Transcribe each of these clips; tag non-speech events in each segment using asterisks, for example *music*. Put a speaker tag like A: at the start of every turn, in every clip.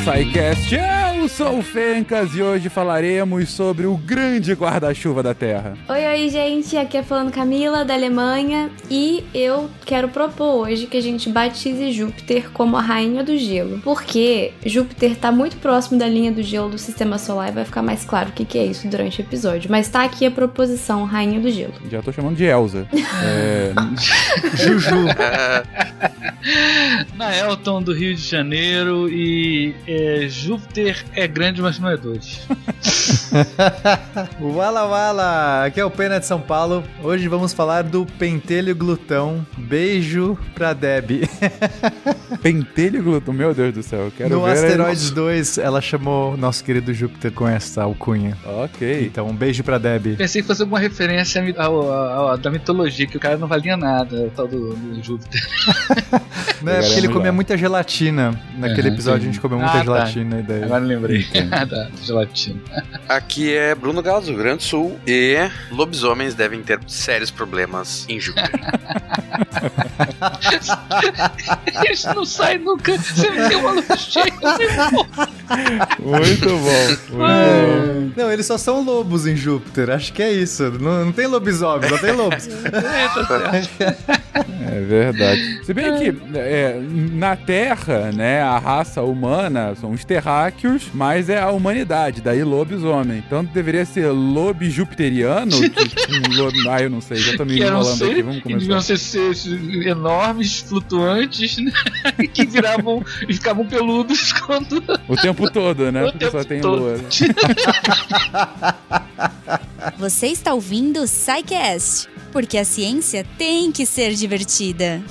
A: SciCast. Eu sou o Fencas e hoje falaremos sobre o grande guarda-chuva da Terra.
B: Oi, oi, gente. Aqui é falando Camila, da Alemanha. E eu quero propor hoje que a gente batize Júpiter como a rainha do gelo. Porque Júpiter tá muito próximo da linha do gelo do sistema solar e vai ficar mais claro o que, que é isso durante o episódio. Mas tá aqui a proposição, rainha do gelo.
A: Já tô chamando de Elsa. *laughs* é... *laughs*
C: Juju. Naelton do Rio de Janeiro e é, Júpiter é grande, mas não é dois. *laughs*
D: Wala Wala, aqui é o Pena de São Paulo. Hoje vamos falar do pentelho glutão. Beijo pra Deb. *laughs*
A: pentelho glutão, meu Deus do céu. Quero
D: no
A: ver
D: Asteroids aí. 2, ela chamou nosso querido Júpiter com essa alcunha.
A: Ok.
D: Então, um beijo pra Deb.
C: Pensei que fosse alguma referência ao, ao, ao, da mitologia, que o cara não valia nada, o tal do, do Júpiter. *laughs*
D: não, é porque ele comia muita gelatina. Naquele uhum, episódio sim. a gente comeu muita ah, gelatina.
C: Tá.
D: Daí...
C: Agora lembrei. *laughs* da gelatina.
E: Aqui é Bruno Galo, do Grande Sul. E lobisomens devem ter sérios problemas em Júpiter. *laughs*
C: Isso não sai nunca. Você me deu uma luz cheia.
A: Muito bom. Muito bom.
D: Não, eles só são lobos em Júpiter. Acho que é isso. Não, não tem lobisomem, só tem lobos.
A: É *laughs* verdade. Se bem que é, na Terra, né, a raça humana são os terráqueos, mas é a humanidade, daí lobisomem. Então deveria ser *laughs* lobe jupiteriano, um lobe, ah, eu não sei, já tô me enrolando aqui, vamos começar.
C: Deviam ser seres enormes, flutuantes, né, *laughs* que viravam e ficavam peludos *laughs* quando...
A: O tempo todo, né, o porque só tem todo. lua.
F: Você está ouvindo o Psycast porque a ciência tem que ser divertida.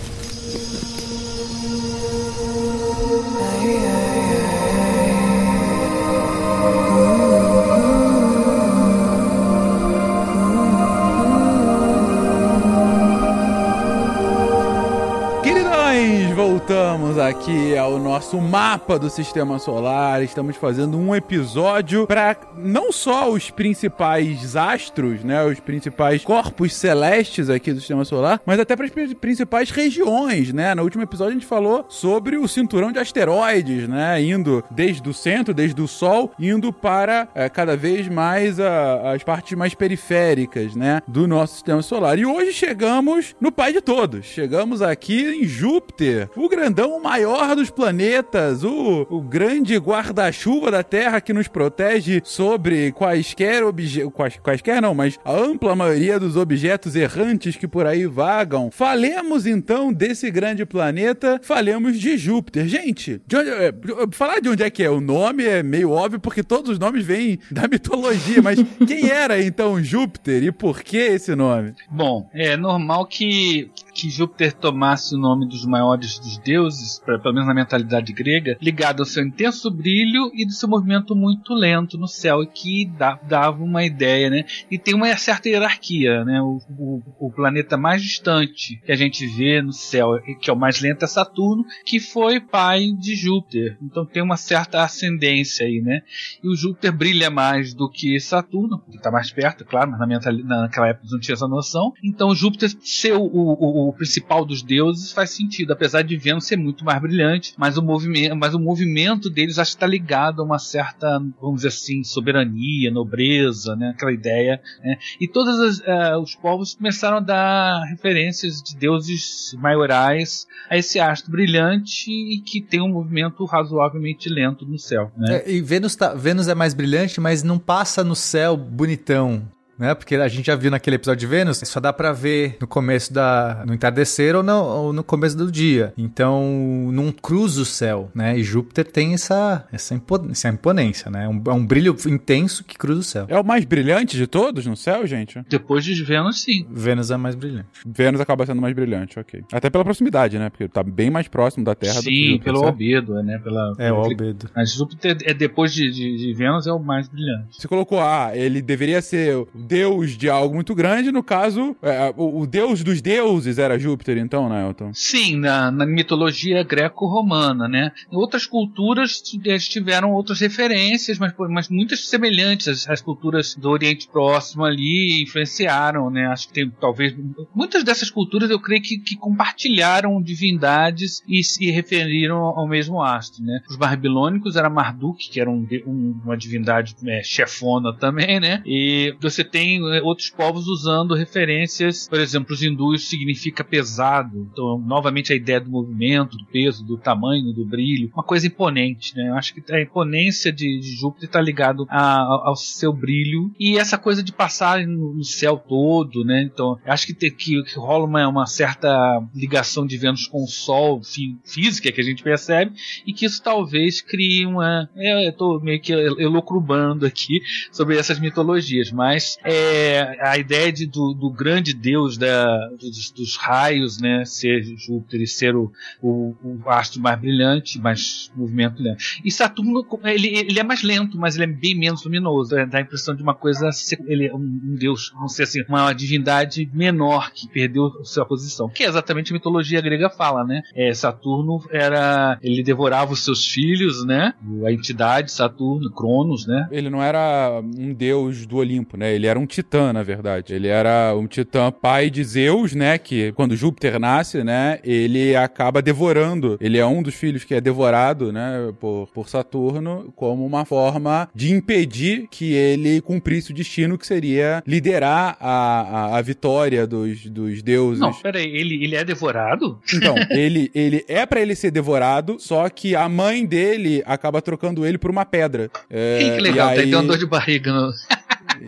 A: Voltamos aqui ao nosso mapa do sistema solar. Estamos fazendo um episódio para não só os principais astros, né, os principais corpos celestes aqui do sistema solar, mas até para as principais regiões, né? No último episódio a gente falou sobre o cinturão de asteroides, né, indo desde o centro, desde o Sol, indo para é, cada vez mais a, as partes mais periféricas, né, do nosso sistema solar. E hoje chegamos no pai de todos. Chegamos aqui em Júpiter, o grandão maior dos planetas, o, o grande guarda-chuva da Terra que nos protege sobre quaisquer objetos, quais, quaisquer não, mas a ampla maioria dos objetos errantes que por aí vagam. Falemos então desse grande planeta, falemos de Júpiter. Gente, de onde, é, falar de onde é que é o nome é meio óbvio porque todos os nomes vêm da mitologia, mas *laughs* quem era então Júpiter e por que esse nome?
C: Bom, é normal que que Júpiter tomasse o nome dos maiores dos deuses, pra, pelo menos na mentalidade grega, ligado ao seu intenso brilho e do seu movimento muito lento no céu, que dá, dava uma ideia, né? E tem uma certa hierarquia, né? O, o, o, planeta mais distante que a gente vê no céu, que é o mais lento, é Saturno, que foi pai de Júpiter. Então tem uma certa ascendência aí, né? E o Júpiter brilha mais do que Saturno, que está mais perto, claro, mas na mentalidade, naquela época não tinha essa noção. Então Júpiter ser o, o, o principal dos deuses faz sentido, apesar de Vênus ser muito mais brilhante, mas o movimento, mas o movimento deles acho que está ligado a uma certa, vamos dizer assim, soberania, nobreza, né? Aquela ideia. Né? E todos uh, os povos começaram a dar referências de deuses maiorais a esse astro brilhante e que tem um movimento razoavelmente lento no céu. Né?
D: É, e Vênus, tá, Vênus é mais brilhante, mas não passa no céu bonitão né? Porque a gente já viu naquele episódio de Vênus, só dá para ver no começo da no entardecer ou no, ou no começo do dia. Então, não cruza o céu, né? E Júpiter tem essa essa, essa imponência, né? Um, é um brilho intenso que cruza o céu.
A: É o mais brilhante de todos no céu, gente?
C: Depois de Vênus, sim.
D: Vênus é mais brilhante.
A: Vênus acaba sendo mais brilhante, ok. Até pela proximidade, né? Porque tá bem mais próximo da Terra
C: sim,
A: do que Sim,
C: pelo albedo, né? Pela,
D: é, o albedo.
C: Mas Júpiter é depois de, de, de Vênus é o mais brilhante.
A: Você colocou, ah, ele deveria ser deus de algo muito grande, no caso, é, o, o, deus dos deuses era Júpiter, então, né, Elton?
C: Sim, na, na mitologia greco-romana, né? Outras culturas tiveram outras referências, mas, mas muitas semelhantes. As, as, culturas do Oriente Próximo ali influenciaram, né? Acho que tem talvez. Muitas dessas culturas eu creio que, que compartilharam divindades e se referiram ao mesmo astro, né? Os babilônicos era Marduk, que era um, um, uma divindade é, chefona também, né? E você tem é, outros povos usando referências, por exemplo, os hindus significa pesado, então novamente a ideia do movimento, do peso, do tamanho, do brilho, uma coisa imponente, né? Eu acho que a imponência de, de Júpiter está ligado a, ao seu brilho e essa coisa de passar no, céu todo, né? Então acho que, que, que rola uma, uma, certa ligação de Vênus com o Sol fí, física que a gente percebe e que isso talvez crie uma. É, eu estou meio que elocrubando aqui *laughs* sobre essas mitologias, mas é, a ideia de, do, do grande deus da, dos, dos, raios, né, ser Júpiter e ser o, o, o astro mais brilhante, mais movimento lento. E Saturno, ele, ele é mais lento, mas ele é bem menos luminoso. Dá a impressão de uma coisa, ele é um, um deus, não sei assim, uma divindade menor que perdeu sua posição. Que é exatamente a mitologia grega fala, né? É, Saturno era, ele devorava os seus filhos, né? A entidade Saturno, Cronos, né?
A: Ele não era um deus do Olimpo, né? Ele era um titã, na verdade. Ele era um titã pai de Zeus, né? Que quando Júpiter nasce, né? Ele acaba devorando. Ele é um dos filhos que é devorado, né? Por, por Saturno, como uma forma de impedir que ele cumprisse o destino que seria liderar a, a, a vitória dos, dos deuses.
C: Não, peraí, ele, ele é devorado?
A: Então, *laughs* ele, ele é para ele ser devorado, só que a mãe dele acaba trocando ele por uma pedra.
C: É, que legal, tá aí... tem uma dor de barriga no...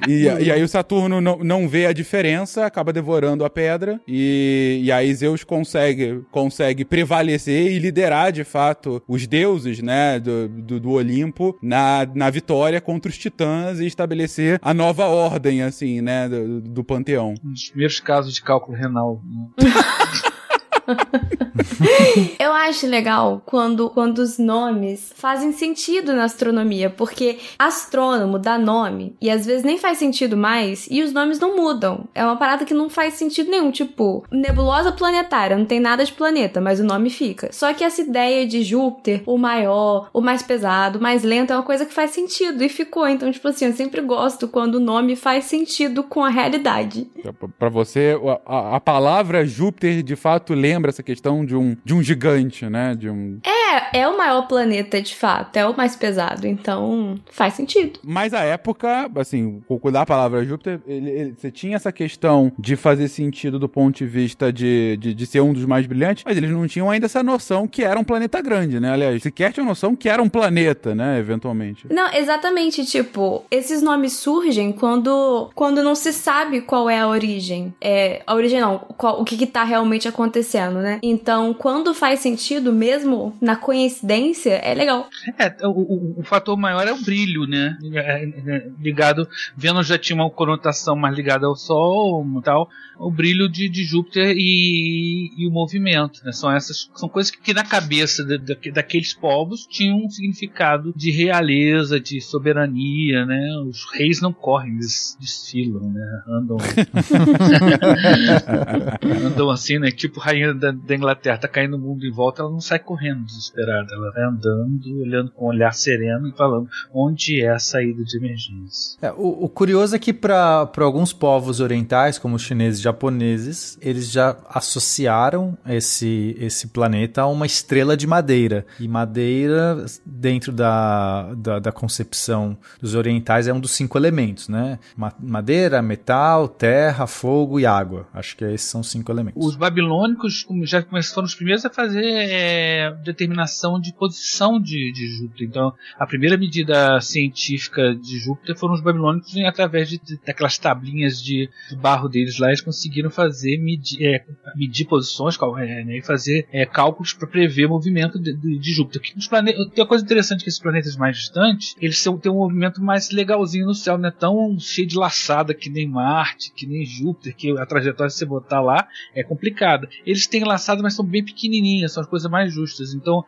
A: E, e, aí o Saturno não, não vê a diferença, acaba devorando a pedra. E, e aí Zeus consegue, consegue prevalecer e liderar, de fato, os deuses, né, do, do, do Olimpo na, na vitória contra os titãs e estabelecer a nova ordem, assim, né, do, do panteão.
C: Um dos primeiros casos de cálculo renal. Né? *laughs* *laughs*
B: eu acho legal quando, quando os nomes fazem sentido na astronomia, porque astrônomo dá nome e às vezes nem faz sentido mais e os nomes não mudam. É uma parada que não faz sentido nenhum, tipo, nebulosa planetária, não tem nada de planeta, mas o nome fica. Só que essa ideia de Júpiter, o maior, o mais pesado, o mais lento, é uma coisa que faz sentido e ficou. Então, tipo assim, eu sempre gosto quando o nome faz sentido com a realidade.
A: Para você, a, a palavra Júpiter de fato lembra lembra essa questão de um, de um gigante, né? De um...
B: É, é o maior planeta de fato, é o mais pesado, então faz sentido.
A: Mas a época, assim, da palavra Júpiter, ele, ele, você tinha essa questão de fazer sentido do ponto de vista de, de, de, ser um dos mais brilhantes, mas eles não tinham ainda essa noção que era um planeta grande, né? Aliás, sequer tinham noção que era um planeta, né? Eventualmente.
B: Não, exatamente, tipo, esses nomes surgem quando, quando não se sabe qual é a origem. É, a origem não, qual, o que, que tá realmente acontecendo né? Então, quando faz sentido, mesmo na coincidência, é legal.
C: É, o, o, o fator maior é o brilho, né? É, é, ligado. Vênus já tinha uma conotação mais ligada ao Sol e tal o brilho de, de Júpiter e, e, o movimento. Né? São essas são coisas que, que na cabeça de, de, daqueles povos tinham um significado de realeza, de soberania. Né? Os reis não correm, eles desfilam, né? andam *laughs* *laughs* andam assim, né? Tipo rainha da, da, Inglaterra tá caindo o mundo em volta, ela não sai correndo desesperada, ela vai andando, olhando com um olhar sereno e falando onde é a saída de emergência.
D: É, o, o curioso é que para alguns povos orientais, como os chineses e japoneses, eles já associaram esse, esse planeta a uma estrela de madeira. E madeira, dentro da, da, da concepção dos orientais, é um dos cinco elementos, né? Madeira, metal, terra, fogo e água. Acho que esses são os cinco elementos.
C: Os babilônicos já foram os primeiros a fazer é, determinação de posição de, de Júpiter. Então, a primeira medida científica de Júpiter foram os babilônicos através de, de, daquelas tablinhas de, barro deles lá. Eles conseguiram fazer medir, é, medir posições é, né, e fazer é, cálculos para prever o movimento de, de, Júpiter. Os planetas, tem uma coisa interessante que esses planetas mais distantes, eles têm um movimento mais legalzinho no céu, não é tão cheio de laçada que nem Marte, que nem Júpiter, que a trajetória se você botar lá é complicada. Eles têm laçado, mas são bem pequenininhas, são as coisas mais justas. Então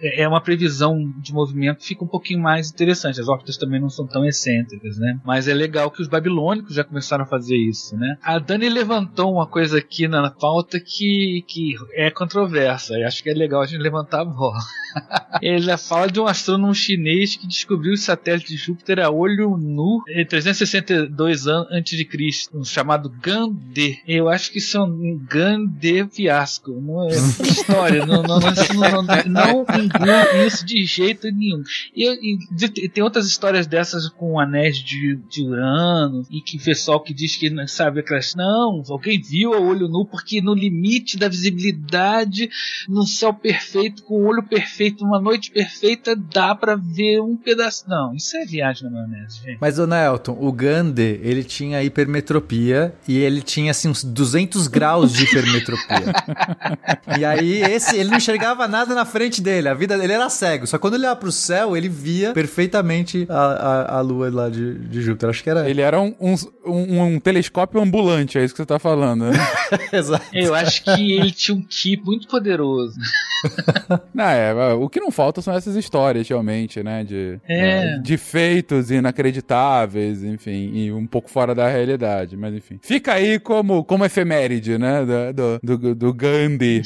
C: é uma previsão de movimento que fica um pouquinho mais interessante. As órbitas também não são tão excêntricas, né? Mas é legal que os babilônicos já começaram a fazer isso, né? A Dani levantou uma coisa aqui na pauta que, que é controversa. E acho que é legal a gente levantar a bola. *laughs* Ele fala de um astrônomo chinês que descobriu o satélite de Júpiter a olho nu em 362 anos antes de Cristo, chamado Gandhi. Eu acho que isso é um Gandhi Não é história. não, não, não, não, não, não isso de jeito nenhum. E, e, tem outras histórias dessas com anéis de, de Urano e que pessoal que diz que sabe aquelas não, alguém viu a olho nu porque no limite da visibilidade, num céu perfeito com o olho perfeito, numa noite perfeita, dá para ver um pedaço. Não, isso é viagem na maionese, gente.
D: Mas o Nelton, o Gandhi, ele tinha hipermetropia e ele tinha assim uns 200 graus de hipermetropia. *laughs* *laughs* e aí esse, ele não enxergava nada na frente dele, a vida dele era cego. Só quando ele olhava pro céu, ele via perfeitamente a, a, a lua lá de, de Júpiter. Acho que era.
A: Ele era um, um, um, um telescópio ambulante, é isso que você tá falando, né? *laughs*
C: Exato. Eu acho que ele tinha um ki muito poderoso. *laughs*
A: não, é, o que não falta são essas histórias, realmente, né? De, é. de feitos inacreditáveis, enfim, e um pouco fora da realidade, mas enfim. Fica aí como, como efeméride, né? Do, do, do Gandhi.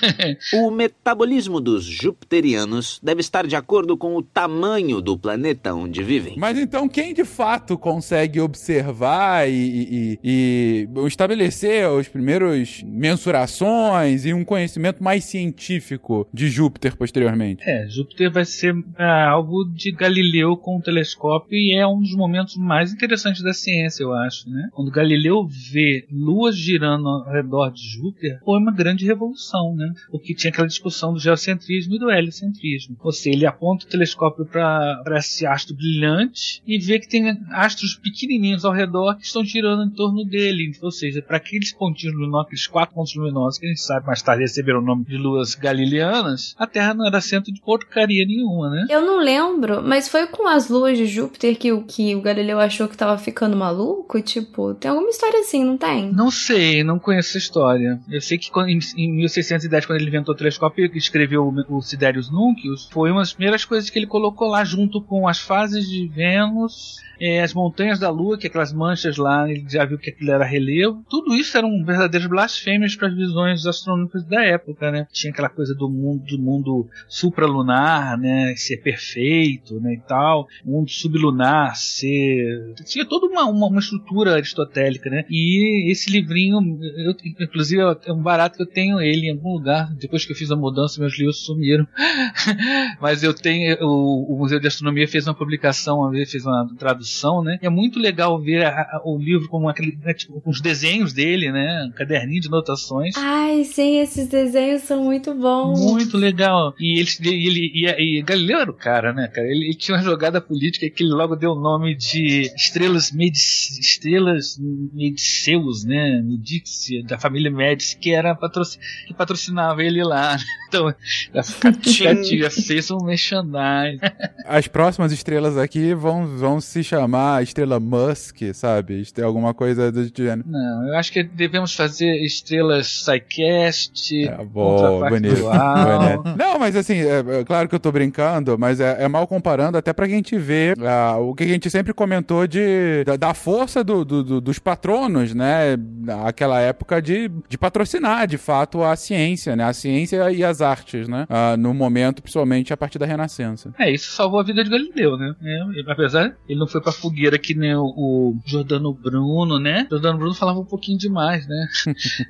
A: *laughs*
G: o metabolismo dos jupiterianos deve estar de acordo com o tamanho do planeta onde vivem.
A: Mas então, quem de fato consegue observar e, e, e estabelecer os primeiros mensurações e um conhecimento mais científico de Júpiter posteriormente?
C: É, Júpiter vai ser é, algo de Galileu com o telescópio e é um dos momentos mais interessantes da ciência, eu acho, né? Quando Galileu vê luas girando ao redor de Júpiter, foi uma grande revolução, né? Porque tinha aquela discussão do geocentrismo e do heliocentrismo. Ou seja, ele aponta o telescópio para esse astro brilhante e vê que tem astros pequenininhos ao redor que estão girando em torno dele. Ou seja, para aqueles pontinhos luminosos, aqueles quatro pontos luminosos que a gente sabe mais tarde receberam o nome de luas a Terra não era centro de porcaria nenhuma, né?
B: Eu não lembro, mas foi com as luas de Júpiter que o, que o Galileu achou que tava ficando maluco? Tipo, tem alguma história assim, não tem?
C: Não sei, não conheço a história. Eu sei que em, em 1610, quando ele inventou o telescópio e escreveu o, o Siderius Nuncius, foi uma das primeiras coisas que ele colocou lá junto com as fases de Vênus é, as montanhas da Lua, que é aquelas manchas lá, ele já viu que aquilo era relevo. Tudo isso eram verdadeiros blasfêmias para as visões astronômicas da época, né? Tinha aquela coisa do mundo, do mundo supralunar, né? Ser perfeito, né? E tal. Mundo sublunar ser... Tinha toda uma, uma, uma estrutura aristotélica, né? E esse livrinho, eu, inclusive, é um barato que eu tenho ele em algum lugar. Depois que eu fiz a mudança, meus livros sumiram. *laughs* Mas eu tenho... O, o Museu de Astronomia fez uma publicação, uma vez fez uma tradução né? E é muito legal ver a, a, o livro como aquele, né, tipo, com os desenhos dele, né? Um caderninho de notações.
B: Ai, sim, esses desenhos são muito bons.
C: Muito legal. E ele, ele e, e Galileu era o cara, né, cara? Ele, ele, tinha uma jogada política que ele logo deu o nome de Estrelas Medici, Estrelas Mediceus, né? Medici, da família Medici, que era patroc, que patrocinava ele lá. *laughs* Então, a fez um merchandising.
A: As próximas estrelas aqui vão, vão se chamar chamar Estrela Musk, sabe? Tem alguma coisa do gênero.
C: Não, eu acho que devemos fazer estrelas Psycast.
A: É, boa, bonito, bonito. Não, mas assim, é, é, claro que eu tô brincando, mas é, é mal comparando até pra gente ver uh, o que a gente sempre comentou de, da, da força do, do, do, dos patronos, né? Aquela época de, de patrocinar, de fato, a ciência, né? A ciência e as artes, né? Uh, no momento, principalmente a partir da Renascença.
C: É, isso salvou a vida de Galileu, né? É, apesar, ele não foi pra fogueira que nem o, o Jordano Bruno, né? Jordano Bruno falava um pouquinho demais, né?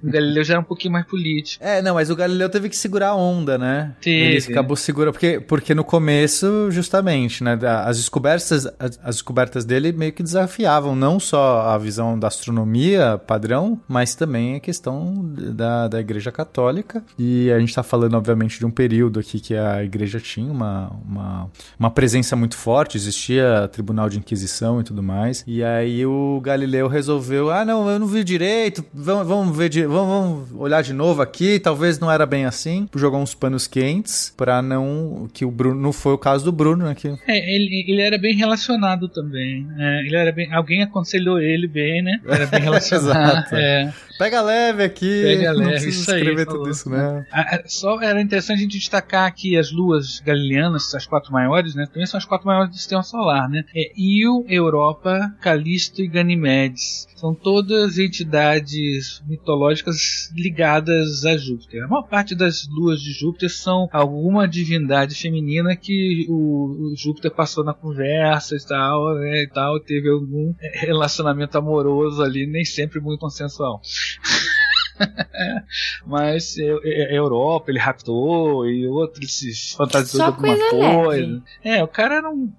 C: o *laughs* Galileu já era um pouquinho mais político.
D: É, não, mas o Galileu teve que segurar a onda, né?
C: Teve.
D: Ele acabou segurando, porque, porque no começo, justamente, né? As descobertas, as, as descobertas dele meio que desafiavam não só a visão da astronomia padrão, mas também a questão da, da Igreja Católica. E a gente tá falando, obviamente, de um período aqui que a Igreja tinha uma, uma, uma presença muito forte, existia Tribunal de Inquisição e tudo mais. E aí o Galileu resolveu: ah, não, eu não vi direito, vamos, vamos ver, de, vamos, vamos, olhar de novo aqui. Talvez não era bem assim. Jogou uns panos quentes para não. Que o Bruno. Não foi o caso do Bruno, né? Que...
C: É, ele, ele era bem relacionado também. É, ele era bem. Alguém aconselhou ele bem, né? Era bem *laughs* relacionado.
D: Exato. É. Pega leve aqui.
C: Pega
D: não
C: leve,
D: precisa
C: isso aí,
D: escrever
C: falou.
D: tudo isso, né?
C: Ah, Só era interessante a gente destacar aqui as luas galileanas, as quatro maiores, né? Também são as quatro maiores do sistema solar, né? É Io, Europa, Calisto e Ganimedes. São todas entidades mitológicas ligadas a Júpiter. A maior parte das luas de Júpiter são alguma divindade feminina que o, o Júpiter passou na conversa e tal, né, e tal, teve algum relacionamento amoroso ali, nem sempre muito consensual. *laughs* Mas é, é- é Europa, ele raptou e outros se fantasiou de alguma
B: coisa
C: coisa. É, o cara era um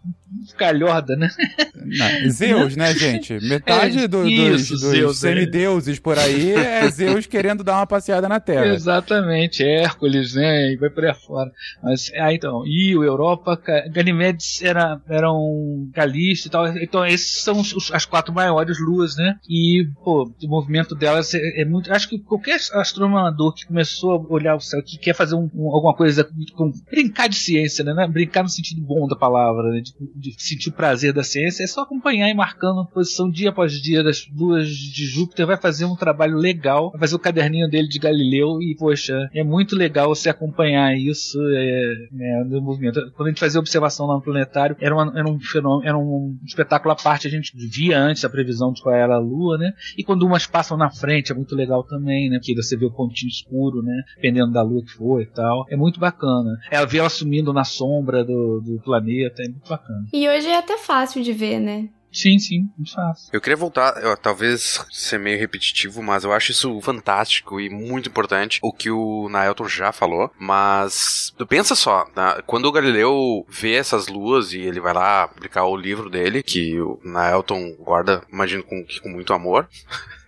C: calhorda, né?
A: Não, Zeus, né, gente? Metade
C: É,
A: do-
C: isso,
A: dos, dos
C: Zeus, é.
A: semideuses por aí é Zeus querendo dar uma passeada na Terra.
C: Exatamente, Hércules, né? E vai por aí afora. Mas, ah, então, Io, Europa, Ca- Ganimedes era, eram Calisto e tal. Então, esses são os- as quatro maiores luas, né? E, pô, o movimento delas é, é muito. Acho que qualquer astrônomo amador que começou a olhar o céu, que quer fazer um- um- alguma coisa com. brincar de ciência, né? Brincar no sentido bom da palavra, né? De, de sentir o prazer da ciência, é só acompanhar e marcando posição dia após dia das luas de Júpiter, vai fazer um trabalho legal, vai fazer o caderninho dele de Galileu e, poxa, é muito legal você acompanhar isso é, né, no movimento. Quando a gente fazia observação lá no planetário, era, uma- era um fenômeno, era um espetáculo à parte, a gente via antes a previsão de qual era a Lua, né? E quando umas passam na frente, é muito legal também, né? Porque você vê o pontinho escuro, né? Dependendo da Lua que for e tal. É muito bacana. Ela vê ela sumindo na sombra do, do planeta, é muito bacana.
B: E hoje é até fácil de ver, né?
C: Sim, sim, muito fácil.
E: Eu queria voltar, eu, talvez ser meio repetitivo, mas eu acho isso fantástico e muito importante, o que o Naelton já falou, mas pensa só, na- quando o Galileu vê essas luas e ele vai lá publicar o livro dele, que o Naelton guarda, imagino, com, que com muito amor, *laughs*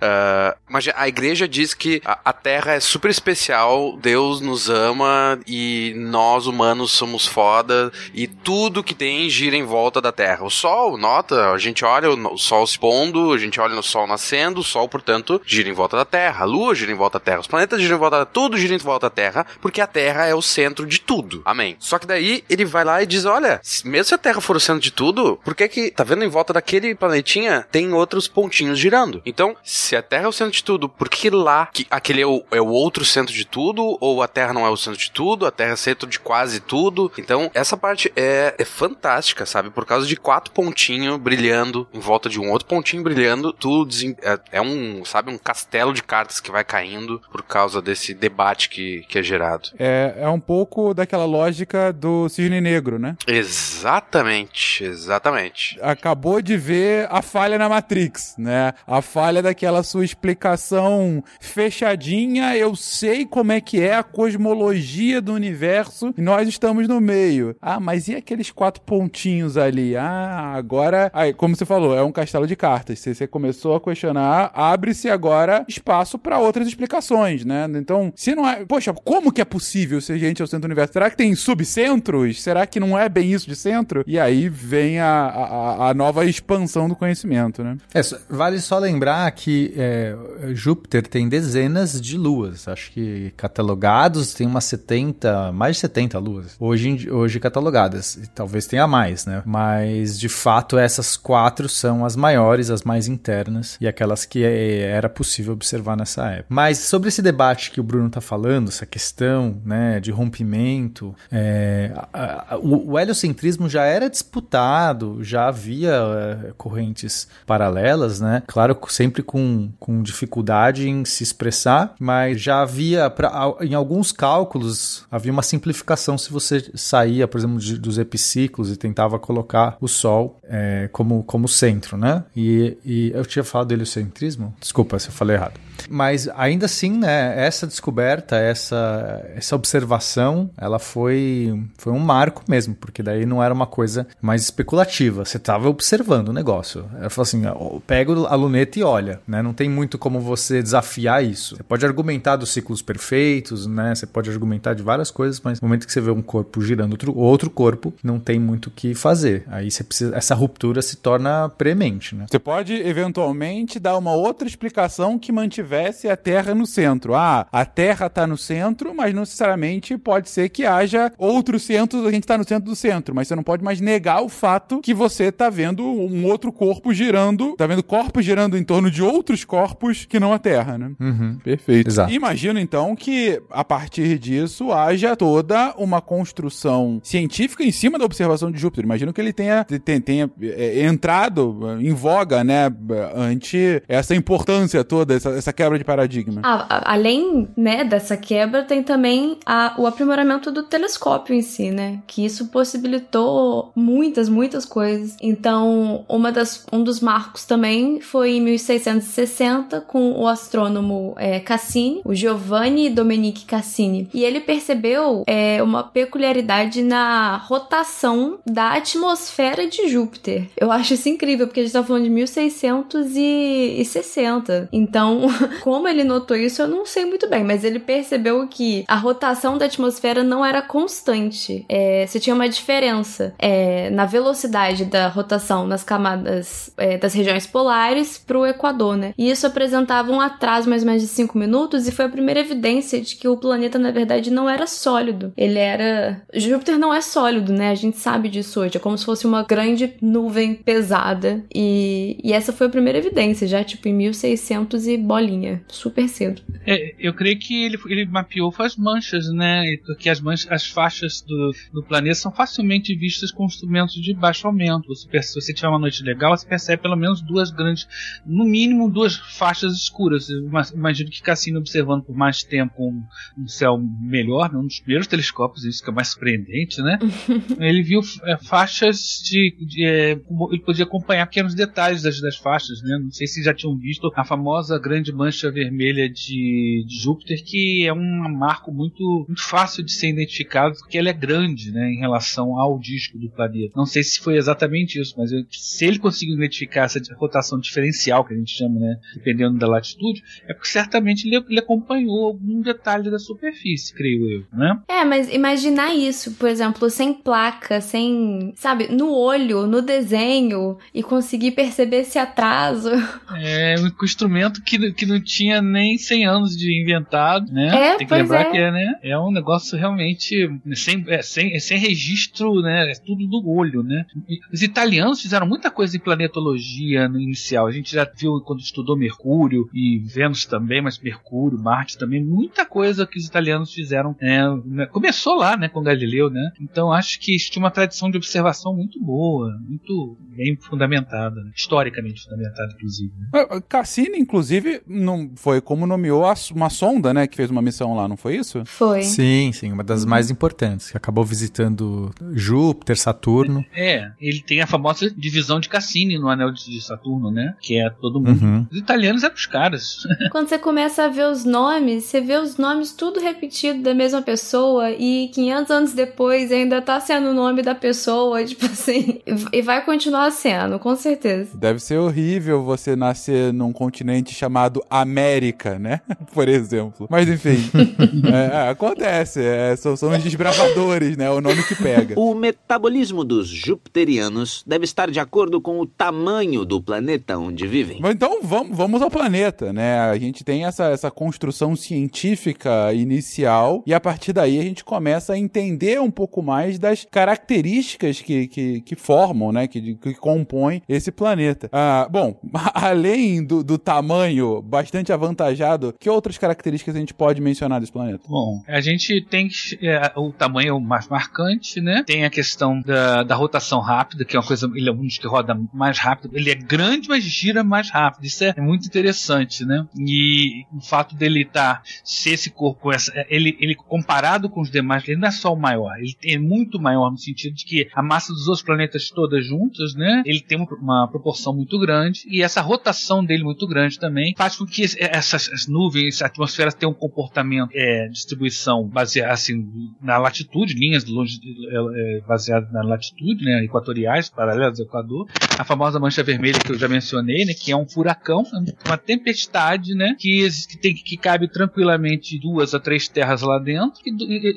E: Ah, mas a igreja diz que a, a Terra é super especial, Deus nos ama e nós humanos somos foda e tudo que tem gira em volta da Terra. O Sol, nota, a gente olha o, o Sol se pondo, a gente olha no Sol nascendo, o Sol, portanto, gira em volta da Terra. A Lua gira em volta da Terra, os planetas giram em volta da tudo gira em volta da Terra, porque a Terra é o centro de tudo. Amém. Só que daí ele vai lá e diz: olha, mesmo se a Terra for o centro de tudo, por que que, tá vendo em volta daquele planetinha, tem outros pontinhos girando? Então, se a Terra é o centro de tudo, por que lá, que aquele é o, é o outro centro de tudo, ou a Terra não é o centro de tudo, a Terra é centro de quase tudo? Então, essa parte é, é fantástica, sabe? Por causa de quatro pontinhos brilhando em volta de um outro pontinho brilhando, tudo é, é um, sabe, um castelo de cartas que vai caindo por causa desse debate que, que é gerado.
A: É, é um pouco daquela lógica do cisne negro, né?
E: Exatamente, exatamente.
A: Acabou de ver a falha na Matrix, né? A falha daquela sua explicação fechadinha. Eu sei como é que é a cosmologia do universo e nós estamos no meio. Ah, mas e aqueles quatro pontinhos ali? Ah, agora. Aí, como você falou, é um castelo de cartas. Se você começou a questionar, abre-se agora espaço para outras explicações, né? Então, se não é. Poxa, como que é possível se a gente é o centro do universo? Será que tem subcentros? Será que não é bem isso de centro? E aí vem a, a, a nova expansão do conhecimento, né?
D: É, vale só lembrar que é, Júpiter tem dezenas de luas. Acho que catalogados tem umas 70, mais de 70 luas. Hoje, hoje catalogadas. E talvez tenha mais, né? Mas de fato essas quatro são as maiores, as mais internas e aquelas que é, era possível observar nessa época. Mas sobre esse debate que o Bruno tá falando, essa questão né, de rompimento, é, a- a- o, o heliocentrismo já era disputado, já havia é, correntes paralelas, né? Claro, sempre com, com dificuldade em se expressar, mas já havia, pra, em alguns cálculos, havia uma simplificação se você saía, por exemplo, de- dos epiciclos e tentava colocar o Sol é, como, como centro, né? E, e eu tinha falado do heliocentrismo? Desculpa se eu falei errado. Mas ainda assim, né, essa descoberta, essa, essa observação, ela foi, foi um marco mesmo, porque daí não era uma coisa mais especulativa. Você estava observando o negócio. Ela falou assim: pega a luneta e olha, né? Não tem muito como você desafiar isso. Você pode argumentar dos ciclos perfeitos, né? Você pode argumentar de várias coisas, mas no momento que você vê um corpo girando outro, outro corpo, não tem muito o que fazer. Aí você precisa, essa ruptura se torna premente, né?
A: Você pode eventualmente dar uma outra explicação que mantivesse a Terra no centro. Ah, a Terra está no centro, mas não necessariamente pode ser que haja outros centros, a gente está no centro do centro, mas você não pode mais negar o fato que você está vendo um outro corpo girando, tá vendo corpo girando em torno de de outros corpos que não a Terra, né?
D: Uhum.
A: Perfeito.
D: Exato.
A: Imagino então que a partir disso haja toda uma construção científica em cima da observação de Júpiter. Imagino que ele tenha, tenha, tenha é, entrado em voga, né, ante essa importância toda, essa, essa quebra de paradigma.
B: Ah, a- além, né, dessa quebra, tem também a- o aprimoramento do telescópio em si, né? Que isso possibilitou muitas, muitas coisas. Então, uma das, um dos marcos também foi em 1660 com o astrônomo é, Cassini, o Giovanni Domenico Cassini. E ele percebeu é, uma peculiaridade na rotação da atmosfera de Júpiter. Eu acho isso incrível, porque a gente tá falando de 1660. Então, *laughs* *laughs* como ele notou isso, eu não sei muito bem, mas ele percebeu que a rotação da atmosfera não era constante. É, você tinha uma diferença é, na velocidade da rotação nas camadas é, das regiões polares pro Equador, né? E isso apresentava um atraso mais ou menos de 5 minutos e foi a primeira evidência de que o planeta, na verdade, não era sólido. Ele era. Júpiter não é sólido, né? A gente sabe disso hoje. É como se fosse uma grande nuvem pesada. E, e essa foi a primeira evidência, já tipo em 1600 e bolinha. Super cedo.
C: É, eu creio que ele, ele mapeou as manchas, né? Porque as manchas, as faixas do, do planeta são facilmente vistas com instrumentos de baixo aumento. Você se você tiver uma noite legal, você percebe pelo menos duas grandes, no mínimo duas faixas escuras. Eu imagino que Cassini observando por mais tempo um, um céu melhor, né? um dos primeiros telescópios, isso que é mais surpreendente, né? *laughs* ele viu é, faixas de, de, é, ele podia acompanhar pequenos detalhes das, das faixas, né? Não sei se já tinham visto a famosa grande mancha vermelha de, de Júpiter, que é um marco muito, muito fácil de ser identificado, porque ela é grande, né, em relação ao disco do planeta. Não sei se foi exatamente isso, mas eu- se ele conseguiu identificar essa rotação diferencial que a gente chama, né, dependendo da latitude, é porque certamente ele, ele acompanhou algum detalhe da superfície, creio eu, né?
B: É, mas imaginar isso, por exemplo, sem placa, sem, sabe, no olho, no desenho, e conseguir perceber esse atraso.
C: É um instrumento que, que não tinha nem 100 anos de inventado, né?
B: É,
C: Tem que
B: pois
C: lembrar
B: é.
C: que é, né? É um negócio realmente sem, é, sem, é sem registro, né? É tudo do olho, né? E Os italianos fizeram muita coisa em planetologia no inicial. A gente já viu quando estudou Mercúrio e Vênus também, mas Mercúrio, Marte também, muita coisa que os italianos fizeram. é, né? Começou lá, né, com Galileu, né? Então acho que tinha uma tradição de observação muito boa, muito bem fundamentada, né? historicamente fundamentada, inclusive. né?
A: Ah, Cassini, inclusive, não foi como nomeou a- uma sonda, né, que fez uma missão lá, não foi isso?
B: Foi.
D: Sim, sim, uma das mais importantes, que acabou visitando Júpiter, Saturno.
C: É, ele tem a famosa divisão de Cassini no anel de Saturno, né? Que é todo mundo.
D: Uhum.
C: Os italianos eram os caras. *laughs*
B: Quando você começa a ver os nomes, você vê os nomes tudo repetido da mesma pessoa e 500 anos depois ainda tá sendo o nome da pessoa, *laughs* tipo assim, e vai continuar sendo, com certeza.
A: Deve ser horrível você nascer num continente chamado América, né? *laughs* Por exemplo. Mas enfim, *laughs* é, é, acontece. é, são, são os desbravadores, né? O nome que pega.
G: O metabolismo dos jupiterianos deve estar de acordo com o tamanho do planeta onde vivem.
A: Mas Então vamos, vamos ao planeta, né? A gente tem essa, essa construção científica inicial e a partir daí a gente começa a entender um pouco mais das características que, que, que formam, né? Que, que compõem esse planeta. Ah, bom, *laughs* além do, do tamanho bastante avantajado, que outras características a gente pode mencionar desse planeta?
C: Bom, a gente tem é, o tamanho mais marcante, né? Tem a questão da, da rotação rápida, que é uma coisa, ele é um dos que roda mais rápido. Ele é grande, mas gira mais rápido. Isso é muito interessante, né? E o fato dele estar, se esse corpo, essa, ele, ele comparado com os demais, ele não é só o maior, ele é muito maior no sentido de que a massa dos outros planetas todas juntas, né? Ele tem uma, uma proporção muito grande e essa rotação dele muito grande também faz com que essas as nuvens, a atmosfera tenha um comportamento, é, distribuição baseada assim na latitude, linhas longe é, é, baseadas na latitude, né? Equatoriais, paralelas ao Equador. A famosa mancha vermelha que eu já mencionei, né? Que é um furacão, uma tempestade, né? Que, que tem que cabe tranquilamente duas a três terras lá dentro, que,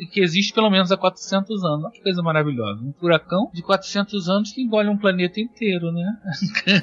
C: que existe pelo menos há 400 anos. Olha que coisa maravilhosa. Um furacão de 400 anos que engole um planeta inteiro, né?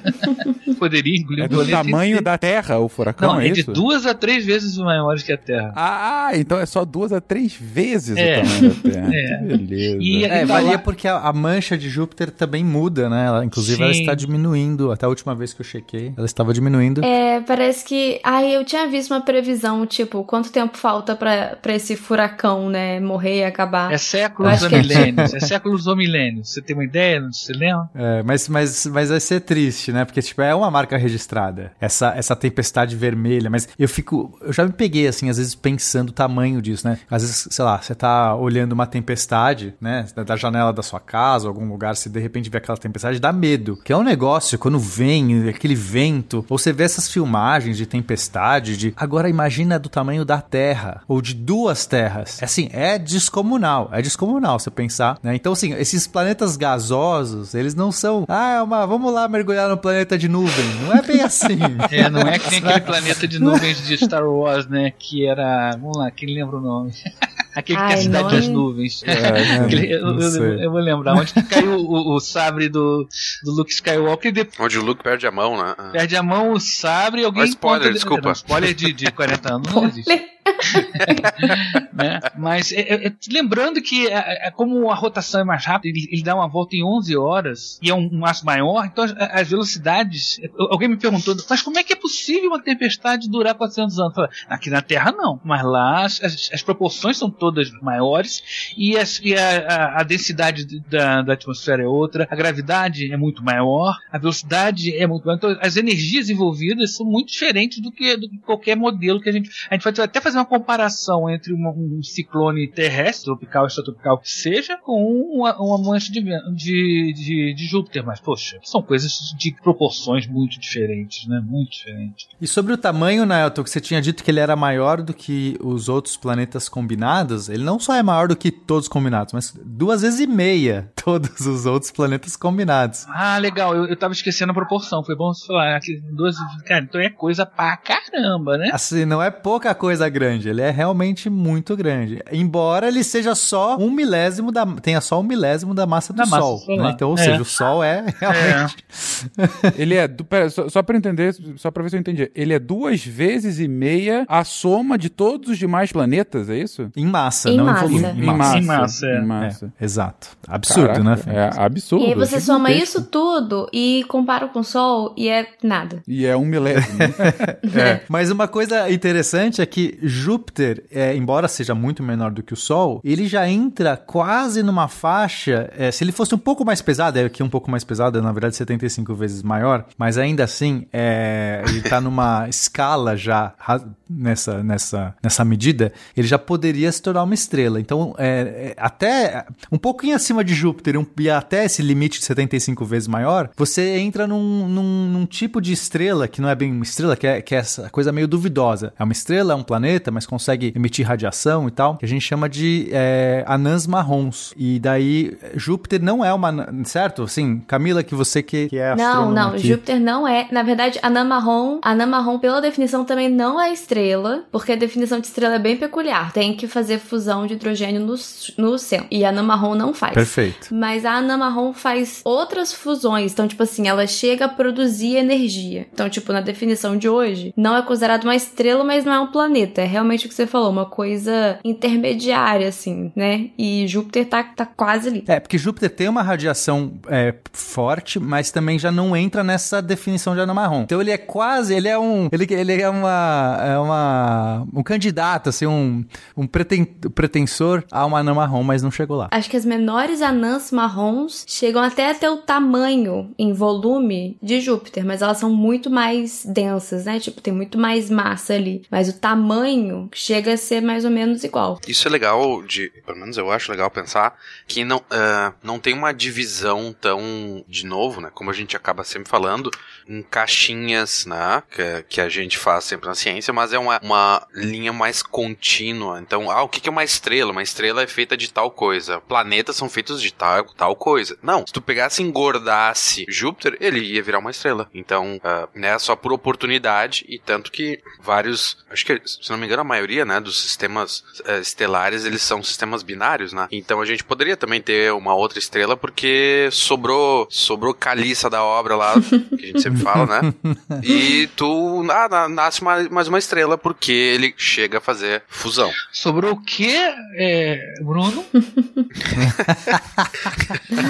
C: *laughs* Poderia engolir
A: É
C: um
A: do tamanho
C: inteiro.
A: da Terra, o furacão,
C: Não,
A: é
C: é de
A: isso?
C: duas a três vezes maiores que a Terra.
A: Ah, então é só duas a três vezes
C: É.
A: o tamanho da Terra. *laughs*
C: É.
A: Que beleza.
C: E-
D: É, varia
C: lá-
D: porque a, a mancha de Júpiter também muda, né? Ela, inclusive ela
C: Sim.
D: está diminuindo. Até a última vez que eu chequei, ela estava tava diminuindo.
B: É, parece que. Ai, eu tinha visto uma previsão, tipo, quanto tempo falta pra, pra esse furacão, né, morrer e acabar.
C: É séculos ou
B: é-
C: milênios. É *laughs* séculos ou milênios. Você tem uma ideia? Você lembra?
D: É, mas, mas, mas vai ser triste, né? Porque, tipo, é uma marca registrada. Essa, essa tempestade vermelha. Mas eu fico. Eu já me peguei, assim, às vezes pensando o tamanho disso, né? Às vezes, sei lá, você tá olhando uma tempestade, né? Da, janela da sua casa, algum lugar, se de repente vê aquela tempestade, dá medo. Que é um negócio, quando vem aquele vento, ou você vê essas filmagens de tempestade, de. Agora imagina do tamanho da Terra, ou de duas terras. É assim, é descomunal. É descomunal você pensar, né? Então, assim, esses planetas gasosos, eles não são. Ah, é uma. Vamos lá mergulhar no planeta de nuvem. Não é bem assim. *laughs*
C: É, não é que nem *laughs* aquele planeta de nuvens de Star Wars, né? Que era. Vamos lá, quem lembra o nome? *laughs* Aquele que tem a cidade
B: nome-
C: das nuvens.
D: É, *laughs*
C: Aquele- eu,
D: não
C: eu- eu vou lembrar onde que caiu o, o sabre do, do Luke Skywalker e depois
E: Onde o Luke perde a mão, né?
C: Perde a mão, o sabre e alguém
E: Ó, spoiler,
C: encontra-
E: desculpa.
C: Não, spoiler de, de 40 anos não *laughs* existe. *laughs* né? Mas é, é, é, lembrando que é, é, como a rotação é mais rápida, ele, ele dá uma volta em 11 horas e é um, um maço maior, então as, as velocidades. Alguém me perguntou, mas como é que é possível uma tempestade durar 400 anos? Falei, Aqui na Terra não, mas lá as, as, proporções são todas maiores e, as- e a, a- a densidade da, da atmosfera é outra, a gravidade é muito maior, a velocidade é muito maior, então as energias envolvidas são muito diferentes do que, do que qualquer modelo que a gente. A gente pode até fazer uma comparação entre uma- um ciclone terrestre, tropical, extratropical que seja, com uma, uma mancha de, de, de, de Júpiter, mas poxa, são coisas de proporções muito diferentes, né? Muito diferentes.
D: E sobre o tamanho, Nelton, que você tinha dito que ele era maior do que os outros planetas combinados, ele não só é maior do que todos combinados, mas duas vezes e meia *laughs* todos os outros planetas combinados.
C: Ah, legal, eu, eu tava esquecendo a proporção, foi bom você falar. Aqui, duas, cara, então é coisa pra caramba, né?
D: Assim, não é pouca coisa grande, ele é realmente muito grande. Embora ele seja só um milésimo da. tenha só um milésimo da massa do
C: Da massa
D: Sol.
C: solar.
D: né? Então, ou
C: É.
D: seja, o Sol é realmente. *laughs*
A: Ele é. Pera, só, só pra entender, só pra ver se eu entendi. Ele é duas vezes e meia a soma de todos os demais planetas, é isso?
D: Em massa,
B: Em
D: não
B: massa.
D: em volume.
B: Em
C: Em massa, é.
A: Em massa.
D: É, exato. Absurdo, né, Fê?
A: É absurdo.
B: E aí você soma
A: gigantesco.
B: isso tudo e compara com o Sol e é nada.
A: E é um milésimo. *laughs*
D: É. Mas uma coisa interessante é que Júpiter, é, embora seja muito menor do que o Sol, ele já entra quase numa faixa. é, se ele fosse um pouco mais pesado, é aqui um pouco mais pesado, é, na verdade 75 vezes maior, mas ainda assim, é, ele tá numa *laughs* escala já nessa, nessa, nessa medida, ele já poderia se tornar uma estrela. Então, é, é, até um pouquinho acima de Júpiter um- e até esse limite de 75 vezes maior, você entra num, num, num tipo de estrela que não é bem uma estrela, que é, que é essa coisa meio duvidosa. É uma estrela, é um planeta, mas consegue emitir radiação e tal, que a gente chama de é, anãs marrons. E daí, Júpiter não é uma. Certo? Assim, Camila, que você que, que é
B: Não, não,
D: aqui.
B: Júpiter não é. Na verdade, anã marrom, anã marrom, pela definição, também não é estrela, porque a definição de estrela é bem peculiar. Tem que fazer fusão de hidrogênio no, no centro. E a anã marrom não faz.
D: Perfeito.
B: Mas a anã marrom faz outras fusões. Então, tipo assim, ela chega a produzir energia. Então, tipo, na definição de hoje, não é considerado uma estrela, mas não é um planeta. É realmente o que você falou, uma coisa intermediária, assim, né? E Júpiter tá, tá quase ali.
D: É, porque Júpiter tem uma radiação é, forte, mas também já não entra nessa definição de anã marrom. Então ele é quase, ele é um, ele, ele é uma, é uma, um candidato, assim, um, um preten, pretensor a uma anã marrom, mas não chegou lá.
B: Acho que as menores anãs marrons chegam até a ter o tamanho em volume de Júpiter, mas elas são muito mais densas, né? Tipo, tem muito mais massa ali. Mas o tamanho chega a ser mais ou menos igual.
E: Isso é legal de, pelo menos eu acho legal pensar que não, ah, não tem uma divisão tão de novo, né? Como a gente acaba sempre falando, em caixinhas, né? Que, que a gente faz sempre na ciência, mas é uma, uma linha mais contínua. Então, ah, o que é uma estrela? Uma estrela é feita de tal coisa. Planetas são feitos de tal, tal coisa. Não, se tu pegasse e engordasse Júpiter, ele ia virar uma estrela. Então, ah, né? Só por oportunidade e tanto que vários, acho que, se não me engano, a maioria, né, dos sistemas eh, estelares, eles são sistemas binários, né? Então a gente poderia também ter uma outra estrela porque sobrou sobrou caliça da obra lá, que a gente sempre fala, né? *laughs* E tu ah, na- nasce mais uma estrela porque ele chega a fazer fusão.
C: Sobrou o quê, é, Bruno? *laughs*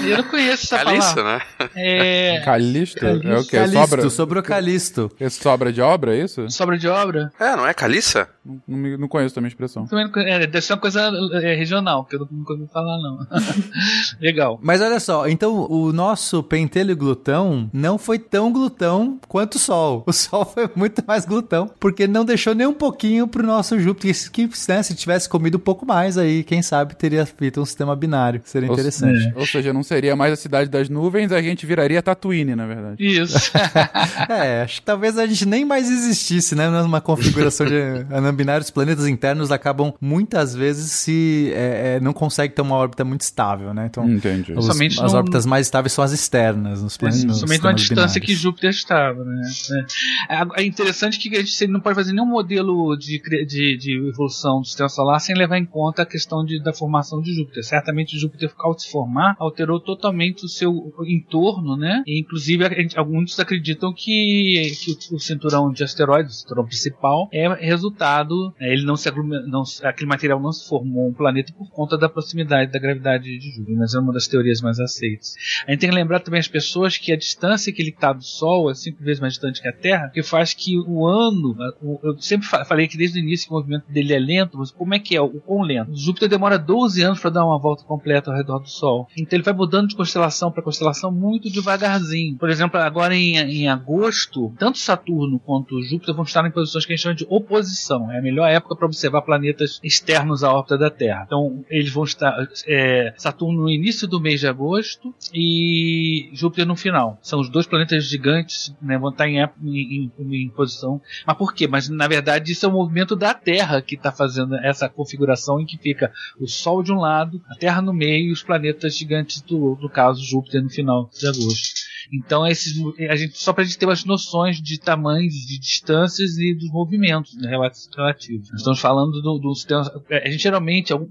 C: Eu não conheço essa
E: Caliça,
C: palavra.
E: né?
C: É,
A: Calisto? É o quê?
D: Calisto,
A: Sobra,
D: sobrou Calisto.
A: Esse sobra de obra, é isso?
C: sobra de obra?
E: É, não é caliça?
A: Não, me- não conheço também a expressão.
C: Não. É, deve ser uma coisa é, regional, que eu nunca ouvi falar, não. *laughs* Legal.
D: Mas olha só, então o nosso pentelho glutão não foi tão glutão quanto o Sol. O Sol foi muito mais glutão, porque não deixou nem um pouquinho pro nosso Júpiter. Que, né, se tivesse comido um pouco mais aí, quem sabe teria feito um sistema binário. Seria
A: Ou-
D: interessante.
A: Ou seja, não seria mais a cidade das nuvens, a gente viraria Tatooine, na verdade.
C: Isso. *laughs*
D: É, acho que talvez a gente nem mais existisse, né? Numa configuração de *laughs* anã binário, os planetas internos acabam muitas vezes se é, é, não consegue ter uma órbita muito estável, né? Então,
A: Entendi.
D: os-
C: Somente
D: as
C: no-
D: órbitas mais estáveis são as externas, nos planetas. nos
C: Somente uma
D: sistemas
C: distância que
D: binários.
C: Júpiter estava, né? É, é interessante que a gente não pode fazer nenhum modelo de, de, de evolução do sistema solar sem levar em conta a questão de, da formação de Júpiter. Certamente Júpiter, ao se formar, alterou totalmente o seu entorno, né? E, inclusive, gente- alguns acreditam que, que o, o cinturão de asteroides, o cinturão principal, é resultado. Né, ele não se não aquele material não se formou um planeta por conta da proximidade da gravidade de Júpiter, mas é uma das teorias mais aceitas. A gente tem que lembrar também as pessoas que a distância que ele está do Sol é cinco vezes mais distante que a Terra, que faz que o ano. Eu sempre fa- falei que desde o início que o movimento dele é lento, mas como é que é? O quão lento? Júpiter demora 12 anos para dar uma volta completa ao redor do Sol. Então ele vai mudando de constelação para constelação muito devagarzinho. Por exemplo, agora em, em agosto, tanto Saturno quanto Júpiter vão estar em posições que a gente chama de oposição. É a melhor época para observar planetas externos à órbita da Terra. Então eles vão estar. é, Saturno no início do mês de agosto e Júpiter no final. São os dois planetas gigantes, né, vão estar em, em- em- em posição. Mas por quê? Mas na verdade isso é o movimento da Terra que está fazendo essa configuração em que fica o Sol de um lado, a Terra no meio e os planetas gigantes do outro, caso Júpiter no final de agosto. Então esses, a gente, só para a gente ter umas noções de tamanhos, de distâncias e dos movimentos né, relativos. Nós estamos falando do, do sistema. A gente geralmente algum-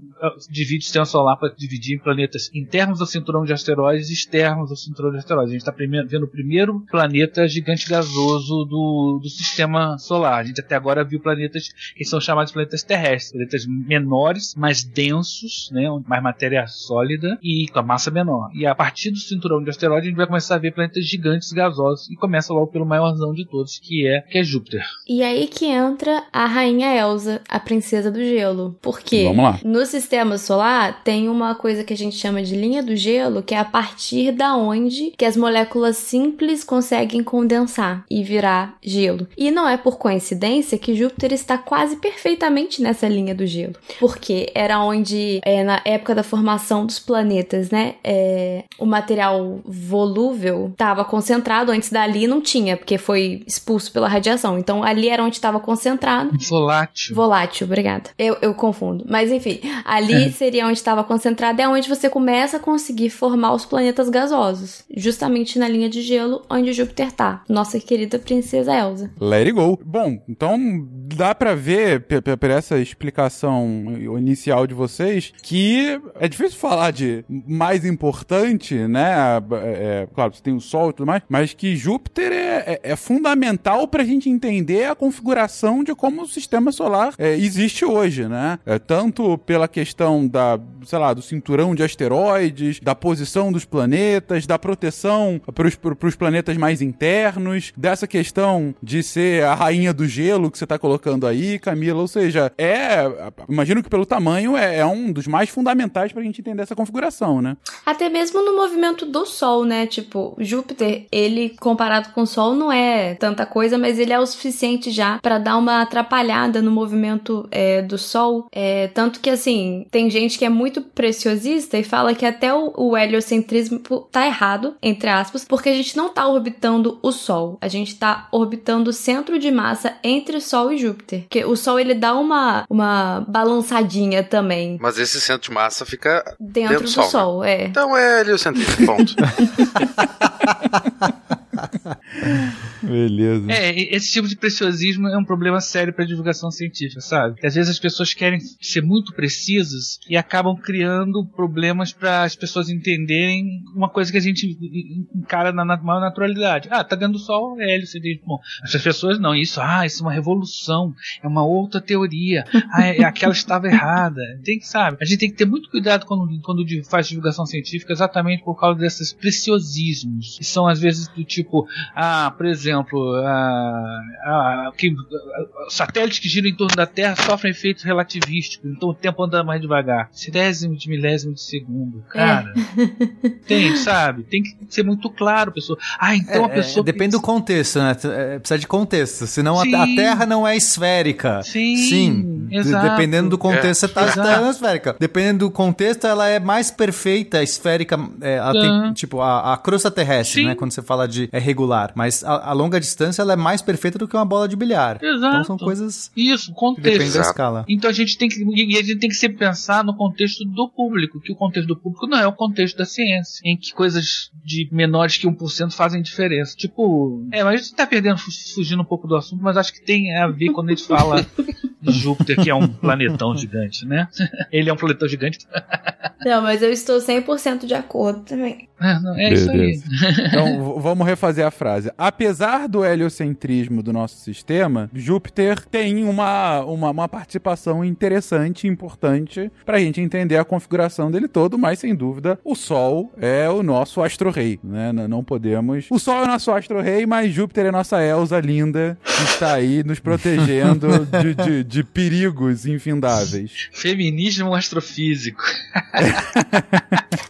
C: divide o sistema solar para dividir em planetas internos ao cinturão de asteroides e externos ao cinturão de asteroides. A gente está vendo o primeiro planeta gigante gasoso do, do sistema solar. A gente até agora viu planetas que são chamados planetas terrestres, planetas menores, mais densos, né, mais matéria sólida e com a massa menor. E a partir do cinturão de asteroides a gente vai começar a ver planetas gigantes gasosos e começa logo pelo maiorzão de todos, que é que é Júpiter.
B: E aí que entra a rainha Elsa, a princesa do gelo. Porque
A: Vamos lá.
B: no sistema solar tem uma coisa que a gente chama de linha do gelo, que é a partir da onde que as moléculas simples conseguem condensar e virar gelo. E não é por coincidência que Júpiter está quase perfeitamente nessa linha do gelo. Porque era onde, é, na época da formação dos planetas, né, é, o material volúvel estava concentrado, antes dali não tinha, porque foi expulso pela radiação. Então ali era onde estava concentrado.
C: Volátil.
B: Volátil, obrigada. Eu, eu confundo. Mas enfim, ali seria onde estava concentrado, é onde você começa a conseguir formar os planetas gasosos. Justamente na linha de gelo onde Júpiter tá. Nossa querida princesa Elsa.
A: Let it go. Bom, então dá pra ver, por essa explicação inicial de vocês, que é difícil falar de mais importante, né? É, claro, você tem o Sol e tudo mais, mas que Júpiter é, é, é fundamental pra gente entender a configuração de como o sistema solar é, existe hoje, né? É, tanto pela questão da, sei lá, do cinturão de asteroides, da posição dos planetas, da proteção para os planetas mais internos, dessa questão de ser a rainha do gelo que você está colocando aí, Camila. Ou seja, é. Imagino que pelo tamanho é, é um dos mais fundamentais para a gente entender essa configuração, né?
B: Até mesmo no movimento do Sol, né? Tipo, Júpiter, ele comparado com o Sol não é tanta coisa, mas ele é o suficiente já pra dar uma atrapalhada no movimento é, do Sol. É, tanto que, assim, tem gente que é muito preciosista e fala que até o, o heliocentrismo tá errado, entre aspas, porque a gente não tá orbitando o Sol. A gente tá orbitando o centro de massa entre Sol e Júpiter. Porque o Sol, ele dá uma, uma balançadinha também
E: Mas esse centro de massa fica
B: dentro,
E: Dentro do
B: do
E: Sol,
B: Sol, é.
E: Então é heliocentrismo, ponto. *laughs* *laughs*
A: Beleza.
C: É, esse tipo de preciosismo é um problema sério para divulgação científica, sabe? Porque às vezes as pessoas querem ser muito precisas e acabam criando problemas para as pessoas entenderem uma coisa que a gente encara na, maior naturalidade. Ah, tá dentro do sol, é diz, bom, as pessoas não, isso, ah, isso é uma revolução, é uma outra teoria, *laughs* ah, é, aquela estava errada. Tem que, sabe, a gente tem que ter muito cuidado quando, quando faz divulgação científica exatamente por causa desses preciosismos, que são às vezes do tipo, ah, por exemplo, ah, ah, que, satélites que giram em torno da Terra sofrem efeitos relativísticos, então o tempo anda mais devagar. Centésimo de milésimo de segundo. Cara, *laughs* tem, sabe? Tem que ser muito claro, pessoa. Ah, então a
D: É,
C: pessoa.
D: é, depende do contexto, né? É, precisa de contexto. Senão a,
C: Sim.
D: a Terra não é esférica.
C: Sim,
D: de-
C: exato.
D: Dependendo do contexto, você tá, tá na esférica. Dependendo do contexto, ela é mais perfeita, esférica. é, ela tem, tipo, a, a crosta terrestre,
C: Sim.
D: né? Quando você fala de é regular. Mas a, a longa distância, ela é mais perfeita do que uma bola de bilhar.
C: Exato.
D: Então são coisas
C: Isso,
D: que dependem
C: contexto.
D: da
E: Exato.
D: escala.
C: Então a gente tem que e a gente tem que sempre pensar no contexto do público, que o contexto do público não é o contexto da ciência, em que coisas de menores que 1% fazem diferença. Tipo, é, mas a gente tá perdendo fu- fugindo um pouco do assunto, mas acho que tem a ver quando a gente fala de Júpiter, que é um planetão gigante, né? *laughs* Ele é um planetão gigante.
B: Não, mas eu estou 100% de acordo também.
C: É, não, é isso aí. *laughs*
A: Então, vamos refazer a frase. Apesar do heliocentrismo do nosso sistema, Júpiter tem uma, uma, uma participação interessante e importante pra gente entender a configuração dele todo, mas sem dúvida, o Sol é o nosso astro-rei, né? Não podemos... O Sol é o nosso astro-rei, mas Júpiter é nossa Elsa linda, que está aí nos protegendo de, de, de perigos infindáveis.
C: Feminismo astrofísico.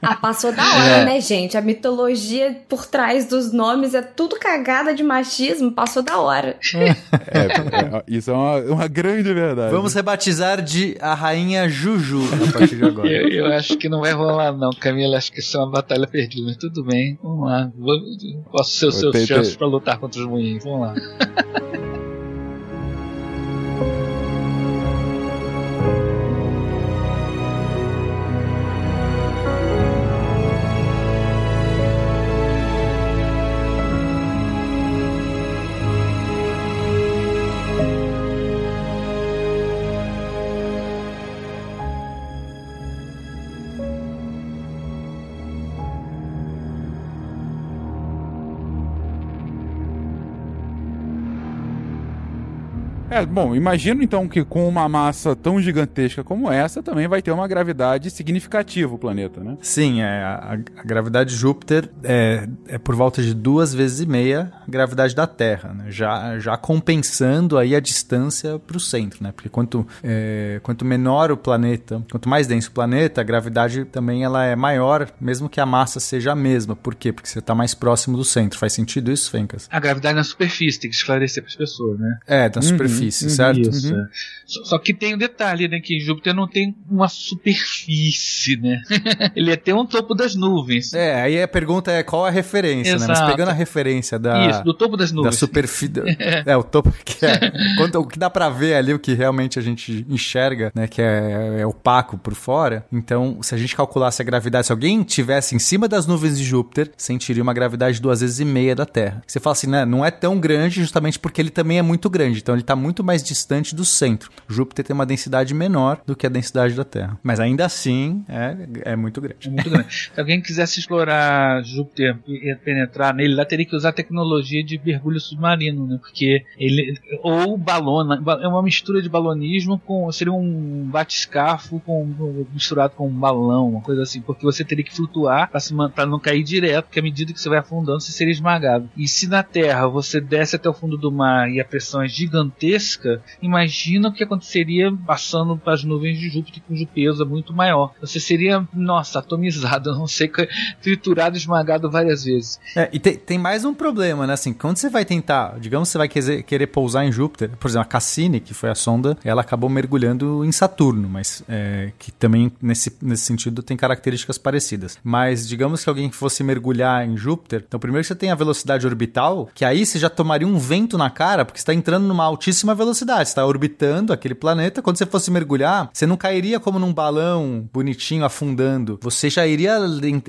B: Ah, passou da hora, né, gente? A mitologia por trás dos nomes é tudo cagada de machismo, passou da hora.
A: É, é, isso é uma, uma grande verdade.
D: Vamos rebatizar de a rainha Juju a partir de agora.
C: Eu, eu acho que não vai rolar, não, Camila. Acho que isso é uma batalha perdida, mas tudo bem. Vamos lá. Vou- Posso ser os seus chances pra lutar contra os moinhos. Vamos lá. *laughs*
A: É, bom, imagino então que com uma massa tão gigantesca como essa, também vai ter uma gravidade significativa o planeta, né?
D: Sim, é, a, a gravidade de Júpiter é, é por volta de duas vezes e meia a gravidade da Terra, né? já, já compensando aí a distância para o centro, né? Porque quanto, é, quanto menor o planeta, quanto mais denso o planeta, a gravidade também ela é maior, mesmo que a massa seja a mesma. Por quê? Porque você está mais próximo do centro. Faz sentido isso, Fencas?
C: A gravidade na superfície, tem que esclarecer para as pessoas, né?
D: É, da
A: Uhum,
D: superfície,
A: uhum,
D: certo?
C: Isso. é. Só, só que tem um detalhe, né? Que Júpiter não tem uma superfície, né? *laughs* Ele tem um topo das nuvens.
D: É, aí a pergunta é qual a referência, né? Mas
C: Exato.
D: pegando a referência da,
C: Isso, do topo das
D: da
C: nuvens.
D: superfície. *laughs* é, o topo que é. quanto- o que dá pra ver ali, o que realmente a gente enxerga, né? Que é, é opaco por fora. Então, se a gente calculasse a gravidade, se alguém tivesse em cima das nuvens de Júpiter, sentiria uma gravidade duas vezes e meia da Terra. Você fala assim, né? Não é tão grande justamente porque ele também é muito grande. Então, ele tá muito mais distante do centro. Júpiter tem uma densidade menor do que a densidade da Terra. Mas ainda assim, é, é muito grande.
C: É muito grande. *laughs* Se alguém quisesse explorar Júpiter e penetrar nele, lá teria que usar tecnologia de mergulho submarino, né? Porque ele. Ou balona. É uma mistura de balonismo com. Seria um batiscafo com, misturado com um balão, uma coisa assim. Porque você teria que flutuar pra não cair direto, porque à medida que você vai afundando, você seria esmagado. E se na Terra você desce até o fundo do mar e a pressão é gigantesca, imagina o que aconteceria passando para as nuvens de Júpiter, cujo peso é muito maior. Você seria, nossa, atomizado, não sei, triturado, esmagado várias vezes.
D: É, e tem, tem mais um problema, né? Assim, quando você vai tentar, digamos você vai querer, querer pousar em Júpiter, por exemplo, a Cassini, que foi a sonda, ela acabou mergulhando em Saturno, mas é, que também nesse, nesse sentido tem características parecidas. Mas digamos que alguém fosse mergulhar em Júpiter, então primeiro você tem a velocidade orbital, que aí você já tomaria um vento na cara, porque está entrando numa altíssima velocidade. Você está orbitando aquele planeta. Quando você fosse mergulhar, você não cairia como num balão bonitinho afundando. Você já iria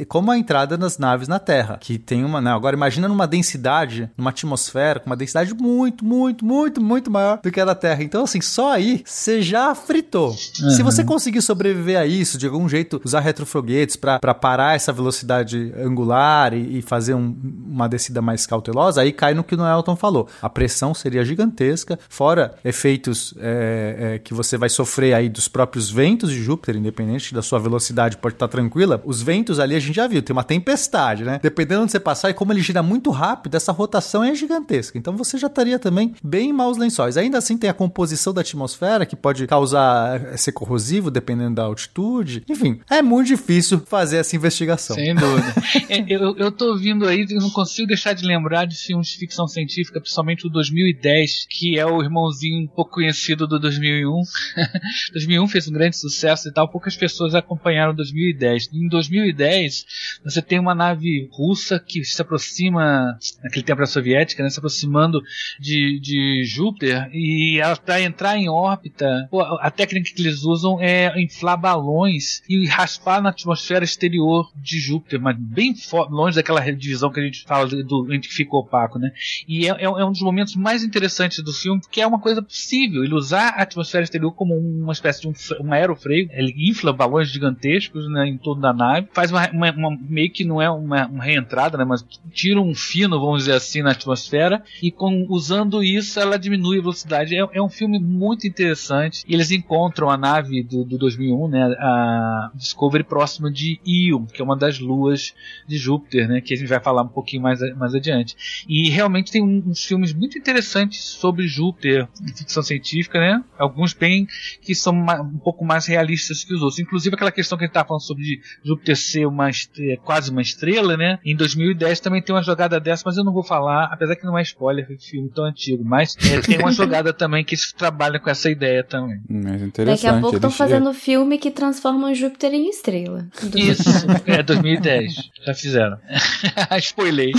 D: como a entrada das naves na Terra, que tem uma. Não, agora imagina numa densidade, numa atmosfera, com uma densidade muito, muito, muito, muito maior do que a da Terra. Então, assim, só aí você já fritou. Uhum. Se você conseguir sobreviver a isso, de algum jeito, usar retrofoguetes para parar essa velocidade angular e, e fazer um, uma descida mais cautelosa, aí cai no que o Elton falou. A pressão seria gigantesca, fora efeitos é, é, que você vai sofrer aí dos próprios ventos de Júpiter, independente da sua velocidade, pode estar tranquila. Os ventos ali a gente já viu, tem uma tempestade, né? Dependendo onde você passar e como ele gira muito rápido, essa rotação é gigantesca. Então você já estaria também bem maus lençóis. Ainda assim tem a composição da atmosfera que pode causar é, ser corrosivo dependendo da altitude. Enfim, é muito difícil fazer essa investigação.
C: Sem dúvida. É, eu, eu tô ouvindo aí, eu não consigo deixar de lembrar de filmes de ficção científica, principalmente o 2010, que é o irmãozinho um pouco conhecido do 2001. 2001 *laughs* fez um grande sucesso e tal, poucas pessoas acompanharam 2010. Em 2010, você tem uma nave russa que se aproxima, naquele tempo era soviética, né, se aproximando de, de Júpiter e ela para entrar em órbita, a técnica que eles usam é inflar balões e raspar na atmosfera exterior de Júpiter, mas bem longe daquela divisão que a gente fala do, do que fica opaco, né? E é, é, é, um dos momentos mais interessantes do filme, porque é uma coisa possível. Ele usar a atmosfera exterior como uma espécie de um, um aerofreio, ele infla balões gigantescos né, em torno da nave, faz uma, uma, uma meio que não é uma, uma, reentrada, né, mas tira um fino, vamos dizer assim, na atmosfera, e com, usando isso ela diminui a velocidade. É, é um filme muito interessante. Eles encontram a nave do, do 2001, né, a Discovery, próxima de Io, que é uma das luas de Júpiter, né, que a gente vai falar um pouquinho mais, mais adiante. E realmente tem um, uns filmes muito interessantes sobre Júpiter, ficção científica, né? Alguns bem que são um pouco mais realistas que os outros. Inclusive aquela questão que a gente estava falando sobre Júpiter ser uma estrela, quase uma estrela, né? Em 2010 também tem uma jogada dessa, mas eu não vou falar, apesar que não é spoiler, é filme tão antigo, mas é, tem uma *laughs* jogada também que trabalha com essa ideia também.
A: Mas interessante.
B: Daqui a pouco estão fazendo filme que transforma Júpiter em estrela.
C: Isso, é 2010. Já fizeram. *laughs* Spoilei.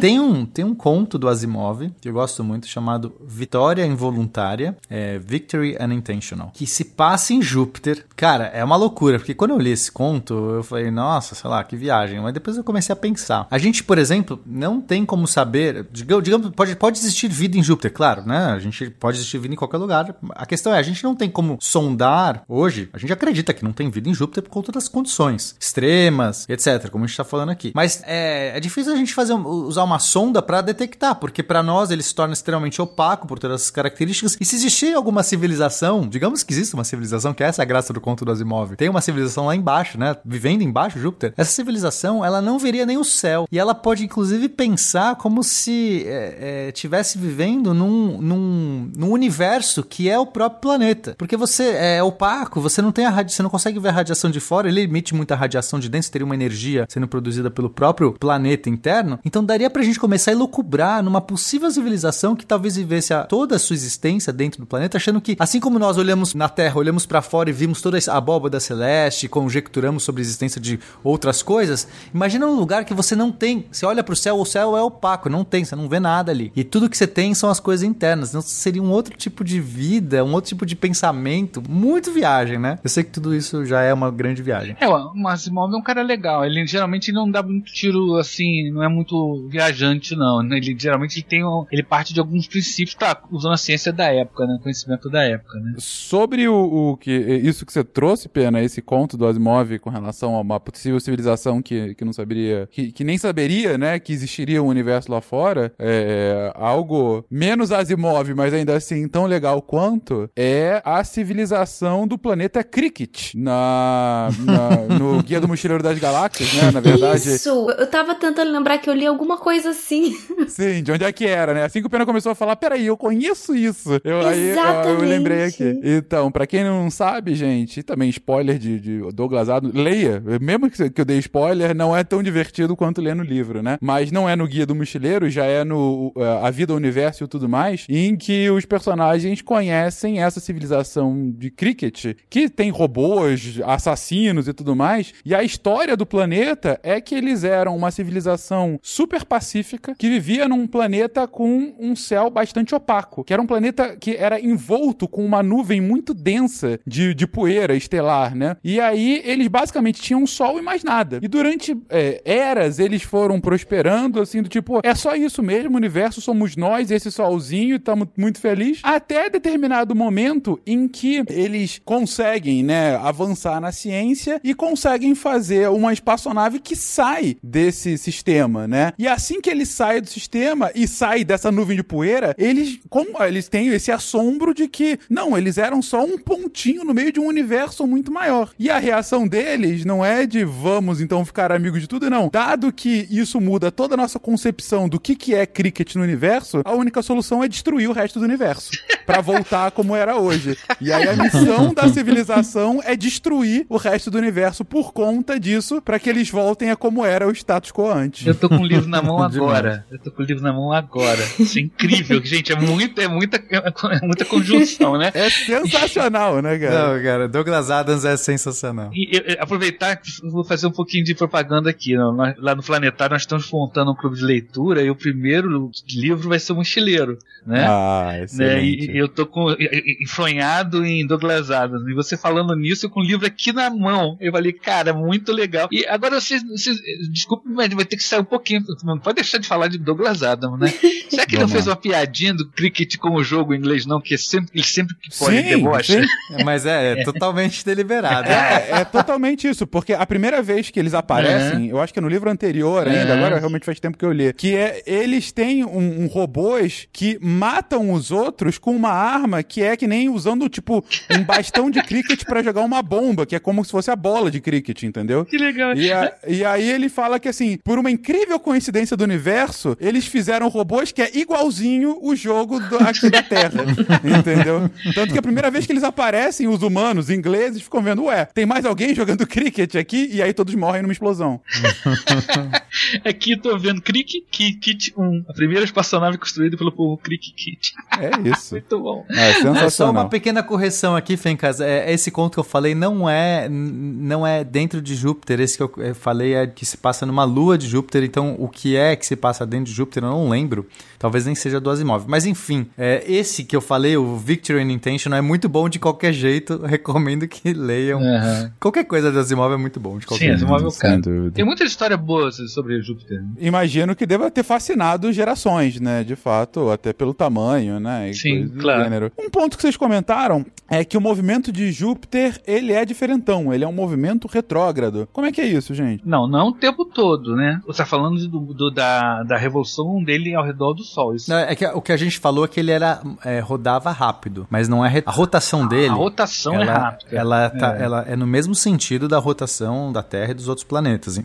D: Tem, um, tem um conto do Asimov que eu gosto muito chamado Vitória Involuntária, é, Victory Unintentional, que se passa em Júpiter. Cara, é uma loucura, porque quando eu li esse conto, eu falei, nossa, sei lá, que viagem. Mas depois eu comecei a pensar. A gente, por exemplo, não tem como saber. Digamos, pode, pode existir vida em Júpiter, claro, né? A gente pode existir vida em qualquer lugar. A questão é, a gente não tem como sondar hoje. A gente acredita que não tem vida em Júpiter por conta das condições extremas, etc., como a gente está falando aqui. Mas é, é difícil a gente fazer, usar uma sonda para detectar, porque para nós ele se torna extremamente opaco por todas essas características. E se existir alguma civilização, digamos que existe uma civilização, que é essa a graça do conto do Asimov, tem uma civilização lá embaixo, né? Vivendo embaixo de Júpiter, essa civilização ela não veria nem o céu. E ela pode, inclusive, pensar como se é, é, tivesse vivendo num, num, num universo que é o próprio planeta. Porque você é opaco, você não tem a radi você não consegue ver a radiação de fora, ele emite muita radiação de dentro, teria uma energia sendo produzida pelo próprio planeta interno. Então daria pra gente começar a elucubrar numa possível civilização que talvez vivesse a toda a sua existência dentro do planeta, achando que, assim como nós olhamos na Terra, olhamos para fora e vimos toda a abóbada celeste, conjecturamos sobre a existência de outras coisas, imagina um lugar que você não tem. Você olha pro céu, o céu é opaco, não tem, você não vê nada ali. E tudo que você tem são as coisas internas. Então seria um outro tipo de vida, um outro tipo de pensamento. Muito viagem, né? Eu sei que tudo isso já é uma grande viagem.
C: É, o Asimov é um cara legal. Ele geralmente não dá muito tiro assim, não é muito viajante, não. Né? Ele geralmente ele tem um, ele parte de alguns princípios, tá, usando a ciência da época, né? Conhecimento da época, né?
A: Sobre o, o que isso que você trouxe, Pena, esse conto do Asimov com relação a uma possível civilização que, que não saberia, que, que nem saberia, né, que existiria um universo lá fora, é algo menos Asimov, mas ainda assim tão legal quanto, é a civilização do planeta Cricket na, na no Guia do Mochileiro das Galáxias, né, na verdade.
B: Isso! Eu tava tentando lembrar que eu li alguma coisa assim. *laughs*
A: Sim, de onde é que era, né? Assim que o Pena começou a falar, peraí, eu conheço isso. Eu, aí eu, eu lembrei aqui. Então, pra quem não sabe, gente, também spoiler de, de Douglas Adams, leia. Mesmo que, que eu dei spoiler, não é tão divertido quanto ler no livro, né? Mas não é no Guia do Mochileiro, já é no uh, A Vida, o Universo e tudo mais, em que os personagens conhecem essa civilização de cricket, que tem robôs, assassinos e tudo mais, e a história do planeta é que eles eram uma civilização super pacífica que vivia num planeta com um céu bastante opaco, que era um planeta que era envolto com uma nuvem muito densa de, de poeira estelar, né? E aí eles basicamente tinham um sol e mais nada. E durante é, eras eles foram prosperando, assim, do tipo, é só isso mesmo, o universo somos nós, esse solzinho, estamos muito felizes. Até determinado momento em que eles conseguem, né, avançar na ciência e conseguem fazer uma espaçonave que sai desse sistema, né? E assim que ele sai do sistema e sai dessa nuvem de poeira, eles, como eles têm esse assombro de que, não, eles eram só um pontinho no meio de um universo muito maior. E a reação deles não é de vamos então ficar amigos de tudo, não. Dado que isso muda toda a nossa concepção do que, que é cricket no universo, a única solução é destruir o resto do universo. *laughs* para voltar como era hoje. E aí a missão da civilização é destruir o resto do universo por conta disso, para que eles voltem a como era o status quo antes.
C: Eu tô com o livro na mão *laughs* agora. Eu tô com o livro na mão agora. Isso é incrível, gente. É, muito, é, muita, é muita conjunção, né?
A: É sensacional, né, cara?
D: Não, cara, Douglas Adams é sensacional.
C: E, e aproveitar que vou fazer um pouquinho de propaganda aqui. Né? Lá no Planetário nós estamos montando um clube de leitura e o primeiro livro vai ser o Mochileiro, né?
A: Ah, excelente.
C: Né? E, eu tô com enfronhado em Douglas Adams. E você falando nisso, com o livro aqui na mão. Eu falei, cara, muito legal. E agora vocês, vocês desculpe, mas vai ter que sair um pouquinho. Não pode deixar de falar de Douglas Adams, né? *laughs* Será que ele não fez uma piadinha do cricket com o jogo em inglês, não? Que é sempre, ele sempre que pode sim, debocha. Sim.
D: Mas é, é, totalmente deliberado.
A: É, é, totalmente isso, porque a primeira vez que eles aparecem, eu acho que é no livro anterior ainda, agora realmente faz tempo que eu li, que é eles têm um, um robôs que matam os outros com uma arma que é que nem usando, tipo, um bastão de cricket para jogar uma bomba, que é como se fosse a bola de cricket, entendeu?
C: Que legal.
A: E, a, e aí ele fala que, assim, por uma incrível coincidência do universo, eles fizeram robôs que é igualzinho o jogo do, aqui da Terra, *laughs* entendeu? Tanto que a primeira vez que eles aparecem, os humanos, ingleses, ficam vendo, ué, tem mais alguém jogando cricket aqui? E aí todos morrem numa explosão. *laughs* *laughs*
C: aqui tô vendo Cricket Kit 1, a primeira espaçonave construída pelo povo Cricket Kit.
A: É isso. *laughs*
C: Muito bom.
A: É sensacional. É
D: só uma pequena correção aqui, Fencas. É, esse conto que eu falei não é, não é dentro de Júpiter. Esse que eu falei é que se passa numa lua de Júpiter. Então, o que é que se passa dentro de Júpiter, eu não lembro. Talvez nem seja do Asimov. Mas enfim, é, esse que eu falei, o Victory and Intention, é muito bom de qualquer jeito. *laughs* Recomendo que leiam. Uhum. Qualquer coisa do Asimov é muito bom de qualquer
C: Sim, jeito. Asimov é o cara. Tem muita história boa sobre Júpiter.
A: Imagino que deva ter fascinado gerações, né? De fato, até pelo tamanho, né? E
C: Sim, claro. Gênero.
A: Um ponto que vocês comentaram é que o movimento de Júpiter, ele é diferentão. Ele é um movimento retrógrado. Como é que é isso, gente?
C: Não, não o tempo todo, né? Você tá falando do, do, da, da revolução dele ao redor do Sol. Isso.
D: Não, é que o que a gente falou é que ele era é, rodava rápido, mas não é a rotação dele. A
C: rotação
D: ela,
C: é rápida.
D: Ela, tá, é. ela é no mesmo sentido da rotação da Terra e dos outros planetas,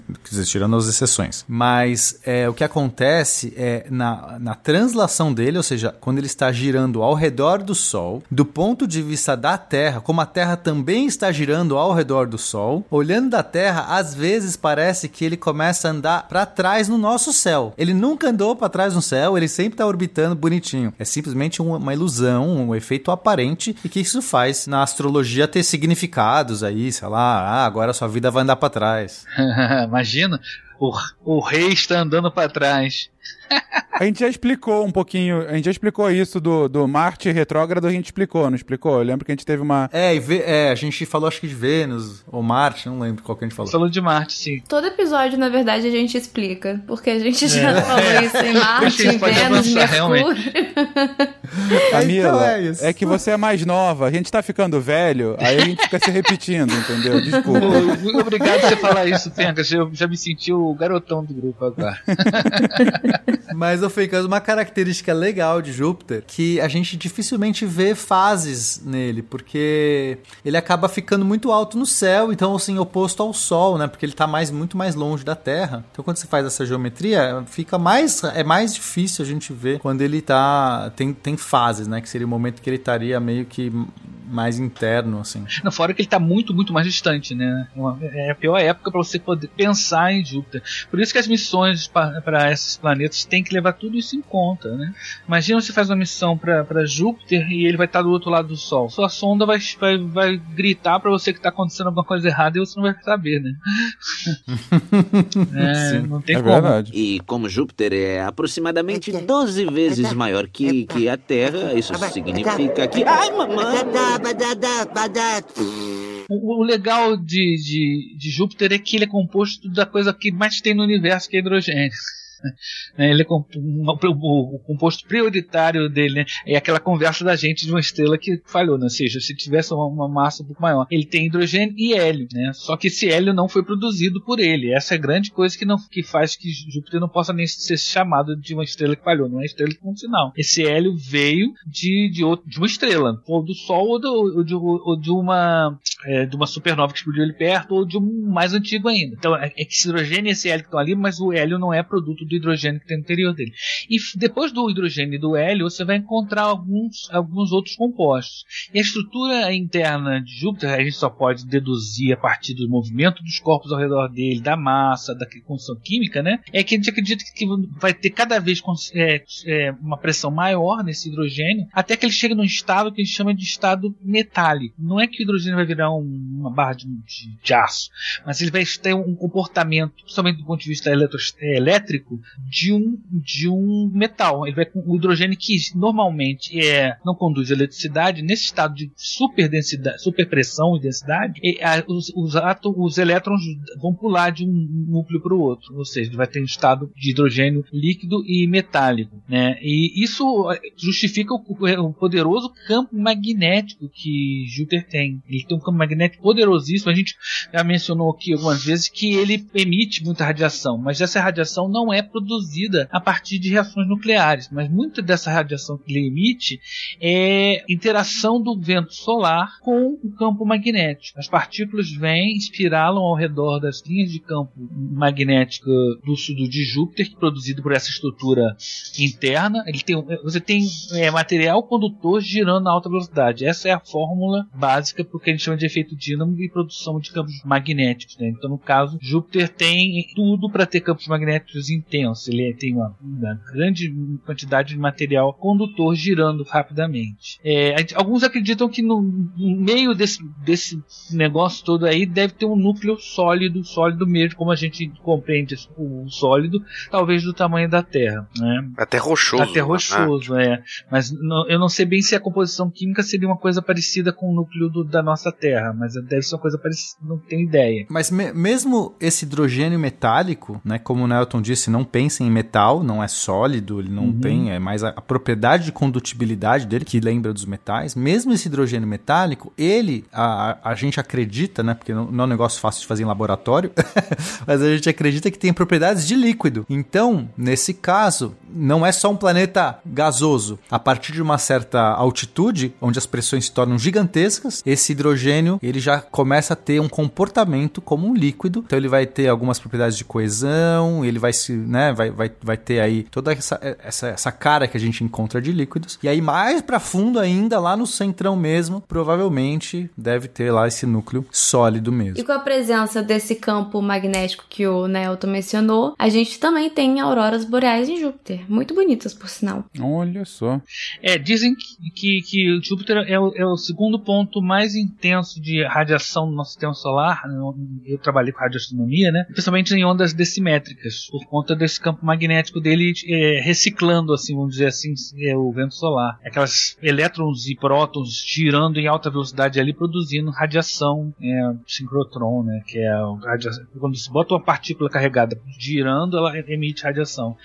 D: tirando as exceções. Mas é, o que acontece é na, na translação dele, ou seja, quando ele está girando ao redor do Sol, do ponto de vista da Terra, como a Terra também está girando ao redor do Sol, olhando da Terra, às vezes parece que ele começa a andar para trás no nosso céu. Ele nunca andou para trás no céu, ele sempre está orbitando bonitinho. É simplesmente uma ilusão, um efeito aparente e que isso faz na astrologia ter significados aí, sei lá, ah, agora sua vida vai andar para trás. *laughs*
C: Imagina, o, o rei está andando para trás.
A: A gente já explicou um pouquinho, a gente já explicou isso do, do Marte retrógrado, a gente explicou, não explicou? Eu lembro que a gente teve uma.
D: É, e é, a gente falou acho que de Vênus ou Marte, não lembro qual que a gente falou.
C: Falou de Marte, sim.
B: Todo episódio, na verdade, a gente explica, porque a gente já é. falou isso em *laughs* Marte, em Vênus, Mercúrio. *laughs*
A: Camila, então é, isso. é que você é mais nova, a gente tá ficando velho, aí a gente fica se repetindo, entendeu? Desculpa.
C: Muito obrigado por você falar isso, Fencas. Eu já me senti o garotão do grupo agora. *laughs*
D: Mas, ô Fencas, uma característica legal de Júpiter que a gente dificilmente vê fases nele, porque ele acaba ficando muito alto no céu, então, assim, oposto ao Sol, né? Porque ele tá mais, muito mais longe da Terra. Então, quando você faz essa geometria, fica mais, é mais difícil a gente ver quando ele tá, tem, tem fases, né? Que seria o momento que ele estaria meio que mais interno, assim.
C: Não, fora que ele está muito, muito mais distante, né? É a pior época para você poder pensar em Júpiter. Por isso que as missões para esses planetas têm que levar tudo isso em conta, né? Imagina você faz uma missão para Júpiter e ele vai estar do outro lado do Sol. Sua sonda vai, vai, vai gritar para você que está acontecendo alguma coisa errada e você não vai saber, né? *laughs* é, não tem
A: É
C: como.
A: verdade.
G: E como Júpiter é aproximadamente 12 vezes maior que, que a Terra, isso significa que. Ai, mamãe!
C: O, legal de, de, de Júpiter é que ele é composto da coisa que mais tem no universo, que é hidrogênio. Né, Ele é o, o composto prioritário dele né, é aquela conversa da gente de uma estrela que falhou, né? ou seja, se tivesse uma, uma massa um pouco maior. Ele tem hidrogênio e hélio, né? Só que esse hélio não foi produzido por ele. Essa é a grande coisa que, não, que faz que Júpiter não possa nem ser chamado de uma estrela que falhou, não é estrela com sinal. Esse hélio veio de, de, outro, de uma estrela, ou do Sol ou, do, ou de, ou de uma é, de uma supernova que explodiu ali perto ou de um mais antigo ainda. Então é, é que esse hidrogênio e esse hélio estão ali, mas o hélio não é produto do hidrogênio que tem no interior dele. E depois do hidrogênio e do hélio, você vai encontrar alguns, alguns outros compostos. E a estrutura interna de Júpiter, a gente só pode deduzir a partir do movimento dos corpos ao redor dele, da massa, da construção química, né? É que a gente acredita que vai ter cada vez é, é, uma pressão maior nesse hidrogênio, até que ele chega num estado que a gente chama de estado metálico. Não é que o hidrogênio vai virar um- uma barra de, de- de aço, mas ele vai ter um comportamento, principalmente do ponto de vista eletro- é, elétrico, de um, de um metal. Ele vai com o hidrogênio que normalmente é, não conduz eletricidade, nesse estado de super densidade, super pressão e densidade, e, a- os, os, átomos, os elétrons vão pular de um núcleo para o outro, ou seja, vai ter um estado de hidrogênio líquido e metálico, né? E isso justifica o, o poderoso campo magnético que Júpiter tem. Ele tem um campo magnético poderosíssimo. A gente já mencionou aqui algumas vezes que ele emite muita radiação, mas essa radiação não é produzida a partir de reações nucleares, mas muita dessa radiação que ele emite é interação do vento solar com o campo magnético. As partículas vêm, espiralam ao redor das linhas de campo magnética do sudo de Júpiter, produzido por essa estrutura interna. Ele tem, você tem é, material condutor girando a alta velocidade. Essa é a fórmula básica para o que a gente chama de efeito dínamo e produção de campos magnéticos. né? Então, no caso, Júpiter tem tudo para ter campos magnéticos intensos. Ele tem uma, uma grande quantidade de material condutor girando rapidamente. É, alguns acreditam que no, meio desse, desse negócio todo aí deve ter um núcleo sólido, sólido mesmo, como a gente compreende o sólido, talvez do tamanho da Terra. Né?
E: Até rochoso.
C: Até
E: né?
C: rochoso, é. Mas não- eu não sei bem se a composição química seria uma coisa parecida com o núcleo do- da nossa Terra, mas deve ser uma coisa parecida, não tenho ideia.
D: Mas me- mesmo esse hidrogênio metálico, né, como o Nelton disse, não pensa em metal, não é sólido, ele não
C: Uhum.
D: tem, é mais a, a propriedade de condutibilidade dele que lembra dos metais. Mesmo esse hidrogênio metálico, ele, a, a- a gente acredita, né, porque não, não é um negócio fácil de fazer em laboratório, *laughs* mas a gente acredita que tem propriedades de líquido. Então, nesse caso, não é só um planeta gasoso. A partir de uma certa altitude, onde as pressões se tornam gigantescas, esse hidrogênio ele já começa a ter um comportamento como um líquido. Então ele vai ter algumas propriedades de coesão, ele vai se, né, vai, vai, vai ter aí toda essa, essa, essa cara que a gente encontra de líquidos. E aí mais para fundo ainda, lá no centrão mesmo, provavelmente deve ter lá esse núcleo sólido mesmo.
B: E com a presença desse campo magnético que o Nelton mencionou, a gente também tem auroras boreais em Júpiter. Muito bonitas, por sinal.
A: Olha só.
C: É, dizem que, que, que Júpiter é o, é o segundo ponto mais intenso de radiação do nosso sistema solar. Eu trabalhei com radioastronomia, né? Principalmente em ondas decimétricas, por conta desse campo magnético dele é, reciclando, assim, vamos dizer assim, é, o vento solar. Aquelas elétrons e prótons girando em alta velocidade ali, produzindo radiação é, sincrotron, né? Que é radiação. Quando se bota uma partícula carregada girando, ela emite radiação.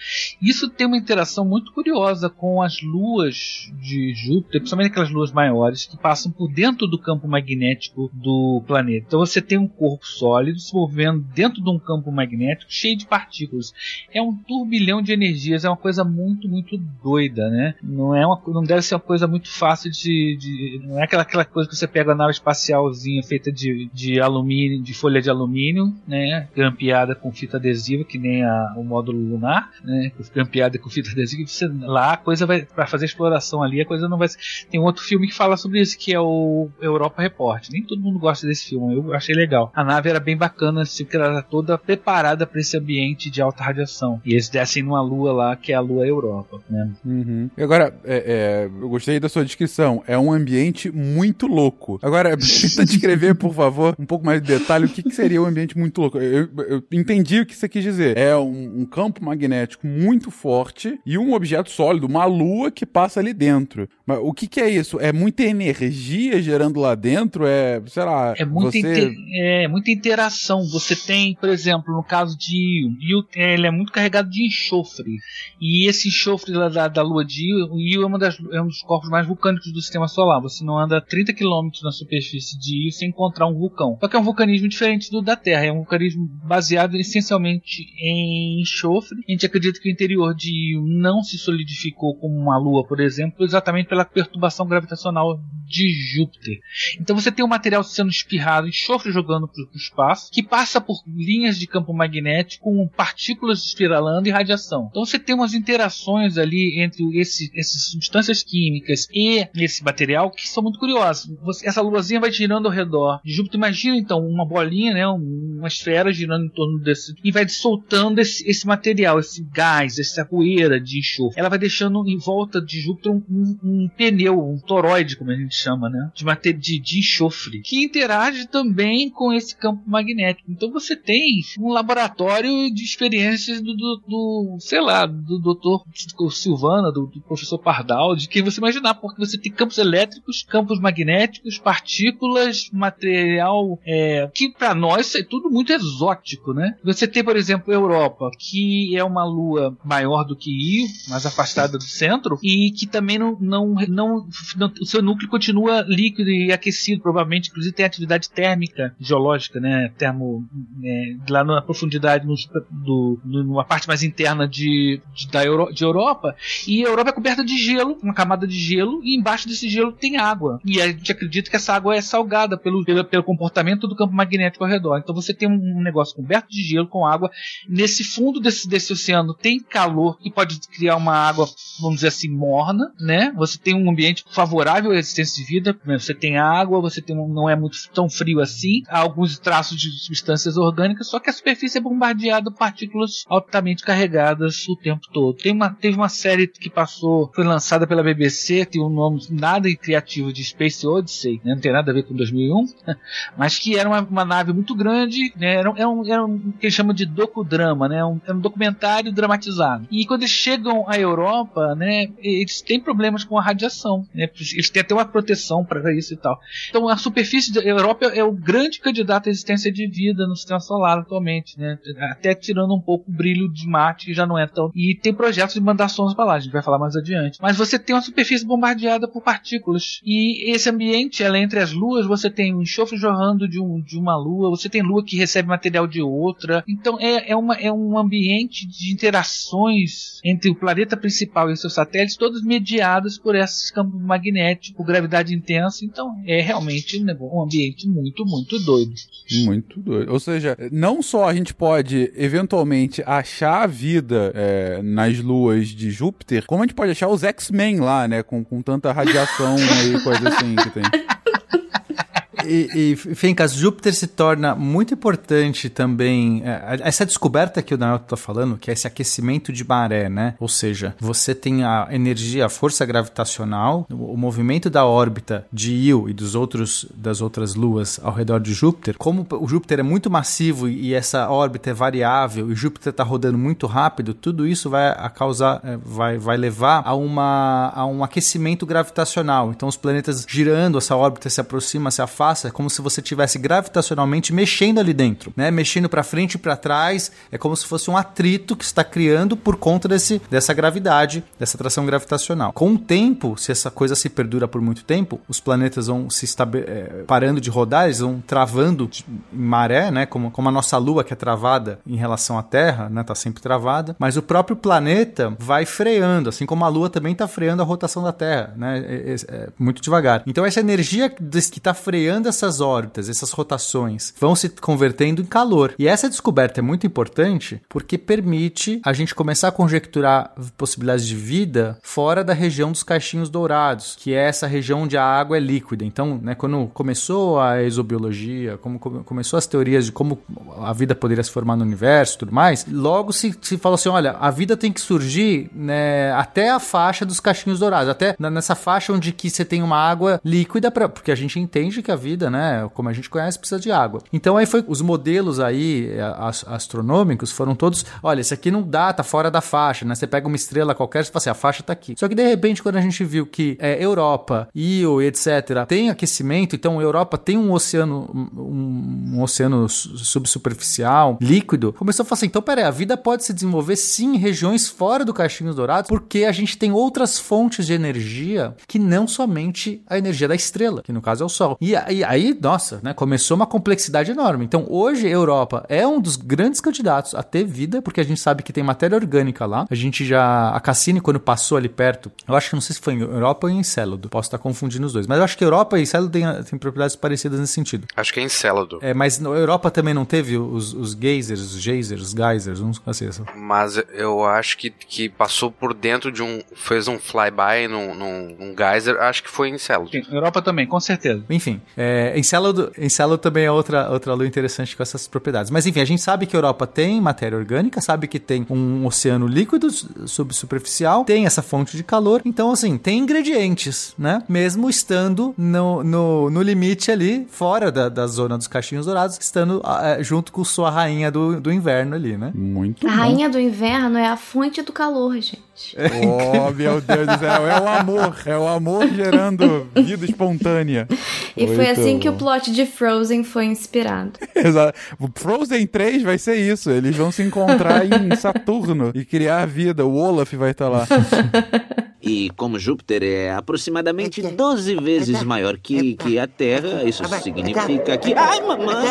C: Isso tem uma interação muito curiosa com as luas de Júpiter, principalmente aquelas luas maiores que passam por dentro do campo magnético do planeta. Então você tem um corpo sólido se movendo dentro de um campo magnético cheio de partículas. É um turbilhão de energias, é uma coisa muito, muito doida, né? Não é uma, não deve ser uma coisa muito fácil de, de não é aquela, aquela coisa que você pega a nave espacialzinha feita de, de alumínio, de folha de alumínio, né? Grampeada com fita adesiva, que nem a, o módulo lunar, né? Grampeada com fita adesiva, você, lá a coisa vai para fazer exploração ali, a coisa não vai. Tem um outro filme que fala sobre isso, que é o Europa Report. Nem todo mundo gosta desse filme, eu achei legal. A nave era bem bacana, assim, que ela era toda preparada para esse ambiente de alta radiação. E eles descem numa lua lá, que é a lua Europa, né?
A: Uhum. E agora, é, é, eu gostei da sua descrição. É um ambiente muito louco. Agora, *laughs* tenta descrever, por favor, um pouco mais de detalhe, o que, que seria um ambiente muito louco. Eu, eu, entendi o que você quis dizer. É um, um campo magnético muito forte e um objeto sólido, uma lua que passa ali dentro. Mas o que, que é isso? É muita energia gerando lá dentro? É, sei lá.
C: É muita,
A: você...
C: inter... é, muita interação. Você tem, por exemplo, no caso de ele é muito carregado de enxofre. E esse enxofre lá da, da lua de Io, Io é, uma das, é um dos corpos mais vulcânicos do sistema solar. Você não anda 30 km na superfície de Io sem encontrar um vulcão. Só que é um vulcanismo diferente do da Terra. É um vulcanismo baseado essencialmente em enxofre. A gente acredita que o interior de Io não se solidificou como uma lua, por exemplo, exatamente pela perturbação gravitacional de Júpiter. Então você tem o um material sendo espirrado, enxofre jogando para o espaço, que passa por linhas de campo magnético com partículas espiralando e radiação. Então você tem umas interações ali entre esse, essas substâncias químicas e esse material que são muito curiosas. Você, essa luazinha vai girando ao redor de Júpiter. Imagina então uma bolinha, né, uma esfera girando em torno desse e vai soltando esse, esse material, esse gás, essa poeira de enxofre. Ela vai deixando em volta de Júpiter um, um, um pneu, um toroide, como a gente chama, né, de, de, de enxofre, que interage também com esse campo magnético. Então você tem um laboratório de experiências do, do, do sei lá, do doutor Silvana, do, do, professor Pardal, de quem você imaginar, porque você tem campos elétricos, campos magnéticos, partículas, material é, que para nós é tudo muito exótico, né? Você tem, por exemplo, a Europa, que é uma lua maior do que Io, mais afastada do centro, e que também não, não, não, não o seu núcleo continua líquido e aquecido, provavelmente, inclusive tem atividade térmica geológica, né? Termo, é, lá na profundidade, no, do, numa parte mais interna de, de, da Euro, de Europa, e a Europa é coberta de gelo, uma camada de gelo, e embaixo desse gelo tem água. E a gente acredita que essa água é salgada pelo, pelo, pelo comportamento do campo magnético ao redor. Então você tem um, negócio coberto de gelo com água. Nesse fundo desse, desse oceano tem calor que pode criar uma água, vamos dizer assim, morna, né? Você tem um ambiente favorável à existência de vida. Você tem água, você tem um, não é muito tão frio assim. Há alguns traços de substâncias orgânicas, só que a superfície é bombardeada por partículas altamente carregadas o tempo todo. Tem uma, teve uma série que passou, foi lançada pela BBC, tem um nome nada criativo de Space Odyssey, né? não tem nada a ver com 2001, *laughs* mas que era uma, uma nave muito grande, né? era, era, um, era um que eles chamam de docudrama, né? um, era um documentário dramatizado. E quando eles chegam à Europa, né, eles têm problemas com a radiação, né? eles têm até uma proteção para isso e tal. Então a superfície da Europa é o grande candidato à existência de vida no sistema solar atualmente, né? até tirando um pouco o brilho de Marte, já não é tão. E tem projetos de mandar sondas para lá, a gente vai falar mais adiante. Mas você tem uma superfície bombardeada por partículas. E esse ambiente, ela entre as luas, você tem um enxofre jorrando de, um, de uma lua, você tem lua que recebe material de outra. Então é, é, uma, é um ambiente de interações entre o planeta principal e seus satélites, todos mediados por esses campos magnéticos, por gravidade intensa. Então é realmente um ambiente muito, muito doido.
A: Muito doido. Ou seja, não só a gente pode eventualmente achar a vida é, nas luas de Júpiter, como a gente pode achar os X-Men lá, né? Com, com tanta radiação e coisa assim que tem. *laughs*
D: E, e Júpiter se torna muito importante também. É, essa descoberta que o Daniel está falando, que é esse aquecimento de maré, né? Ou seja, você tem a energia, a força gravitacional, o, o movimento da órbita de Io e dos outros, das outras luas ao redor de Júpiter. Como o Júpiter é muito massivo e essa órbita é variável e Júpiter está rodando muito rápido, tudo isso vai causar, é, vai, vai levar a, uma, a um aquecimento gravitacional. Então os planetas girando, essa órbita se aproxima, se afasta passa, é como se você tivesse gravitacionalmente mexendo ali dentro, né? Mexendo para frente e para trás, é como se fosse um atrito que está criando por conta desse, dessa gravidade, dessa atração gravitacional. Com o tempo, se essa coisa se perdura por muito tempo, os planetas vão se é, parando de rodar, eles vão travando em maré, né? Como, como a nossa Lua que é travada em relação à Terra, né? Tá sempre travada, mas o próprio planeta vai freando, assim como a Lua também está freando a rotação da Terra, né? É, é, muito devagar. Então essa energia que está freando essas órbitas, essas rotações, vão se convertendo em calor. E essa descoberta é muito importante porque permite a gente começar a conjecturar possibilidades de vida fora da região dos caixinhos dourados, que é essa região onde a água é líquida. Então, né, quando começou a exobiologia, como começou as teorias de como a vida poderia se formar no universo, tudo mais, logo se, se falou assim, olha, a vida tem que surgir né, até a faixa dos caixinhos dourados, até nessa faixa onde que você tem uma água líquida para porque a gente entende que a vida, né, como a gente conhece, precisa de água. Então aí foi os modelos aí astronômicos foram todos, olha, esse aqui não dá, tá fora da faixa, né? Você pega uma estrela qualquer, você fala assim, a faixa tá aqui. Só que de repente quando a gente viu que é, Europa, Io, etc, tem aquecimento, então Europa tem um oceano um, um oceano subsuperficial, líquido, começou a falar assim, então peraí, a vida pode se desenvolver sim em regiões fora do Caixinhos Dourados, porque a gente tem outras fontes de energia que não somente a energia da estrela, que no caso é o Sol. E, e aí, nossa, né, começou uma complexidade enorme. Então, hoje, a Europa é um dos grandes candidatos a ter vida, porque a gente sabe que tem matéria orgânica lá. A gente já. A Cassini, quando passou ali perto, eu acho que não sei se foi em Europa ou em Encélado, posso estar confundindo os dois, mas eu acho que Europa e Encélado têm, têm propriedades parecidas nesse sentido.
E: Acho que é Encélado.
D: É, mas na Europa também não teve os, os geysers, os geysers, os geysers, uns assim.
E: Mas eu acho que, que passou por dentro de um. fez um flyby num, num, num geyser, acho que foi em Encélado.
C: Sim, Europa também, com certeza.
D: Enfim, é, Encélado, Encélado também é outra, outra lua interessante com essas propriedades. Mas enfim, a gente sabe que a Europa tem matéria orgânica, sabe que tem um oceano líquido subsuperficial, tem essa fonte de calor, então assim, tem ingredientes, né? Mesmo estando no, no, no limite ali, fora da, da zona dos caixinhos dourados, estando uh, junto com sua rainha do, do inverno ali, né?
A: Muito
B: A
A: bom.
B: rainha do inverno é a fonte do calor, gente. *laughs*
A: Oh, meu Deus do céu, é o amor, é o amor gerando vida espontânea.
B: E Muito foi assim bom. que o plot de Frozen foi inspirado. *laughs*
A: Exato. O Frozen 3 vai ser isso, eles vão se encontrar em *laughs* Saturno e criar a vida, o Olaf vai estar lá.
G: E como Júpiter é aproximadamente 12 vezes maior que, que a Terra, isso significa que. Ai, mamãe!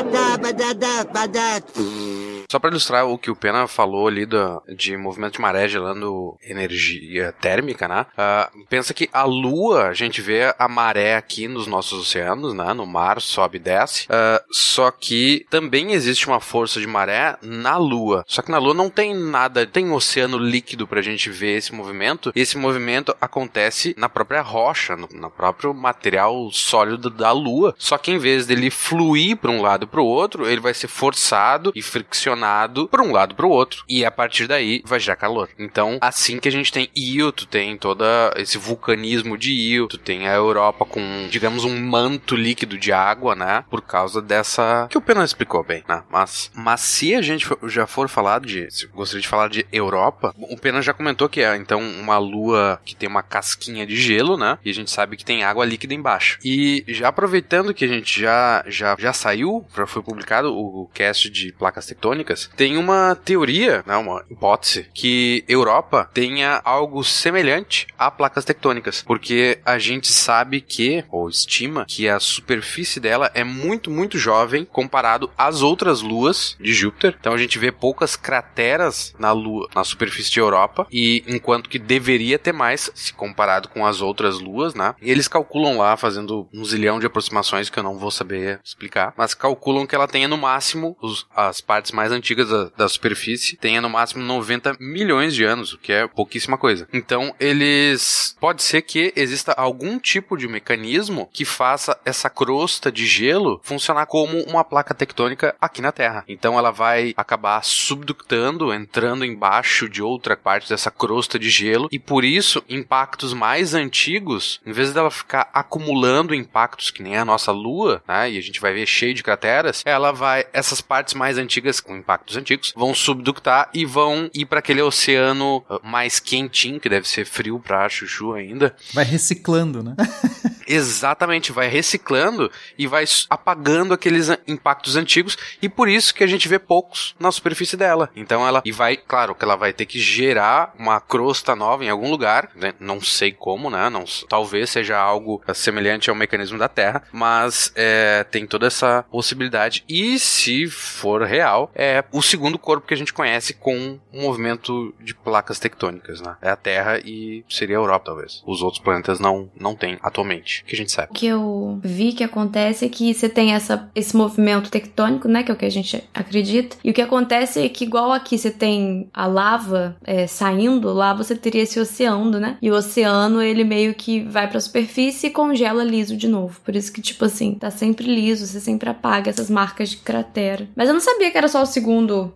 E: Só para ilustrar o que o Pena falou ali do, de movimento de maré gelando energia térmica, né? Uh, pensa que a Lua, a gente vê a maré aqui nos nossos oceanos, né? No mar, sobe e desce. Uh, só que também existe uma força de maré na Lua. Só que na Lua não tem nada, tem um oceano líquido pra gente ver esse movimento. Esse movimento acontece na própria rocha, no, no próprio material sólido da Lua. Só que em vez dele fluir para um lado para o outro, ele vai ser forçado e friccionado direcionado para um lado para o outro. E a partir daí vai gerar calor. Então, assim que a gente tem Io, tu tem todo esse vulcanismo de Io, tu tem a Europa com, digamos, um manto líquido de água, né? Por causa dessa. que o Pena explicou bem, né? Mas, mas se a gente já for falar de. Se gostaria de falar de Europa, o Pena já comentou que é então uma lua que tem uma casquinha de gelo, né? E a gente sabe que tem água líquida embaixo. E já aproveitando que a gente já, já, já saiu, já foi publicado o cast de placas tectônicas tem uma teoria, né, uma hipótese, que Europa tenha algo semelhante a placas tectônicas, porque a gente sabe que, ou estima, que a superfície dela é muito, muito jovem comparado às outras luas de Júpiter. Então a gente vê poucas crateras na lua, na superfície de Europa, e enquanto que deveria ter mais se comparado com as outras luas, né? E eles calculam lá, fazendo um zilhão de aproximações que eu não vou saber explicar, mas calculam que ela tenha no máximo os, as partes mais antigas da, da superfície tenha no máximo 90 milhões de anos, o que é pouquíssima coisa. Então, eles. Pode ser que exista algum tipo de mecanismo que faça essa crosta de gelo funcionar como uma placa tectônica aqui na Terra. Então, ela vai acabar subductando, entrando embaixo de outra parte dessa crosta de gelo, e por isso, impactos mais antigos, em vez dela ficar acumulando impactos que nem a nossa Lua, né, e a gente vai ver cheio de crateras, ela vai. Essas partes mais antigas com impactos antigos, vão subductar e vão ir para aquele oceano uh, mais quentinho, que deve ser frio pra Chuchu ainda.
D: Vai reciclando, né? *laughs*
E: Exatamente, vai reciclando e vai apagando aqueles impactos antigos e por isso que a gente vê poucos na superfície dela. Então ela e vai, claro, que ela vai ter que gerar uma crosta nova em algum lugar, né? não sei como, né? Não, talvez seja algo eh, semelhante ao mecanismo da Terra, mas é, tem toda essa possibilidade e se for real, é o segundo corpo que a gente conhece com um movimento de placas tectônicas, né? É a Terra e seria a Europa talvez. Os outros planetas não não tem atualmente, que a gente sabe.
B: O que eu vi que acontece é que você tem essa, esse movimento tectônico, né? Que é o que a gente acredita. E o que acontece é que, igual aqui você tem a lava é, saindo, lá você teria esse oceano, né? E o oceano, ele meio que vai pra superfície e congela liso de novo. Por isso que, tipo assim, tá sempre liso, você sempre apaga essas marcas de cratera. Mas eu não sabia que era só o segundo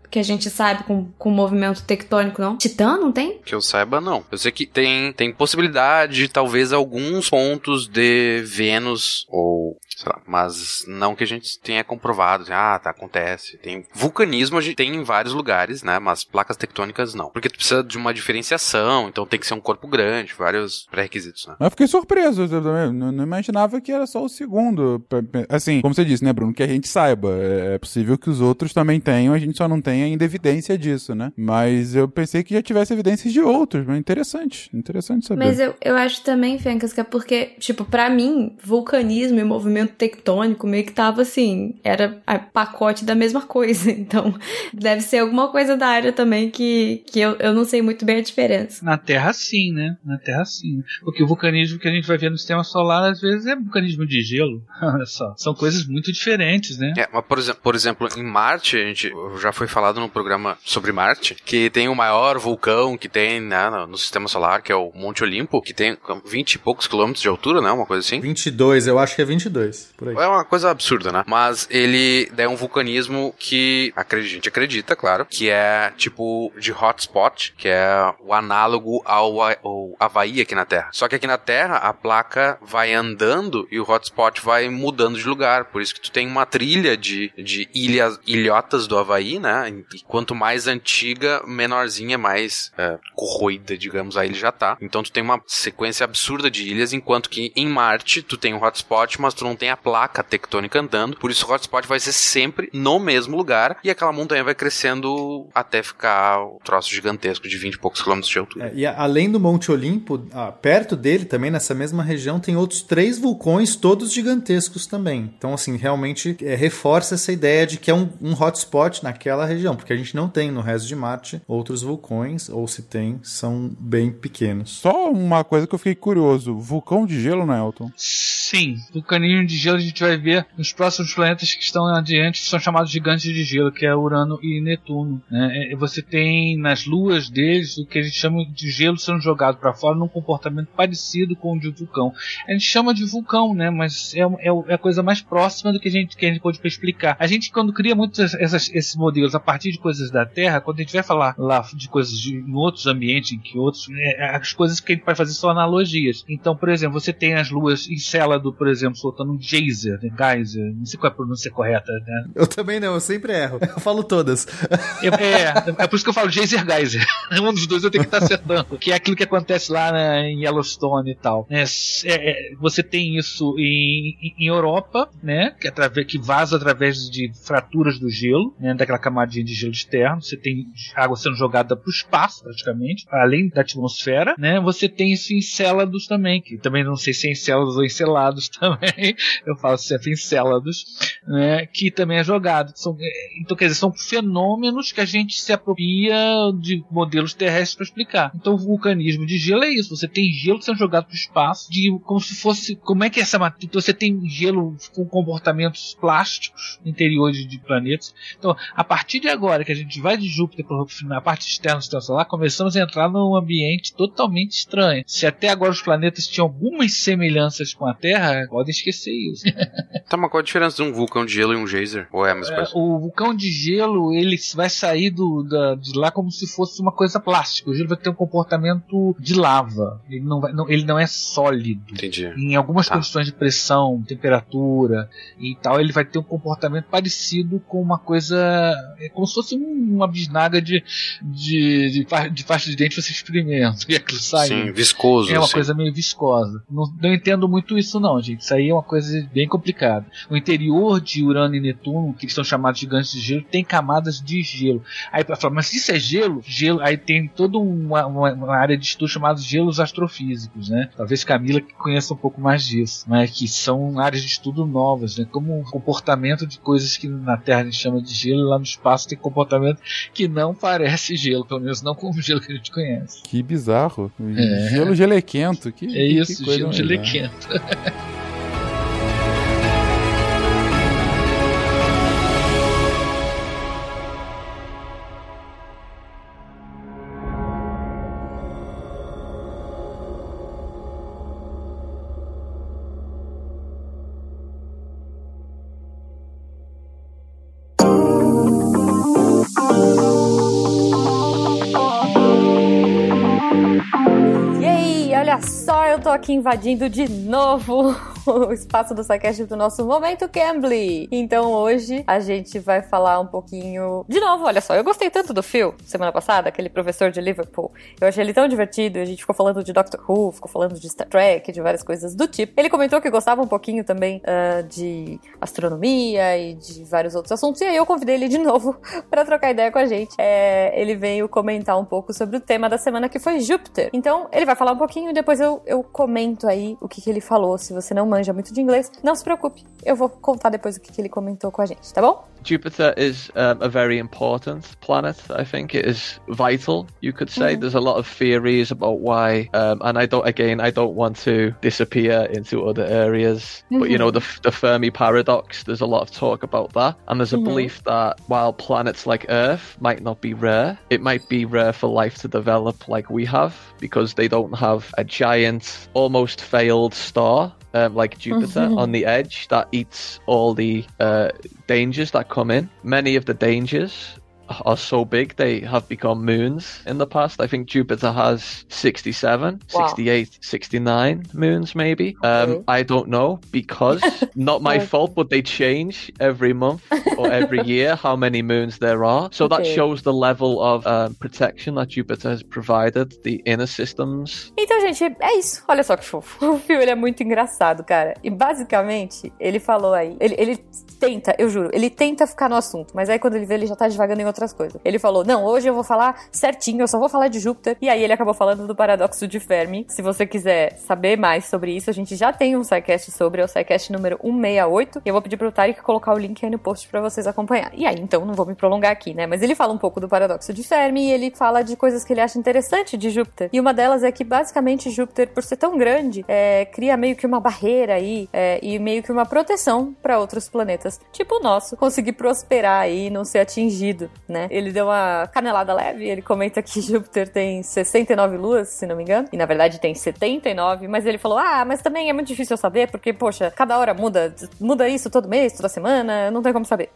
B: que a gente sabe com, com movimento tectônico, não. Titã, não tem?
E: Que eu saiba, não. Eu sei que tem, tem possibilidade de talvez alguns pontos de Vênus ou. Sei lá, mas não que a gente tenha comprovado. assim, Ah, tá, acontece. Tem vulcanismo, a gente tem em vários lugares, né? Mas placas tectônicas não. Porque tu precisa de uma diferenciação, então tem que ser um corpo grande, vários pré-requisitos, né?
A: Mas eu fiquei surpreso, eu também não, não imaginava que era só o segundo. Assim, como você disse, né, Bruno, que a gente saiba. É é possível que os outros também tenham, a gente só não tem ainda evidência disso, né? Mas eu pensei que já tivesse evidências de outros, mas interessante, interessante saber.
B: Mas eu, eu acho também, Fencas, que é porque, tipo, pra mim, vulcanismo e movimento tectônico meio que tava assim, era a pacote da mesma coisa. *laughs* Então, deve ser alguma coisa da área também que, que eu, eu não sei muito bem a diferença.
C: Na Terra sim, né? Na Terra sim. Porque o vulcanismo que a gente vai ver no sistema solar às vezes é vulcanismo de gelo. *laughs* Olha só. São coisas muito diferentes, né?
E: É, mas por, exe- por exemplo, em Marte, a gente já foi falado no programa sobre Marte, que tem o maior vulcão que tem né, no, sistema solar, que é o Monte Olimpo, que tem 20 e poucos quilômetros de altura, né? Uma coisa assim.
D: 22, eu acho que é 22, por aí.
E: É uma coisa absurda, né? Mas ele é um vulcanismo que a gente acredita, claro, que é tipo de hotspot, que é o análogo ao, ao Havaí aqui na Terra. Só que aqui na Terra a placa vai andando e o hotspot vai mudando de lugar. Por isso que tu tem uma trilha de, de ilhas, ilhotas do Havaí, né? E quanto mais antiga, menorzinha, mais é, corroída, digamos, a ilha já tá. Então tu tem uma sequência absurda de ilhas, enquanto que em Marte tu tem um hotspot, mas tu não tem a placa tectônica andando. Por isso o hotspot vai ser sempre no mesmo lugar e aquela montanha vai crescendo até ficar o troço gigantesco de 20 e poucos quilômetros de altura.
D: É, e a- além do Monte Olimpo, ah, perto dele também, nessa mesma região, tem outros três vulcões, todos gigantescos também. Então, assim, realmente é, reforça essa ideia de que é um, um hotspot naquela região, porque a gente não tem no resto de Marte outros vulcões, ou se tem, são bem pequenos.
A: Só uma coisa que eu fiquei curioso: vulcão de gelo, né, Elton?
C: Sim, vulcanismo de gelo a gente vai ver nos próximos planetas que estão adiante, que são chamados gigantes de gelo, que é Urano e Netuno. né? É, Você tem nas luas deles o que a gente chama de gelo sendo jogado para fora num comportamento parecido com o de vulcão. A gente chama de vulcão, né? Mas é, é, é a coisa mais próxima do que a gente, que a gente pode explicar. A gente, quando cria muitos essas, esses modelos a partir de coisas da Terra, quando a gente vai falar lá de coisas de, em outros ambientes, em que outros. é, as coisas que a gente vai fazer são analogias. Então, por exemplo, você tem as luas Encélado, por exemplo, soltando um geyser, né? geyser, não sei qual é a pronúncia correta, né?
D: Eu também não, eu sempre erro. Eu falo todas.
C: É, é, é por isso que eu falo Geyser Geyser. *laughs* Um dos dois eu tenho que estar acertando. Que é aquilo que acontece lá né, em Yellowstone e tal. É, é, é, você tem isso em, em- em Europa, né? Que, através, que vaza através de fraturas do gelo, né? Daquela camadinha de gelo externo. Você tem água sendo jogada para o espaço, praticamente, além da atmosfera, né? Você tem isso em Célados também, que também não sei se é em Célados ou em Selados *laughs* também. Eu falo sempre em Célados, né? Que também é jogado. São, é, então, quer dizer, são fenômenos que a gente se apropria de modelos terrestres para explicar. Então, o vulcanismo de gelo é isso. Você tem gelo sendo jogado para o espaço, de, como se fosse. Como é que é essa matéria? Então, você tem gelo com comportamentos plásticos interiores de planetas. Então, a partir de agora que a gente vai de Júpiter para a parte externa do sistema solar, começamos a entrar num ambiente totalmente estranho. Se até agora os planetas tinham algumas semelhanças com a Terra, podem esquecer isso. *laughs*
E: Tá, mas qual a diferença de um vulcão de gelo e um geyser? Ou é a mesma
C: É,
E: coisa?
C: o vulcão de gelo ele vai sair do, da- de lá como se fosse uma coisa plástica. O gelo vai ter um comportamento de lava. Ele não, vai- não- ele não é sólido.
E: Entendi.
C: Em algumas
E: Tá.
C: condições de pressão, temperatura e tal, ele vai ter um comportamento parecido com uma coisa. É como se fosse um- uma bisnaga de, de, de, fa- de pasta de dente você experimenta *laughs* e aquilo sai.
E: Sim, viscoso.
C: É uma
E: assim.
C: coisa meio viscosa. Não, não entendo muito isso, não, gente. Isso aí é uma coisa bem complicada. O interior de Urano e Netuno, que são chamados gigantes de gelo, tem camadas de gelo. Aí para falar, mas isso é gelo? Gelo, aí tem toda uma, uma, uma área de estudo chamada gelos astrofísicos, né? Talvez Camila conheça um pouco mais disso, mas que são áreas de estudo novas, né? Como o comportamento de coisas que na Terra a gente chama de gelo, lá no espaço tem comportamento que não parece gelo, pelo menos não como o gelo que a gente conhece.
A: Que bizarro.
C: É.
A: Gelo gelequento. Que,
C: É isso,
A: que
C: gelo gelequento. *laughs*
H: aqui invadindo de novo o espaço do SciCast do nosso Momento Cambly. Então hoje a gente vai falar um pouquinho... De novo, olha só, eu gostei tanto do Phil, semana passada, aquele professor de Liverpool. Eu achei ele tão divertido, a gente ficou falando de Doctor Who, ficou falando de Star Trek, de várias coisas do tipo. Ele comentou que gostava um pouquinho também ah, de astronomia e de vários outros assuntos, e aí eu convidei ele de novo *laughs* pra trocar ideia com a gente. É, ele veio comentar um pouco sobre o tema da semana que foi Júpiter. Então, ele vai falar um pouquinho e depois eu, eu comento aí o que, que ele falou. Se você não manja muito de inglês, não se preocupe. Eu vou contar depois o que, que ele comentou com a gente, tá bom?
I: Jupiter is um, a very important planet. I think it is vital. You could say there's a lot of theories about why, um, and I don't. Again, I don't want to disappear into other areas. But you know, the the Fermi paradox. There's a lot of talk about that, and there's a belief that while planets like Earth might not be rare, it might be rare for life to develop like we have because they don't have a giant, almost failed star um, like Jupiter on the edge that eats all the uh, dangers that come in. Many of the dangers are so big they have become moons in the past. I think Jupiter has 67,
H: Wow.
I: 68, 69 moons maybe. Um,
H: Okay.
I: I don't know because *laughs* not my
H: Okay.
I: fault, but they change every month or every *laughs* year how many moons there are. So that shows the level of um, protection that Jupiter has provided the inner systems
H: Então, gente, é isso. Olha só que fofo. *laughs* O ele é muito engraçado, cara. E basicamente, ele falou aí. Ele, ele tenta, eu juro, ele tenta ficar no assunto, mas aí quando ele vê, ele já tá devagando em outras coisas. Ele falou: Não, hoje eu vou falar certinho, eu só vou falar de Júpiter. E aí ele acabou falando do paradoxo de Fermi. Se você quiser saber mais sobre isso, a gente já tem um SciCast sobre, é o SciCast número 168. E eu vou pedir pro Tarek colocar o link aí no post pra vocês acompanhar. E aí, então, não vou me prolongar aqui, né? Mas ele fala um pouco do paradoxo de Fermi e ele fala de coisas que ele acha interessante de Júpiter. E uma delas é que, basicamente, Júpiter, por ser tão grande, é, cria meio que uma barreira aí é, e meio que uma proteção para outros planetas, tipo o nosso, conseguir prosperar aí e não ser atingido, né? Ele deu uma canelada leve, ele comenta que *laughs* Júpiter tem 69 luas, se não me engano, e na verdade tem 79, mas ele falou: ah, mas também é muito difícil eu saber, porque, poxa, cada hora muda, muda isso todo mês, toda semana, não tem como saber.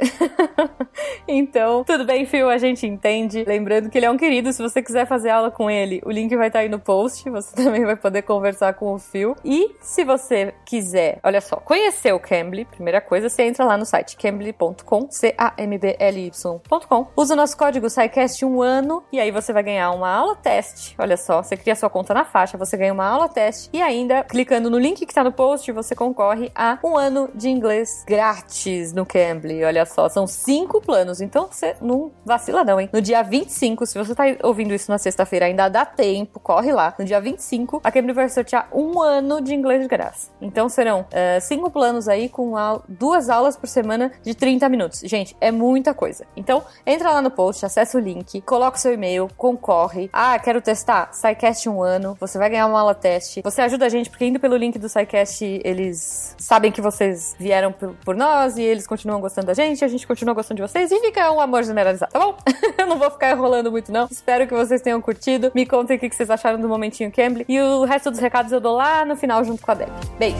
H: *laughs* então, tudo bem, Phil, a gente entende. Lembrando que ele é um querido, se você quiser fazer aula com ele, o link vai estar aí no post, você *laughs* também vai poder conversar com o Phil. E se você quiser, olha só, conhecer o Cambly, primeira coisa, você entra lá no site cambly.com, C-A-M-B-L-Y.com, usa o nosso código SciCast um ano e aí você vai ganhar uma aula teste. Olha só, você cria sua conta na faixa, você ganha uma aula teste e ainda, clicando no link que tá no post, você concorre a um ano de inglês grátis no Cambly. Olha só, são cinco planos, então você não vacila não, hein? No dia 25, se você tá ouvindo isso na sexta-feira, ainda dá tempo, corre lá. No dia 25, a Cambly vai sortear um ano de inglês de graça. Então serão eh, cinco planos aí com duas aulas por semana de 30 minutos. Gente, é muita coisa. Então, entra lá no post, acessa o link, coloca o seu e-mail, concorre. Ah, quero testar? SciCast um ano, você vai ganhar uma aula teste. Você ajuda a gente, porque indo pelo link do SciCast, eles sabem que vocês vieram por, nós e eles continuam gostando da gente, a gente continua gostando de vocês e fica um amor generalizado, tá bom? *laughs* Eu não vou ficar enrolando muito, não. Espero que vocês tenham curtido. Me contem o que que vocês acharam do momentinho Cambly. E o resto dos recados eu dou lá no final junto com a Deb. Beijo!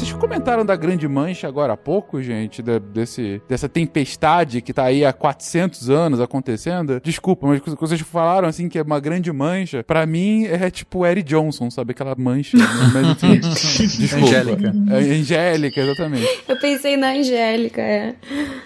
A: Vocês comentaram da Grande Mancha agora há pouco, gente, da- desse, dessa tempestade que tá aí há 400 anos acontecendo. Desculpa, mas quando vocês falaram assim que é uma grande mancha, pra mim é tipo Eric Johnson, sabe? Aquela mancha. né? *laughs* Mas assim, desculpa.
D: Angélica.
A: É, Angélica, exatamente.
B: Eu pensei na Angélica, é.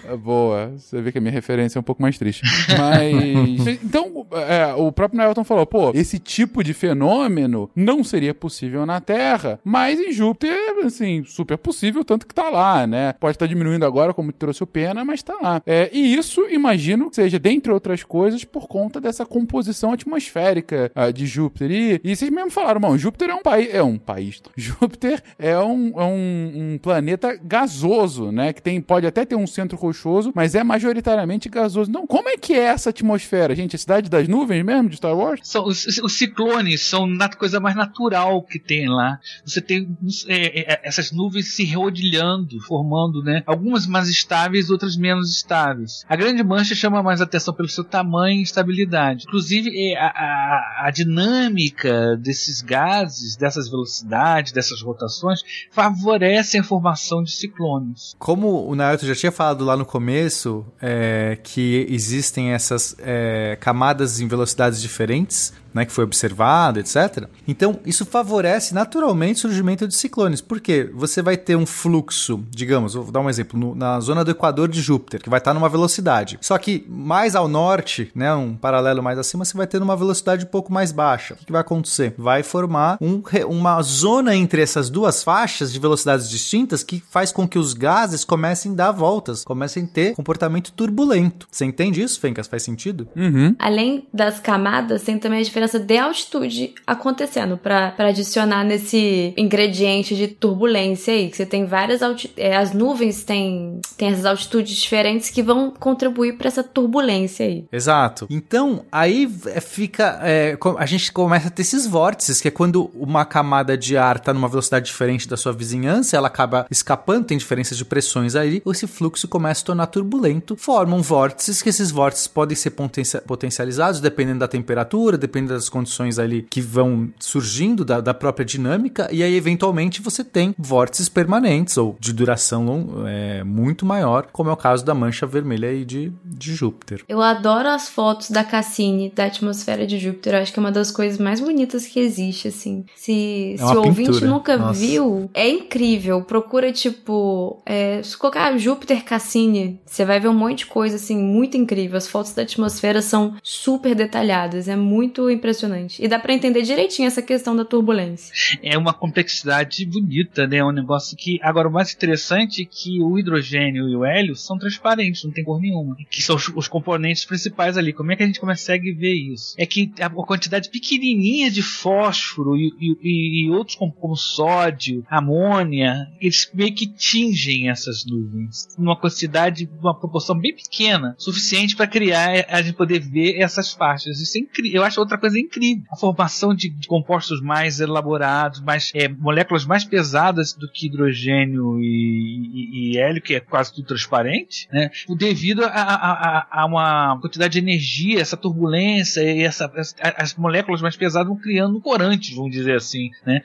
A: É Boa, você vê que a minha referência é um pouco mais triste. Mas. *laughs* então, é, o próprio Nelton falou: pô, esse tipo de fenômeno não seria possível na Terra, mas em Júpiter, assim, super possível, tanto que tá lá, né? Pode estar diminuindo agora, como trouxe o Pena, mas tá lá. É, e isso, imagino que seja, dentre outras coisas, por conta dessa composição atmosférica ah, de Júpiter. E, e vocês mesmo falaram, bom, Júpiter é um país. É um país. *laughs* Júpiter é um, é um, um planeta gasoso, né? Que tem, pode até ter um centro rochoso, mas é majoritariamente gasoso. Não, como é que é essa atmosfera, gente? A cidade das nuvens mesmo de Star Wars?
C: São, os, os ciclones são a coisa mais natural que tem lá. Você tem é, é, essas nuvens se rodilhando, formando, né? Algumas mais estáveis, outras menos estáveis. A grande mancha chama mais atenção pelo seu tamanho e estabilidade. Inclusive, é, a, a, a dinâmica desses gases, dessas velocidades, dessas rotações, favorece a formação de ciclones.
D: Como o Naruto já tinha falado lá no começo, é, que existem essas é, camadas em velocidades diferentes, né, que foi observado, etc. Então, isso favorece naturalmente o surgimento de ciclones. Por quê? Você vai ter um fluxo, digamos, vou dar um exemplo, no- na zona do Equador de Júpiter, que vai estar numa velocidade. Só que mais ao norte, né, um paralelo mais acima, você vai ter numa velocidade um pouco mais baixa. O que, que vai acontecer? Vai formar um uma zona entre essas duas faixas de velocidades distintas que faz com que os gases comecem a dar voltas, comecem a ter comportamento turbulento. Você entende isso, Fencas? Faz sentido?
A: Uhum.
B: Além das camadas, tem também a diferença de altitude acontecendo pra adicionar nesse ingrediente de turbulência aí. Que você tem várias é, as nuvens têm tem essas altitudes diferentes que vão contribuir pra essa turbulência aí.
D: Exato. Então, aí é, fica. é, a gente começa a ter esses vórtices, que é quando uma camada de ar está numa velocidade diferente da sua vizinhança, ela acaba escapando, tem diferenças de pressões aí, esse fluxo começa a tornar turbulento, formam vórtices, que esses vórtices podem ser potencia- potencializados dependendo da temperatura, dependendo das condições ali que vão surgindo da, da própria dinâmica, e aí eventualmente você tem vórtices permanentes ou de duração é, muito maior, como é o caso da mancha vermelha aí de, de Júpiter.
B: Eu adoro as fotos da Cassini, da atmosfera de Júpiter. Eu acho que é uma das coisas mais bonitas que existe, assim. Se,
D: É
B: se o ouvinte
D: pintura.
B: nunca
D: Nossa.
B: viu, é incrível. Procura, tipo, é, se colocar Júpiter Cassini, você vai ver um monte de coisa, assim, muito incrível. As fotos da atmosfera são super detalhadas. É muito impressionante. E dá pra entender direitinho essa questão da turbulência.
C: é uma complexidade bonita, né? É um negócio que. Agora, o mais interessante é que o hidrogênio e o hélio são transparentes, não tem cor nenhuma. Que são os, os componentes principais ali. Como é que a gente consegue ver isso? É que a, quantidade pequenininha de fósforo e, e- e- outros como, como sódio, amônia, eles meio que tingem essas nuvens. Numa quantidade, uma proporção bem pequena, suficiente para criar, a gente poder ver essas faixas. Isso é incrível. Eu acho outra coisa incrível. A formação de, de compostos mais elaborados, mais é, moléculas mais pesadas do que hidrogênio e, e- e hélio, que é quase tudo transparente, né? Devido a, a- a- a uma quantidade de energia, essa turbulência e essa, as, as moléculas mais pesadas vão criando corantes, vamos dizer assim, né?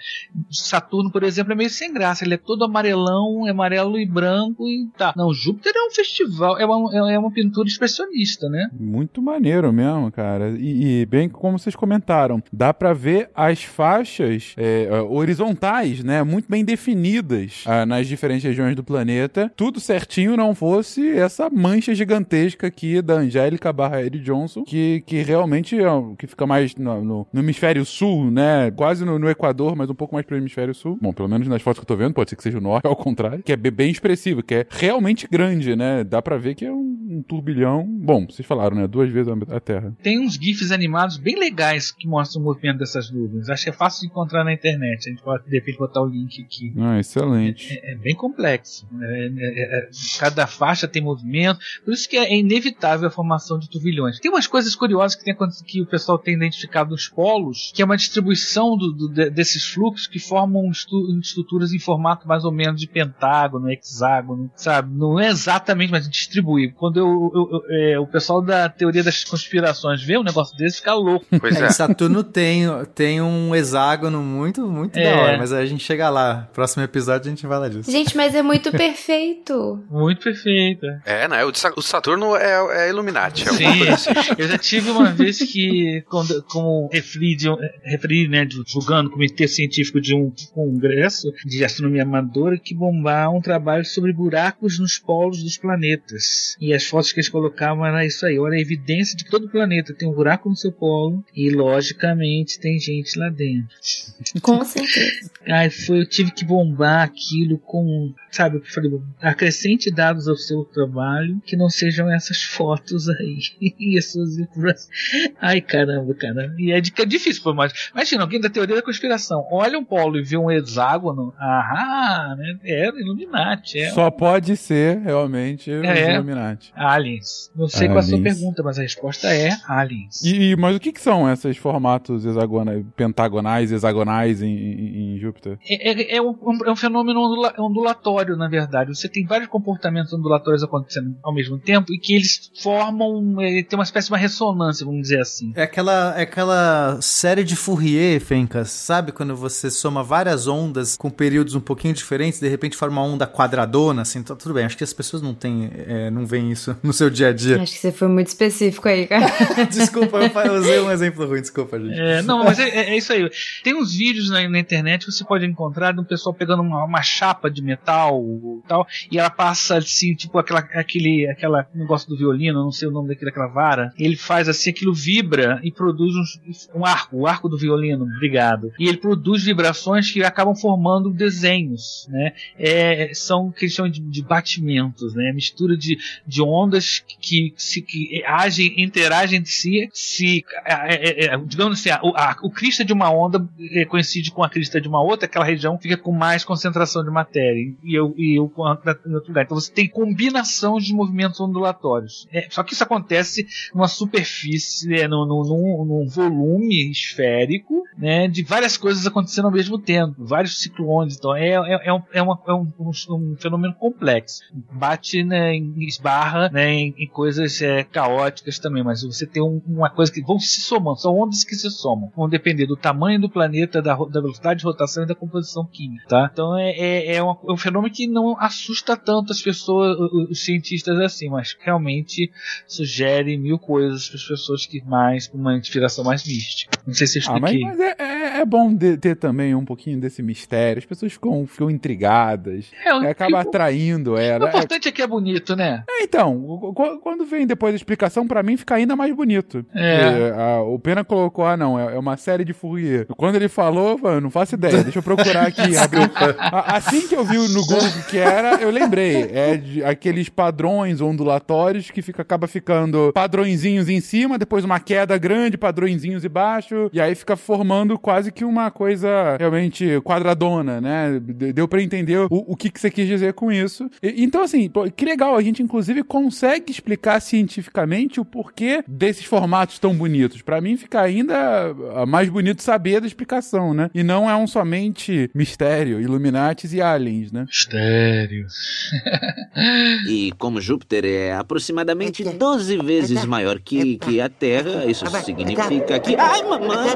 C: Saturno, por exemplo, é meio sem graça. Ele é todo amarelão, é amarelo e branco e tá. Não, Júpiter é um festival, é uma, é uma pintura expressionista, né?
A: Muito maneiro mesmo, cara. E, e bem como vocês comentaram, dá pra ver as faixas é, é, horizontais, né? Muito bem definidas ah, nas diferentes regiões do planeta. Tudo certinho não fosse essa mancha gigantesca aqui da Angélica barra Eddie Johnson, que, que realmente é que fica mais no, no- no hemisfério sul, né? Quase no, no Equador, mas um pouco mais pro hemisfério sul. Bom, pelo menos nas fotos que eu tô vendo, pode ser que seja o norte, *laughs* ao contrário. Que é be- bem expressivo, que é realmente grande, né? Dá pra ver que é um, um turbilhão. Bom, vocês falaram, né? Duas vezes a Terra.
C: Tem uns GIFs animados bem legais que mostram o movimento dessas nuvens. Acho que é fácil de encontrar na internet. A gente pode, de repente, botar o link aqui.
A: Ah, excelente.
C: É bem complexo. É, é, é, cada faixa tem movimento. Por isso que é inevitável a formação de turbilhões. Tem umas coisas curiosas que, tem, que o pessoal tem identificado nos polos, que é uma distribuição do- do- de- desses fluxos que formam estruturas em formato mais ou menos de pentágono, hexágono, sabe? Não é exatamente, mas distribui. Quando eu o, é, o pessoal da teoria das conspirações vê um negócio desse fica louco. *laughs*
E: Pois
D: É,
E: é.
D: Saturno tem, tem um hexágono muito, muito
C: É.
D: da hora, mas a gente chega lá. Próximo episódio a gente vai lá disso.
B: Gente, mas é muito perfeito. *laughs*
C: Muito perfeito.
E: É, né? O, o Saturno é, é Illuminati. É
C: Sim,
E: assim.
C: eu já tive uma vez que, quando, como referi, de um- referi né, divulgando comitê científico de um congresso de astronomia amadora, que bombar um trabalho sobre buracos nos polos dos planetas. E as fotos que eles colocavam era isso aí. Olha a evidência de que todo planeta tem um buraco no seu polo e, logicamente, tem gente lá dentro.
B: Com certeza.
C: Aí foi, eu tive que bombar aquilo com, sabe, eu falei, acrescente dados ao seu trabalho que não sejam essas fotos aí. *laughs* e essas Ai, caramba, cara. E é, é difícil, pô, mas imagina, alguém da teoria da conspiração olha um polo e vê um hexágono, ah, né? É Illuminati, é
A: Só pode ser realmente
C: É.
A: Illuminati.
C: aliens. Não sei qual é a sua
A: Aliens.
C: pergunta, mas a resposta é aliens.
A: E, e- mas o que, que são esses formatos hexagonais, pentagonais, hexagonais em, em- em Júpiter?
C: É, é- é um, é um fenômeno ondula- ondulatório, na verdade. Você tem vários comportamentos ondulatórios acontecendo ao mesmo tempo e que eles formam, é, tem uma espécie de uma ressonância, vamos dizer assim.
D: É aquela, é aquela série de Fourier, Fencas, sabe? Quando você soma várias ondas com períodos um pouquinho diferentes, de repente forma uma onda quadradona, assim, tá tudo bem. Acho que as pessoas não têm, é, não veem isso no seu dia a dia.
B: Acho que você foi muito específico aí, cara. *laughs*
D: desculpa, eu usei um exemplo ruim, desculpa, gente.
C: É, não, mas é, é- é isso aí. Tem uns vídeos na, na internet que você pode encontrar de um pessoal pegando uma, uma chapa de metal tal, e ela passa assim, tipo aquela, aquele aquela negócio do violino, não sei o nome daquele, aquela vara. Ele faz assim, aquilo vibra e produz uns- um arco, o arco do violino, obrigado. E ele produz vibrações que acabam formando desenhos, né? É, são o que eles chamam de, de batimentos, né? Mistura de, de ondas que, se, que agem, interagem entre si, se, é, é, é, digamos assim, a- o, a- o crista de uma onda é, coincide com a crista de uma outra, aquela região fica com mais concentração de matéria, e eu, e eu em outro lugar. Então você tem combinação de movimentos ondulatórios. É, só que isso acontece numa superfície, é, num, num- num- volume esférico, né, de várias coisas acontecendo ao mesmo tempo, vários ciclones. Então é, é, é, um, é, uma- é um- um- fenômeno complexo. Bate, né, em, esbarra né, em, em coisas é, caóticas também, mas você tem um- uma coisa que vão se somando, são ondas que se somam, vão depender do tamanho do planeta, da, da velocidade de rotação e da composição química. Tá? Então é, é, é, uma- é um fenômeno que não assusta tanto as pessoas, o- o- os cientistas assim, mas realmente sugere mil coisas para as pessoas que mais, com uma inspiração mais mística. Não sei se eu
A: Ah, mas,
C: expliquei.
A: mas é, é- é bom de- ter também um pouquinho desse mistério. As pessoas ficam, ficam intrigadas.
C: É, o-
A: É, acaba
C: o-
A: atraindo
C: o
A: ela. É,
C: importante é que é bonito, né?
A: é, então, o- o- quando vem depois a explicação, pra mim fica ainda mais bonito.
C: É.
A: A- o Pena colocou, ah, não, é, é uma série de Fourier. Quando ele falou, eu não faço ideia. Deixa eu procurar aqui. *laughs* rapidinho. A- assim que eu vi no Google o que que era, eu lembrei. É de aqueles padrões ondulatórios que fica, acaba ficando padrõezinhos em cima, depois uma queda grande, padrõezinhos embaixo, e aí fica formando quase que uma coisa realmente quadradona, né? De- Deu pra entender o, o que, que você quis dizer com isso. E- então, assim, pô, que legal, a gente inclusive consegue explicar cientificamente o porquê desses formatos tão bonitos. Pra mim fica ainda mais bonito saber da explicação, né? E não é um somente mistério, Illuminatis e aliens, né?
C: Mistério. *laughs*
G: E como Júpiter é aproximadamente 12 vezes maior que, que a Terra, isso significa que. Ai, mamãe!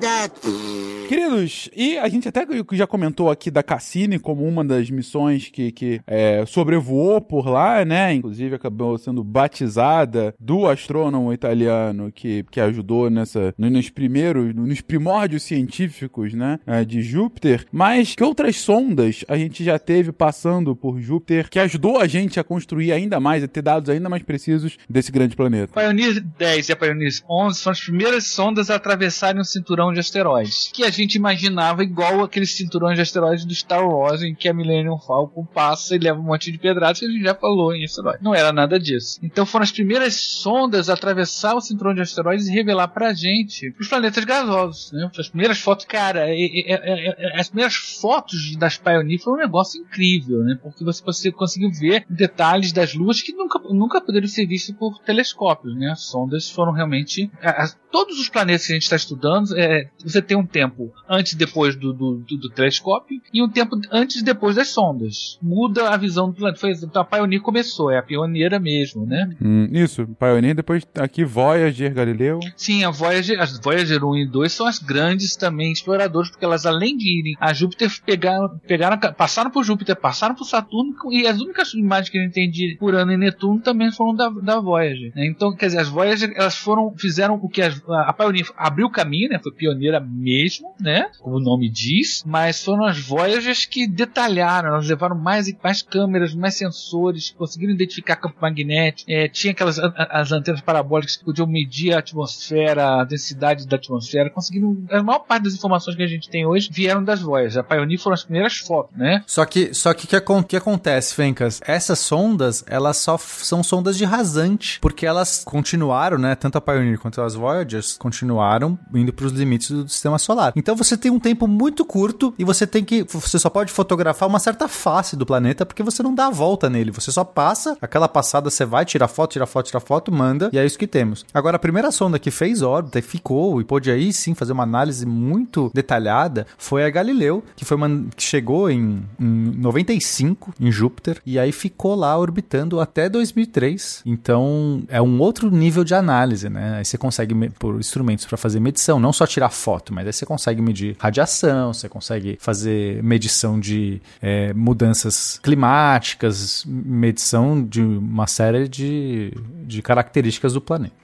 G: that.
A: Queridos, e a gente até já comentou aqui da Cassini como uma das missões que, que é, sobrevoou por lá, né? Inclusive acabou sendo batizada do astrônomo italiano que, que ajudou nessa nos primeiros, nos primórdios científicos, né? é, de Júpiter. Mas que outras sondas a gente já teve passando por Júpiter que ajudou a gente a construir ainda mais, a ter dados ainda mais precisos desse grande planeta?
C: Pioneer 10 e a Pioneer 11 foram as primeiras sondas a atravessarem um cinturão de asteroides, que a gente imaginava igual aqueles cinturões de asteroides do Star Wars, em que a Millennium Falcon passa e leva um monte de pedradas, que a gente já falou em asteroide. Não era nada disso. Então foram as primeiras sondas a atravessar o cinturão de asteroides e revelar pra gente os planetas gasosos, né? As primeiras fotos, cara, é- é- é- as primeiras fotos das Pioneer foram um negócio incrível, né? Porque você, você conseguiu ver detalhes das luas que nunca, nunca poderiam ser vistos por telescópios, né? As sondas foram realmente. a- a- todos os planetas que a gente está estudando, é, você tem um tempo tempo antes e depois do, do, do, do telescópio e um tempo antes e depois das sondas. Muda a visão do planeta. Foi, então a Pioneer começou, é a pioneira mesmo, né?
A: Hum, isso, Pioneer, depois aqui Voyager, Galileu.
C: Sim, a Voyager, as Voyager 1 e 2 são as grandes também exploradoras, porque elas além de irem a Júpiter, pegaram, pegaram passaram por Júpiter, passaram por Saturno, e as únicas imagens que a gente tem de Urano e Netuno também foram da, da Voyager. Né? Então, quer dizer, as Voyager, elas foram, fizeram o que as, a Pioneer abriu o caminho, né? Foi pioneira mesmo, né? Como o nome diz, mas foram as Voyagers que detalharam, elas levaram mais, mais câmeras, mais sensores, conseguiram identificar campo magnético, é, tinha aquelas as antenas parabólicas que podiam medir a atmosfera, a densidade da atmosfera, conseguiram, a maior parte das informações que a gente tem hoje vieram das Voyagers. A Pioneer foram as primeiras fotos, né?
D: Só que, só que o que, que acontece, Fencas? Essas sondas, elas só são sondas de rasante, porque elas continuaram, né? Tanto a Pioneer quanto as Voyagers continuaram indo para os limites do sistema solar. Então você tem um tempo muito curto e você tem que. Você só pode fotografar uma certa face do planeta porque você não dá a volta nele. Você só passa, aquela passada você vai, tira foto, tira foto, tira foto, manda, e é isso que temos. Agora, a primeira sonda que fez órbita e ficou, e pôde aí sim fazer uma análise muito detalhada, foi a Galileu, que foi uma, que chegou em, em 95 em Júpiter e aí ficou lá orbitando até 2003. Então, é um outro nível de análise, né? Aí você consegue por instrumentos para fazer medição, não só tirar foto, mas aí você consegue medir radiação, você consegue fazer medição de é, mudanças climáticas, medição de uma série de, de características do planeta.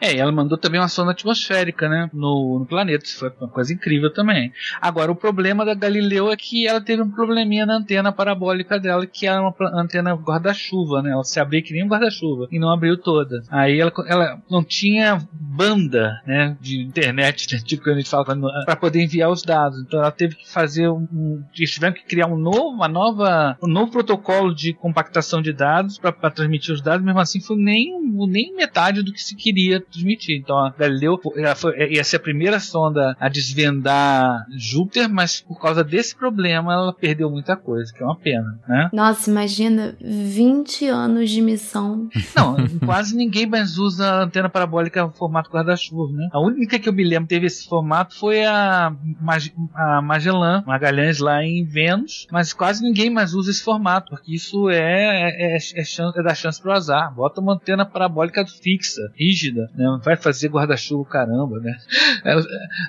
C: É, e ela mandou também uma sonda atmosférica, né, no, no, planeta. Isso foi uma coisa incrível também. Agora, o problema da Galileu é que ela teve um probleminha na antena parabólica dela, que era uma antena guarda-chuva, né? Ela se abria que nem um guarda-chuva e não abriu toda. Aí ela, ela não tinha banda, né, de internet, né, *laughs* tipo que a gente fala, para poder enviar os dados. Então ela teve que fazer um eles tiveram que criar um novo, uma nova, um novo protocolo de compactação de dados para transmitir os dados. Mesmo assim, foi nem nem metade do que se queria ia transmitir. Então a Galileu foi, ia ser a primeira sonda a desvendar Júpiter, mas por causa desse problema ela perdeu muita coisa, que é uma pena, né?
B: Nossa, imagina 20 anos de missão.
C: Não, quase ninguém mais usa antena parabólica formato guarda-chuva, né? A única que eu me lembro teve esse formato foi a, Mag a Magellan, Magalhães lá em Vênus, mas quase ninguém mais usa esse formato, porque isso é, é, é, é, chance, é da chance pro azar. Bota uma antena parabólica fixa, rígida né? Vai fazer guarda-chuva, caramba, né?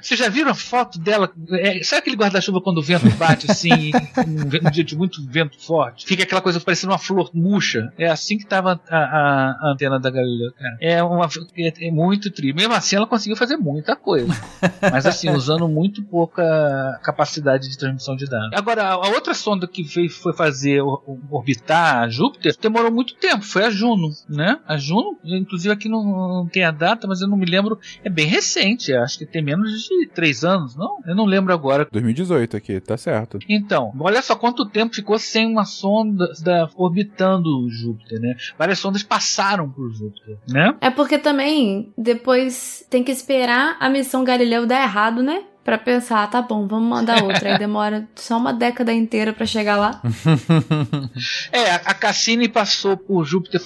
C: Vocês já viram a foto dela? É, sabe aquele guarda-chuva quando o vento bate assim, *laughs* um, dia de muito vento forte? Fica aquela coisa parecendo uma flor murcha. É assim que estava a, a, antena da Galileu, cara. É, uma, é, é muito tri. Mesmo assim, ela conseguiu fazer muita coisa. Mas assim, usando muito pouca capacidade de transmissão de dados. Agora, a outra sonda que veio, foi fazer orbitar Júpiter demorou muito tempo. Foi a Juno, né? A Juno, inclusive aqui no, tem a data, mas eu não me lembro. É bem recente, acho que tem menos de três anos, não? Eu não lembro agora.
A: 2018 aqui, tá certo.
C: Então, olha só quanto tempo ficou sem uma sonda da, orbitando Júpiter, né? Várias sondas passaram por Júpiter, né?
B: É porque também depois tem que esperar a missão Galileu dar errado, né? Para pensar, tá bom, vamos mandar outra. Aí *laughs* demora só uma década inteira para chegar lá. *laughs*
C: é, a Cassini passou por Júpiter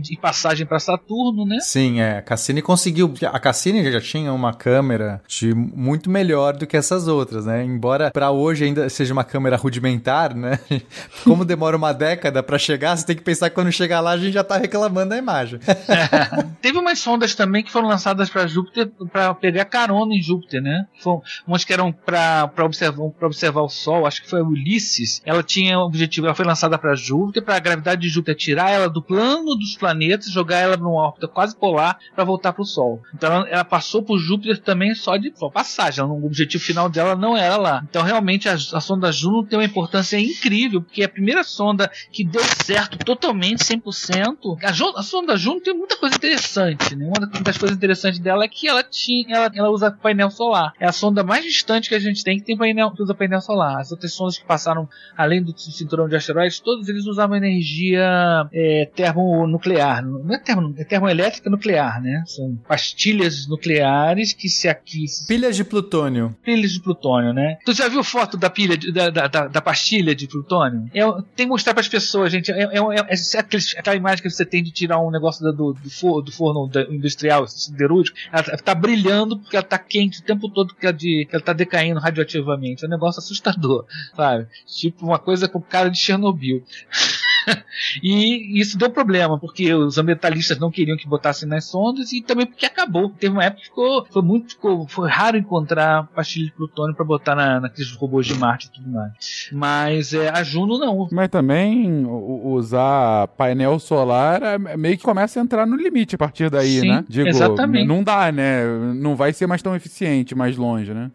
C: de passagem para Saturno, né?
D: Sim, é. A Cassini conseguiu. A Cassini já tinha uma câmera de muito melhor do que essas outras, né? Embora para hoje ainda seja uma câmera rudimentar, né? *laughs* Como demora uma década para chegar, você tem que pensar que quando chegar lá a gente já tá reclamando da imagem.
C: É. Teve umas sondas também que foram lançadas para Júpiter para pegar carona em Júpiter, né? Foram, umas que eram para observar, observar o Sol, acho que foi a Ulisses. Ela tinha o objetivo, ela foi lançada para Júpiter, para a gravidade de Júpiter tirar ela do plano dos planetas, jogar ela numa órbita quase polar para voltar para o Sol. Então ela, ela, passou por Júpiter também só de só passagem. Ela, o objetivo final dela não era lá. Então realmente a, a sonda Juno tem uma importância incrível, porque é a primeira sonda que deu certo totalmente, 100%. A, a sonda Juno tem muita coisa interessante. Né? Uma das coisas interessantes dela é que ela tinha, ela, ela usa painel solar. É a sonda mais distante que a gente tem que tem painel, que usa painel solar. As outras sondas que passaram além do cinturão de asteroides, todos eles usavam energia é, termonuclear. Não é, termo, é termoelétrica nuclear, né? São pastilhas nucleares que se aquecem.
D: Pilhas de plutônio.
C: Pilhas de plutônio, né? Tu já viu foto da pilha de, da, da, da, pastilha de plutônio? É, tem que mostrar para as pessoas, gente. É, é, é, é aquela imagem que você tem de tirar um negócio do, do, forno, do forno industrial siderúrgico. Ela tá brilhando porque ela tá quente o tempo todo porque de de que ela tá decaindo radioativamente. É um negócio assustador, sabe? Tipo uma coisa com cara de Chernobyl. *laughs* *laughs* e isso deu problema, porque os ambientalistas não queriam que botassem nas sondas e também porque acabou. Teve uma época que ficou, foi muito ficou, foi raro encontrar pastilha de plutônio para botar na, naqueles robôs de Marte e tudo mais. Mas é, a Juno não.
A: Mas também usar painel solar é, meio que começa a entrar no limite a partir daí,
C: Sim,
A: né? Digo,
C: exatamente.
A: não dá, né? Não vai ser mais tão eficiente mais longe, né?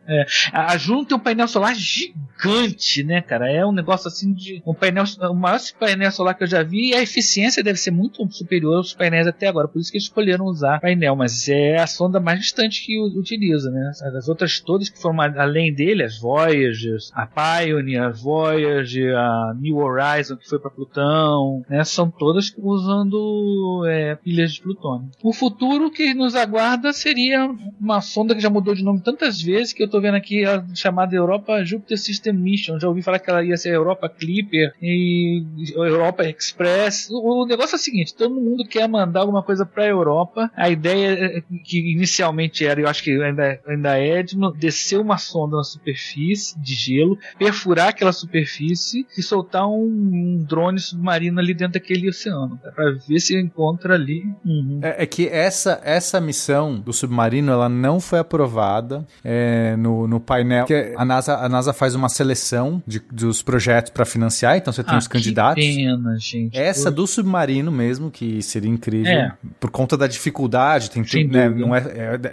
C: A a Juno tem um painel solar gigante, né, cara? É um negócio assim de. Um painel, o maior painel solar que eu já vi a eficiência deve ser muito superior aos painéis até agora. Por isso que eles escolheram usar painel, mas é a sonda mais distante que utiliza, né? As outras todas que foram além dele, as Voyagers, a Pioneer, a Voyager, a New Horizon que foi para Plutão, né? São todas usando é, pilhas de plutônio. O futuro que nos aguarda seria uma sonda que já mudou de nome tantas vezes que eu tô vendo aqui a chamada Europa Jupiter System Mission. Já ouvi falar que ela ia ser Europa Clipper e Europa Express. O, o negócio é o seguinte: todo mundo quer mandar alguma coisa para a Europa. A ideia é que inicialmente era, eu acho que ainda, ainda é, de descer uma sonda na superfície de gelo, perfurar aquela superfície e soltar um, um drone submarino ali dentro daquele oceano, para ver se encontra ali. Uhum.
D: É, é que essa, essa missão do submarino ela não foi aprovada é, no, no painel. Que a, NASA, a NASA faz uma seleção de, dos projetos para financiar, então você tem
C: Ah,
D: os candidatos.
C: Que gente.
D: Essa do submarino mesmo, que seria incrível,
C: É.
D: por conta da dificuldade, tem tudo, né, não é,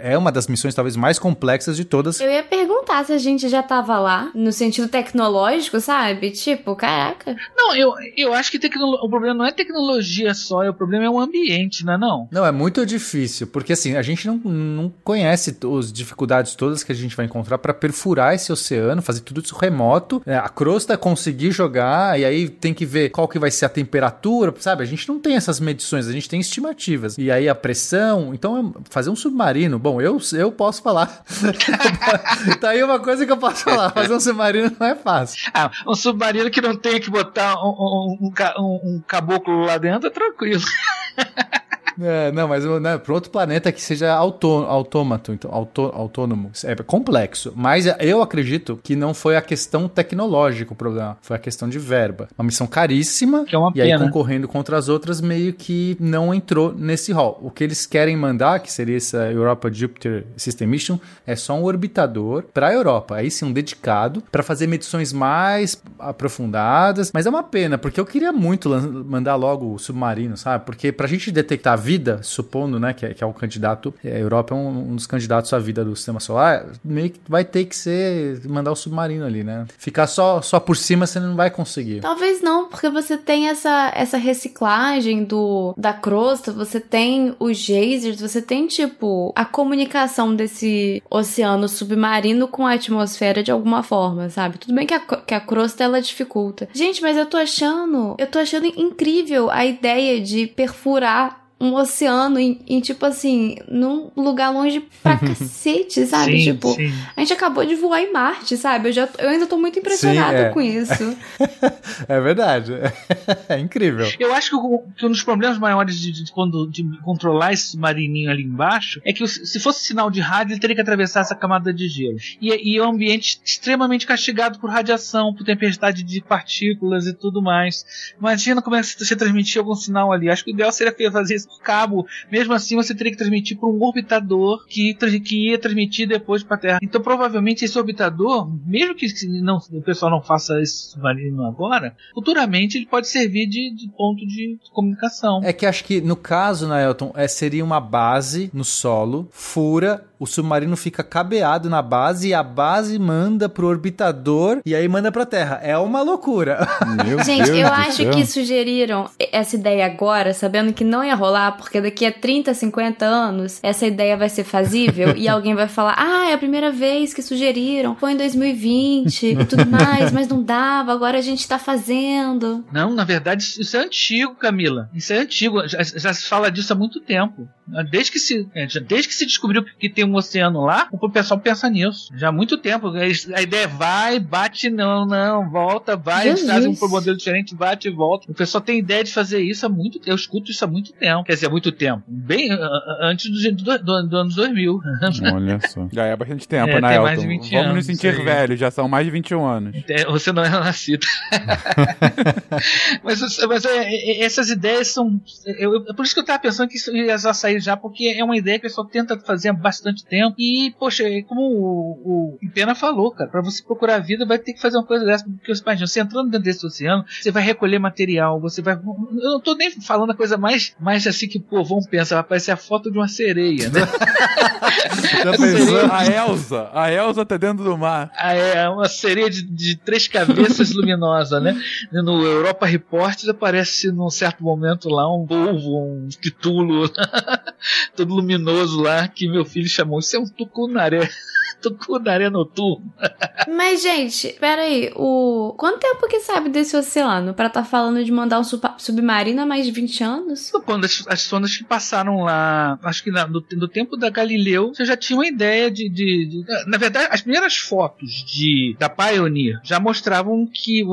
D: é, é uma das missões talvez mais complexas de todas.
B: Eu ia perguntar se a gente já tava lá, no sentido tecnológico, sabe? Tipo, caraca.
C: Não, eu, eu acho que tecnolo- o problema não é tecnologia só, o problema é o ambiente, não é não?
D: Não, é muito difícil, porque assim, a gente não, não conhece to- as dificuldades todas que a gente vai encontrar para perfurar esse oceano, fazer tudo isso remoto, né, a crosta conseguir jogar, e aí tem que ver qual que vai ser a temperatura, sabe? A gente não tem essas medições, a gente tem estimativas. E aí a pressão, então fazer um submarino, bom, eu, eu posso falar. *laughs* tá aí uma coisa que eu posso falar, fazer um submarino não é fácil.
C: Ah, um submarino que não tenha que botar um, um- um- um caboclo lá dentro é tranquilo. *laughs*
D: É, não, mas né, para outro planeta que seja autô, autômato, então, autô, autônomo. É complexo. Mas eu acredito que não foi a questão tecnológica o problema, foi a questão de verba. Uma missão caríssima,
C: Que é uma
D: e aí
C: pena.
D: concorrendo contra as outras, meio que não entrou nesse hall. O que eles querem mandar, que seria essa Europa Jupiter System Mission, é só um orbitador para a Europa. Aí sim, um dedicado para fazer medições mais aprofundadas. Mas é uma pena, porque eu queria muito mandar logo o submarino, sabe? Porque pra gente detectar a vida, supondo, né, que é, que é um candidato, é, a Europa é um, um dos candidatos à vida do sistema solar, meio que vai ter que ser mandar o submarino ali, né? Ficar só, só por cima você não vai conseguir.
B: Talvez não, porque você tem essa, essa reciclagem do da crosta, você tem os geysers, você tem, tipo, a comunicação desse oceano submarino com a atmosfera de alguma forma, sabe? Tudo bem que a, que a crosta, ela dificulta. Gente, mas eu tô achando, eu tô achando incrível a ideia de perfurar um oceano em, em, tipo assim, num lugar longe pra *laughs* cacete, sabe?
C: Sim,
B: tipo,
C: sim.
B: a gente acabou de voar em Marte, sabe? Eu, já, eu ainda tô muito impressionada
D: é.
B: com isso. *laughs*
D: É verdade. *laughs* É incrível.
C: Eu acho que, o- que um dos problemas maiores de, de quando de controlar esse submarininho ali embaixo é que se fosse sinal de rádio, ele teria que atravessar essa camada de gelo. E, e é um ambiente extremamente castigado por radiação, por tempestade de partículas e tudo mais. Imagina como é que você transmitir algum sinal ali. Acho que o ideal seria fazer isso cabo. Mesmo assim, você teria que transmitir por um orbitador que, que ia transmitir depois para a Terra. Então, provavelmente, esse orbitador, mesmo que se não, o pessoal não faça esse submarino agora, futuramente ele pode servir de, de ponto de comunicação.
D: É que acho que no caso, né, Elton, é, seria uma base no solo, fura, o submarino fica cabeado na base e a base manda pro orbitador e aí manda pra Terra. É uma loucura.
A: Meu
B: Gente,
A: Deus
B: eu
A: do
B: acho
A: céu.
B: que sugeriram essa ideia agora, sabendo que não ia rolar, porque daqui a 30, 50 anos essa ideia vai ser fazível e alguém vai falar: ah, é a primeira vez que sugeriram, foi em 2020 e *laughs* tudo mais, mas não dava, agora a gente tá fazendo.
C: Não, na verdade, isso é antigo, Camila. Isso é antigo. Já, já se fala disso há muito tempo. Desde que se, é, desde que se descobriu que tem um oceano lá, o pessoal pensa nisso. Já há muito tempo. A ideia é vai, bate, não, não, volta, vai,
B: Jesus.
C: eles trazem um modelo diferente, bate e volta. O pessoal tem ideia de fazer isso há muito tempo. Eu escuto isso há muito tempo. Quer dizer, há muito tempo. Bem antes do, do, do, do anos 2000.
A: Olha só. Já é bastante tempo,
C: É,
A: né,
C: tem
A: Elton?
C: mais de 20
A: Vamos
C: anos,
A: nos sentir
C: aí.
A: velhos, já são mais de 21 anos.
C: É, Você não era nascido. *laughs* *laughs* mas mas é, é, essas ideias são. Eu, por isso que eu tava pensando que isso ia já sair já, porque é uma ideia que o pessoal tenta fazer há bastante tempo. E, poxa, é como o, o Pena falou, cara, pra você procurar a vida vai ter que fazer uma coisa dessa. Porque você imagina, você entrando dentro desse oceano, você vai recolher material, você vai. Eu não tô nem falando a coisa mais, mais assim que, pô, vamos pensar, vai aparecer a foto de uma sereia, né? *laughs*
A: A Elsa, a Elsa tá dentro do mar.
C: Ah, é uma sereia de, de três cabeças *laughs* luminosa, né? No Europa Reports aparece num certo momento lá um polvo, um titulo *laughs* todo luminoso lá que meu filho chamou. Isso é um tucunaré. *laughs* tucunaré noturno.
B: Mas, gente, peraí, o. Quanto tempo que sabe desse oceano pra tá falando de mandar um submarino há mais de 20 anos?
C: Quando as, as sondas que passaram lá, acho que na- no, no tempo da Galileu, você já tinha uma ideia de, de- de- Na verdade, as primeiras fotos de, da Pioneer já mostravam que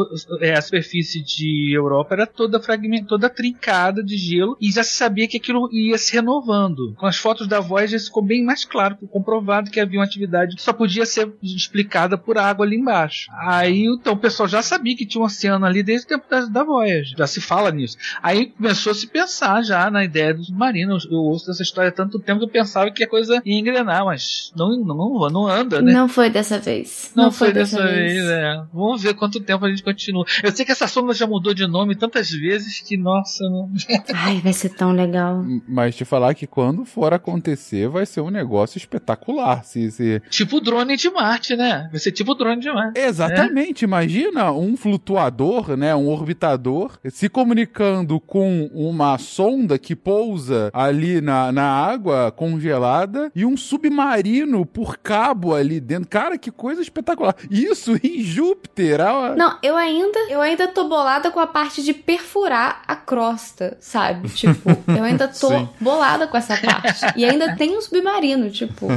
C: é, a superfície de Europa era toda fragmentada, toda trincada de gelo, e já se sabia que aquilo ia se renovando. Com as fotos da Voyager ficou bem mais claro, comprovado que havia uma atividade só podia ser explicada por água ali embaixo. Aí então o pessoal já sabia que tinha um oceano ali desde o tempo da, da Voyager, já se fala nisso. Aí começou a se pensar já na ideia do submarino. Eu ouço dessa história há tanto tempo que eu pensava que a coisa ia engrenar, mas não, não, não anda, né?
B: Não foi dessa vez.
C: Não, foi dessa vez, é. Vamos ver quanto tempo a gente continua. Eu sei que essa sonda já mudou de nome tantas vezes que, nossa, não... *laughs*
B: Ai, vai ser tão legal.
A: Mas te falar que quando for acontecer, vai ser um negócio espetacular. Se, se...
C: tipo o drone de Marte, né? Vai ser tipo o drone de Marte.
A: Exatamente, imagina um flutuador, né, um orbitador, se comunicando com uma sonda que pousa ali na, na água congelada e um submarino por cabo ali dentro. Cara, que coisa espetacular. Isso em Júpiter. ah,
B: Não, eu ainda, eu ainda tô bolada com a parte de perfurar a crosta, sabe? Tipo, eu ainda tô
D: Sim.
B: bolada com essa parte. E ainda tem um submarino, tipo.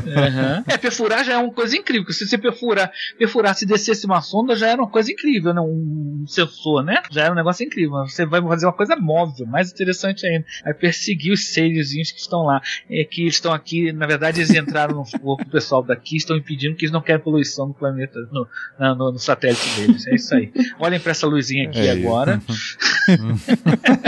C: É, perfurar já é uma coisa incrível. porque Se você perfurar, perfurar, se descesse uma sonda, já era uma coisa incrível, né? Um sensor, né? Já era um negócio incrível. Você vai fazer uma coisa móvel, mais interessante ainda. Vai perseguir os serezinhos que estão lá. É que eles estão aqui, na verdade, eles entraram no corpo do pessoal daqui, estão impedindo que eles não querem poluição no planeta, no, na- no, no satélite deles. É isso aí. Olhem pra essa luzinha aqui
A: É
C: agora. *laughs*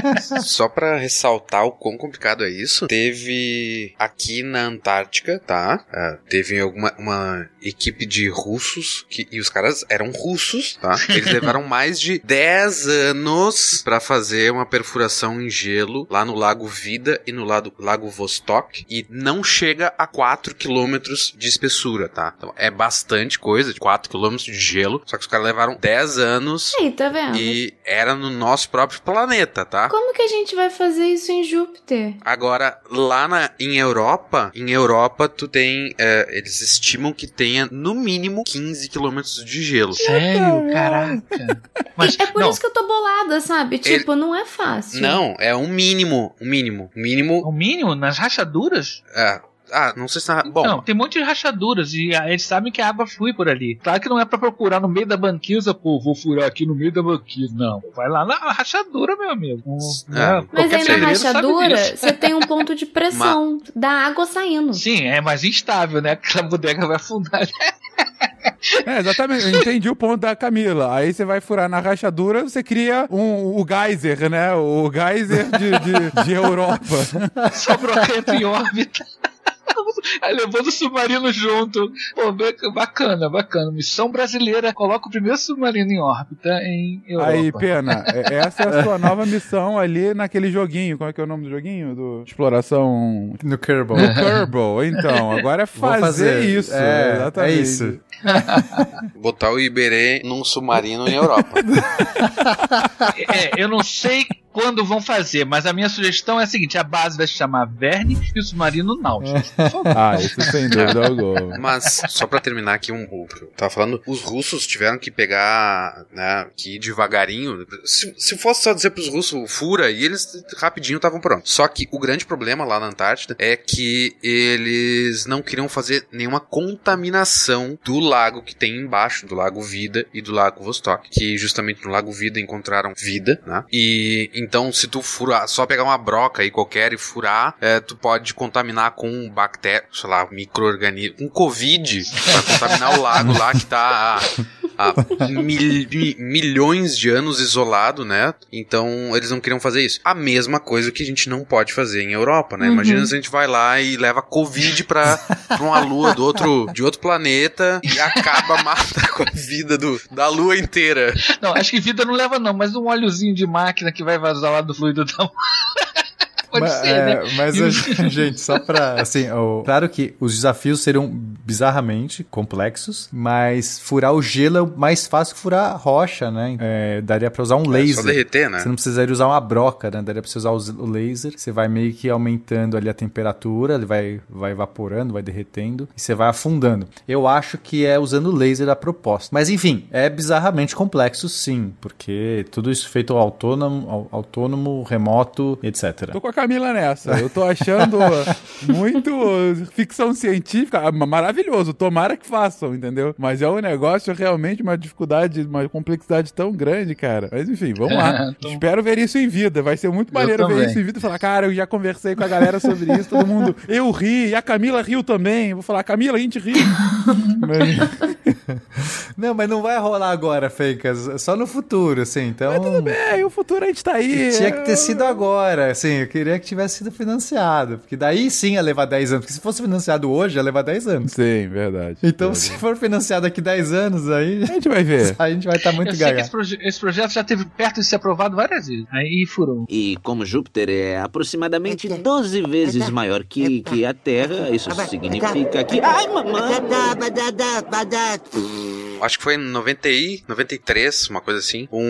E: Só pra ressaltar o quão complicado é isso, teve aqui na Antártica, tá? Ah, teve alguma uma equipe de russos que e os caras eram russos, tá? Eles levaram *laughs* mais de 10 anos pra fazer uma perfuração em gelo lá no Lago Vida e no lado, Lago Vostok e não chega a 4 quilômetros de espessura, tá? Então é bastante coisa, de 4 quilômetros de gelo, só que os caras levaram 10 anos
B: Aí, tá vendo?
E: e era no nosso próprio planeta, tá?
B: Como que a gente vai fazer isso em Júpiter?
E: Agora, lá na, em Europa, em Europa, tu tem. é, eles estimam que tenha no mínimo 15 quilômetros de gelo.
C: Sério? Caraca. *laughs* Mas,
B: é por
C: não,
B: isso que eu tô bolada, sabe? Tipo, não é fácil.
E: Não, é um mínimo. Um mínimo. Um mínimo.
C: o mínimo, nas rachaduras,
E: é, ah, não sei se tá. Bom,
C: não, tem um monte de rachaduras e eles sabem que a água flui por ali. Claro que não é pra procurar no meio da banquisa, pô, vou furar aqui no meio da banquisa. Não, vai lá na rachadura, meu amigo.
E: É.
C: Né?
B: Mas aí na rachadura, você tem um ponto de pressão *laughs* da água saindo.
C: Sim, é mais instável, né? Aquela bodega vai afundar. *laughs*
A: É, exatamente. Eu entendi o ponto da Camila. Aí você vai furar na rachadura, você cria um, o geyser, né? O geyser de, de, de Europa. *laughs*
C: Sobrou em órbita. Aí levando o submarino junto. Pô, bacana, bacana. Missão brasileira. Coloca o primeiro submarino em órbita em Europa.
A: Aí, Pena, é- essa é a sua nova missão ali naquele joguinho. Como é que é o nome do joguinho? Do Exploração
D: No Kerbal.
A: no Kerbal. Então, agora é fazer,
D: fazer.
A: isso.
D: É,
A: exatamente.
D: é isso. *laughs*
E: botar o Iberê num submarino em Europa. *laughs*
C: É, eu não sei quando vão fazer, mas a minha sugestão é a seguinte: a base vai se chamar Verne e o submarino Nautilus. *laughs*
A: Ah, isso sem dúvida alguma.
E: Mas, só pra terminar aqui um o que eu tava falando, os russos tiveram que pegar, né, que ir devagarinho. Se, se fosse só dizer pros russos, fura, e eles rapidinho estavam prontos. Só que o grande problema lá na Antártida é que eles não queriam fazer nenhuma contaminação do lago que tem embaixo, do lago Vida e do lago Vostok, que justamente no lago Vida encontraram vida, né? E então, se tu furar, só pegar uma broca aí qualquer e furar, é, tu pode contaminar com bactéria, sei lá, micro-organismo, com Covid, pra contaminar o lago lá que tá há, há mil- mi- milhões de anos isolado, né? Então, eles não queriam fazer isso. A mesma coisa que a gente não pode fazer em Europa, né? Imagina se a gente vai lá e leva Covid pra, pra uma lua do outro, de outro planeta e acaba, mata com a vida do, da lua inteira.
C: Não, acho que vida não leva, não, mas um óleozinho de máquina que vai vazar lá do fluido da. Pode
D: mas,
C: ser,
D: é,
C: né?
D: Mas, *laughs* gente, só pra. Assim, o- claro que os desafios seriam bizarramente complexos, mas furar o gelo é mais fácil que furar a rocha, né? É, daria pra usar um
E: É
D: laser.
E: só derreter, né?
D: Você não precisaria usar uma broca, né? Daria pra você usar o laser. Você vai meio que aumentando ali a temperatura, ele vai, vai evaporando, vai derretendo, e você vai afundando. Eu acho que é usando o laser a proposta. Mas enfim, é bizarramente complexo, sim, porque tudo isso feito autônomo, au- autônomo remoto, etc.
A: Tô com a Camila nessa. Eu tô achando *laughs* muito ficção científica ah, maravilhoso. Tomara que façam, entendeu? Mas é um negócio realmente uma dificuldade, uma complexidade tão grande, cara. Mas enfim, vamos lá. *laughs*
C: Então-
A: Espero ver isso em vida. Vai ser muito maneiro ver isso em vida e falar, cara, eu já conversei com a galera sobre isso, todo mundo. *laughs* Eu ri, e a Camila riu também. Vou falar, Camila, a gente riu. Mas,
D: Não, mas não vai rolar agora, é Só no futuro, assim. Então.
A: tudo bem, o futuro a gente tá aí.
D: Tinha que ter sido agora, assim, eu queria que tivesse sido financiado, porque daí sim ia levar 10 anos, porque se fosse financiado hoje ia levar 10 anos.
A: Sim, verdade.
D: Então, se for financiado daqui 10 anos, aí
A: A gente vai ver. *laughs*
D: a gente vai estar muito
C: Eu sei que
D: gaga.
C: esse, proje- esse projeto já teve perto de ser aprovado várias vezes. Aí furou.
G: E como Júpiter é aproximadamente 12 vezes maior que, que a Terra, isso significa que. Ai, mamãe!
E: Acho que foi em 90 e 93, uma coisa assim, um,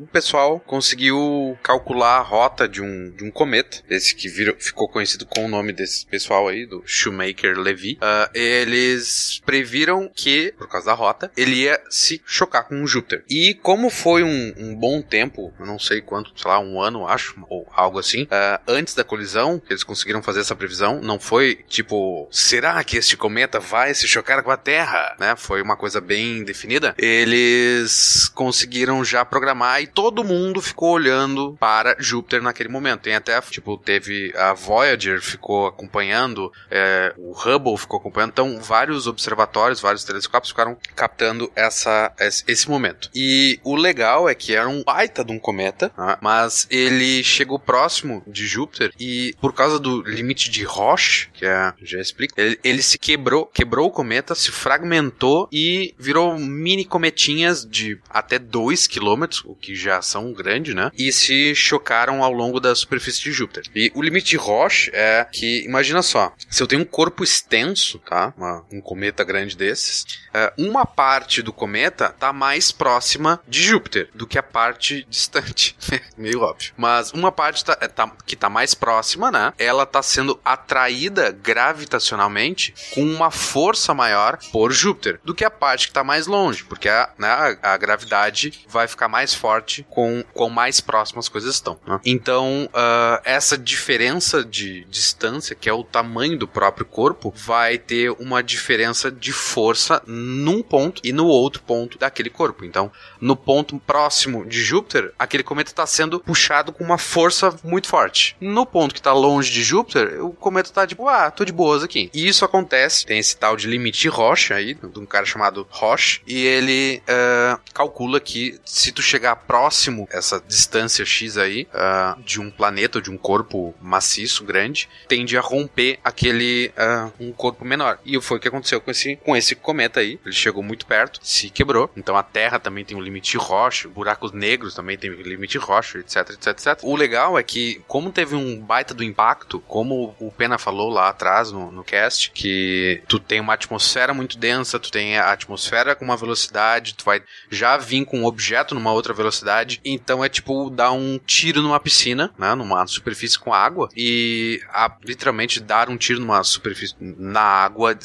E: um- pessoal conseguiu calcular a rota de um, de um cometa, esse que virou, ficou conhecido com o nome desse pessoal aí, do Shoemaker-Levy. Ah, eles previram que, por causa da rota, ele ia se chocar com o Júpiter. E como foi um, um bom tempo, não sei quanto, sei lá, um ano, acho, ou algo assim, ah, antes da colisão, eles conseguiram fazer essa previsão, não foi tipo, será que este cometa vai se chocar com a Terra? Né? Foi uma coisa bem definida. Eles conseguiram já programar e todo mundo ficou olhando para Júpiter naquele momento. Tem até, tipo, teve a Voyager ficou acompanhando, é, o Hubble ficou acompanhando, então vários observatórios, vários telescópios ficaram captando essa, esse momento. E o legal é que era um baita de um cometa, né? mas ele chegou próximo de Júpiter e por causa do limite de Roche, que é, já explico, ele, ele se quebrou, quebrou o cometa, se fragmentou e virou mini cometinhas de até 2 km, o que já são grande, né? E se chocaram ao longo da superfície de Júpiter. E o limite de Roche é que, imagina só, se eu tenho um corpo extenso, tá? Uma- um cometa grande desses, é, uma parte do cometa tá mais próxima de Júpiter do que a parte *laughs* distante. Meio óbvio. Mas uma parte tá- é, tá- que tá mais próxima, né? Ela tá sendo atraída gravitacionalmente com uma força maior por Júpiter do que a parte que tá mais longe, porque a, né, a, gravidade vai ficar mais forte com com mais próximas as coisas estão. né? Então, ah, essa diferença de distância, que é o tamanho do próprio corpo, vai ter uma diferença de força num ponto e no outro ponto daquele corpo. Então, no ponto próximo de Júpiter, aquele cometa está sendo puxado com uma força muito forte. No ponto que está longe de Júpiter, o cometa está tipo, ah, tô de boas aqui. E isso acontece, tem esse tal de limite Roche aí, de um cara chamado Roche, e ele ah, calcula que se tu chegar próximo essa distância X aí ah, de um planeta de um corpo maciço grande, tende a romper aquele ah, um corpo menor. E foi o que aconteceu com esse com esse cometa aí. Ele chegou muito perto, se quebrou. Então a Terra também tem um limite Roche, buracos negros também tem um limite Roche, etc, etc, etc. O legal é que como teve um baita do impacto, como o Pena falou lá atrás no, no cast, que tu tem uma atmosfera muito densa, tu tem a atmosfera com uma velocidade, tu vai já vir com um objeto numa outra velocidade. Então é tipo dar um tiro numa piscina, né? Numa superfície com água. E a, literalmente dar um tiro numa superfície na água,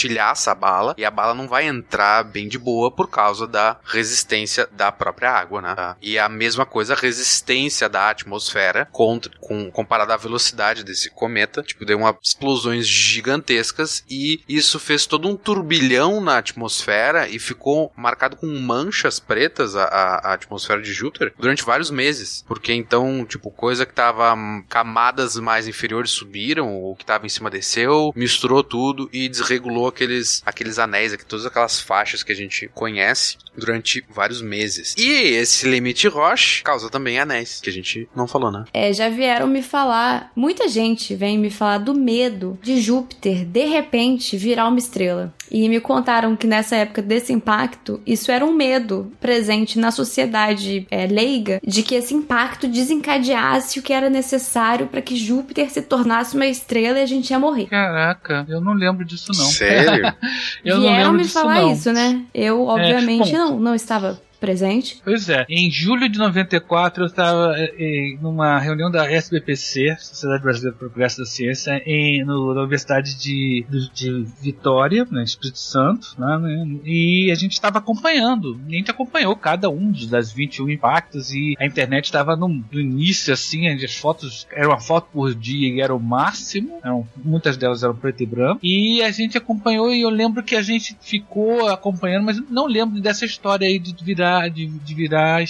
E: destilhar essa bala. E a bala não vai entrar bem de boa por causa da resistência da própria água, né? E a mesma coisa, a resistência da atmosfera contra, com, comparada à velocidade desse cometa. Tipo, deu uma explosões gigantescas e isso fez todo um turbilhão na atmosfera e ficou marcado com manchas pretas a, a, a atmosfera de Júpiter durante vários meses. Porque então, tipo, coisa que tava camadas mais inferiores subiram, o que tava em cima desceu, misturou tudo e desregulou aqueles, aqueles anéis, aqui, todas aquelas faixas que a gente conhece durante vários meses. E esse limite Roche causa também anéis, que a gente não falou, né?
B: É, já vieram me falar, muita gente vem me falar do medo de Júpiter de repente virar uma estrela. E me contaram que nessa época desse impacto, isso era um medo presente na sociedade é, leiga de que esse impacto desencadeasse o que era necessário para que Júpiter se tornasse uma estrela e a gente ia morrer.
C: Caraca, eu não lembro disso não.
E: Sério? *laughs*
C: eu
B: Vieram
C: não lembro
B: me
C: disso
B: falar
C: não.
B: isso, né? Eu, obviamente,
C: bom.
B: não, não estava presente.
C: Pois é, em julho de 94 eu estava em numa reunião da SBPC, Sociedade Brasileira para o Progresso da Ciência, em, no, na Universidade de, de, Vitória, no Espírito Santo, né, né, e a gente estava acompanhando, a gente acompanhou cada um das 21 impactos e a internet estava no, no, início assim, as fotos, era uma foto por dia e era o máximo, eram, muitas delas eram preto e branco, e a gente acompanhou e eu lembro que a gente ficou acompanhando, mas não lembro dessa história aí de virar de, de virar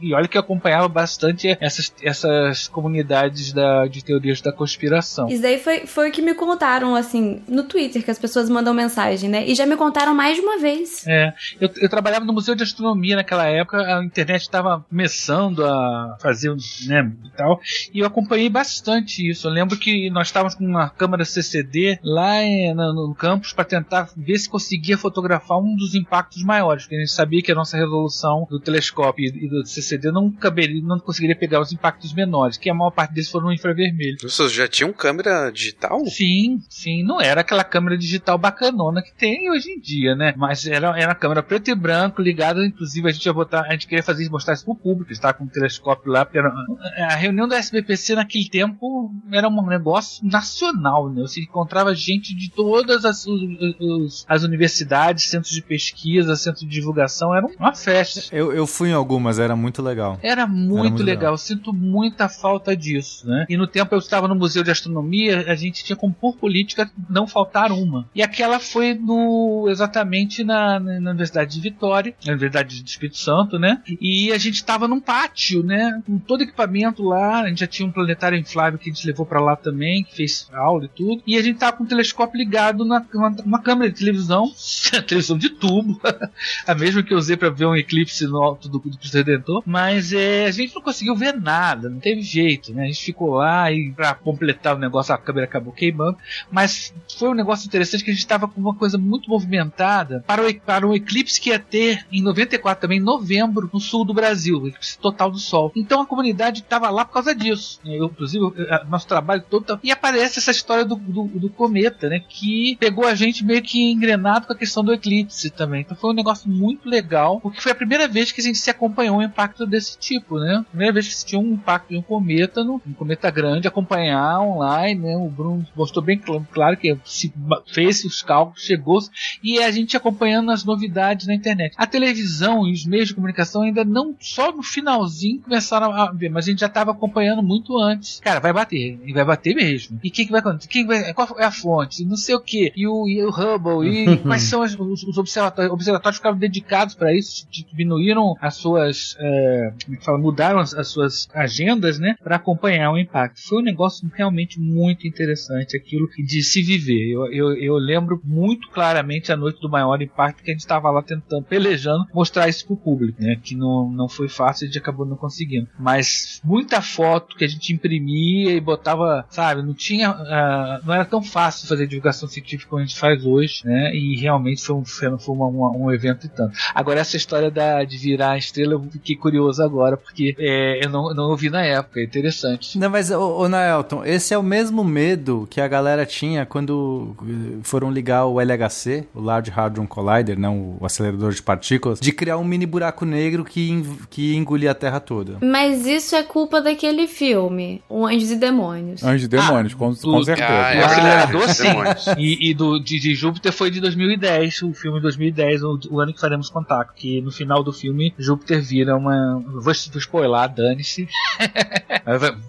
C: e olha que eu acompanhava bastante essas, essas comunidades da, de teorias da conspiração.
B: Isso daí foi, foi o que me contaram, assim, no Twitter, que as pessoas mandam mensagem, né? E já me contaram mais de uma vez.
C: É, eu, eu trabalhava no Museu de Astronomia naquela época, a internet estava começando a fazer, né, e tal, e eu acompanhei bastante isso. Eu lembro que nós estávamos com uma câmera CCD lá em, no, no campus para tentar ver se conseguia fotografar um dos impactos maiores, porque a gente sabia que a nossa resolução do telescópio e do CCD não caberia, não conseguiria pegar os impactos menores, que a maior parte deles foram no infravermelho.
E: Vocês já tinham câmera digital?
C: Sim, sim, não era aquela câmera digital bacanona que tem hoje em dia, né? Mas era, era uma câmera preto e branco, ligada, inclusive a gente ia botar, a gente queria fazer isso, mostrar isso pro público, estava com um telescópio lá, porque era, a reunião da SBPC naquele tempo era um negócio nacional, né? Você encontrava gente de todas as, os, os, as universidades, centros de pesquisa, centros de divulgação, era uma festa.
D: Eu, eu fui em algumas, era muito legal.
C: Era muito,
D: Era muito
C: legal.
D: legal.
C: sinto muita falta disso, né? E no tempo eu estava no Museu de Astronomia, a gente tinha como por política não faltar uma. E aquela foi no exatamente na, na, Universidade de Vitória, na Universidade do Espírito Santo, né? E a gente estava num pátio, né? Com todo equipamento lá, a gente já tinha um planetário inflável que a gente levou para lá também, que fez aula e tudo. E a gente tava com o telescópio ligado na, na, numa câmera de televisão, *laughs* televisão de tubo, *laughs* a mesma que eu usei para ver um eclipse no alto do, Cristo Redentor, mas é, a gente não conseguiu ver nada, não teve jeito, né? A gente ficou lá e para completar o negócio a câmera acabou queimando, mas foi um negócio interessante que a gente estava com uma coisa muito movimentada para o, para o eclipse que ia ter em 94 também, em novembro, no sul do Brasil, o eclipse total do Sol. Então a comunidade estava lá por causa disso. Eu, inclusive, eu- nosso trabalho todo. tá- E aparece essa história do, do, do cometa, né? Que pegou a gente meio que engrenado com a questão do eclipse também. Então foi um negócio muito legal, porque foi a primeira vez que a gente se acompanhou um impacto desse tipo, né? Primeira vez que se tinha um impacto de um cometa, no, um cometa grande, acompanhar online, né? O Bruno mostrou bem cl- claro que se fez os cálculos, chegou e a gente acompanhando as novidades na internet. A televisão e os meios de comunicação ainda não, só no finalzinho começaram a ver, mas a gente já estava acompanhando muito antes. Cara, vai bater, e vai bater mesmo. E o que, que vai acontecer? Quem vai, qual é a fonte? Não sei o que. E o, e o Hubble, e *laughs* quais são as- os, os observatórios? Observatórios ficaram dedicados para isso, diminuíram as suas, é, como é que fala, mudaram as, as suas agendas, né, para acompanhar o impacto. Foi um negócio realmente muito interessante, aquilo de se viver. Eu, eu, eu lembro muito claramente a noite do maior impacto que a gente estava lá tentando, pelejando, mostrar isso pro público, né, que não, não foi fácil, a gente acabou não conseguindo. Mas muita foto que a gente imprimia e botava, sabe, não tinha, ah, não era tão fácil fazer divulgação científica como a gente faz hoje, né, e realmente foi um, foi uma- um evento e tanto. Agora, essa história história da, de virar a estrela, eu fiquei curioso agora, porque é, eu não, não ouvi na época, é interessante.
D: Não, mas, ô, ô Naelton, esse é o mesmo medo que a galera tinha quando eh, foram ligar o LHC, o Large Hadron Collider, não o acelerador de partículas, de criar um mini buraco negro que, que engolia a Terra toda.
B: Mas isso é culpa daquele filme, O Anjos e Demônios.
A: Anjos e demônios, com, com
C: do-
A: certeza.
E: Ah, é
C: o acelerador, sim.
E: demônios.
C: E, e do, de, de Júpiter foi de 2010, o filme 2010, o, o ano que faremos contato. Que no final do filme, Júpiter vira uma. Vou, vou spoiler, dane-se. *laughs*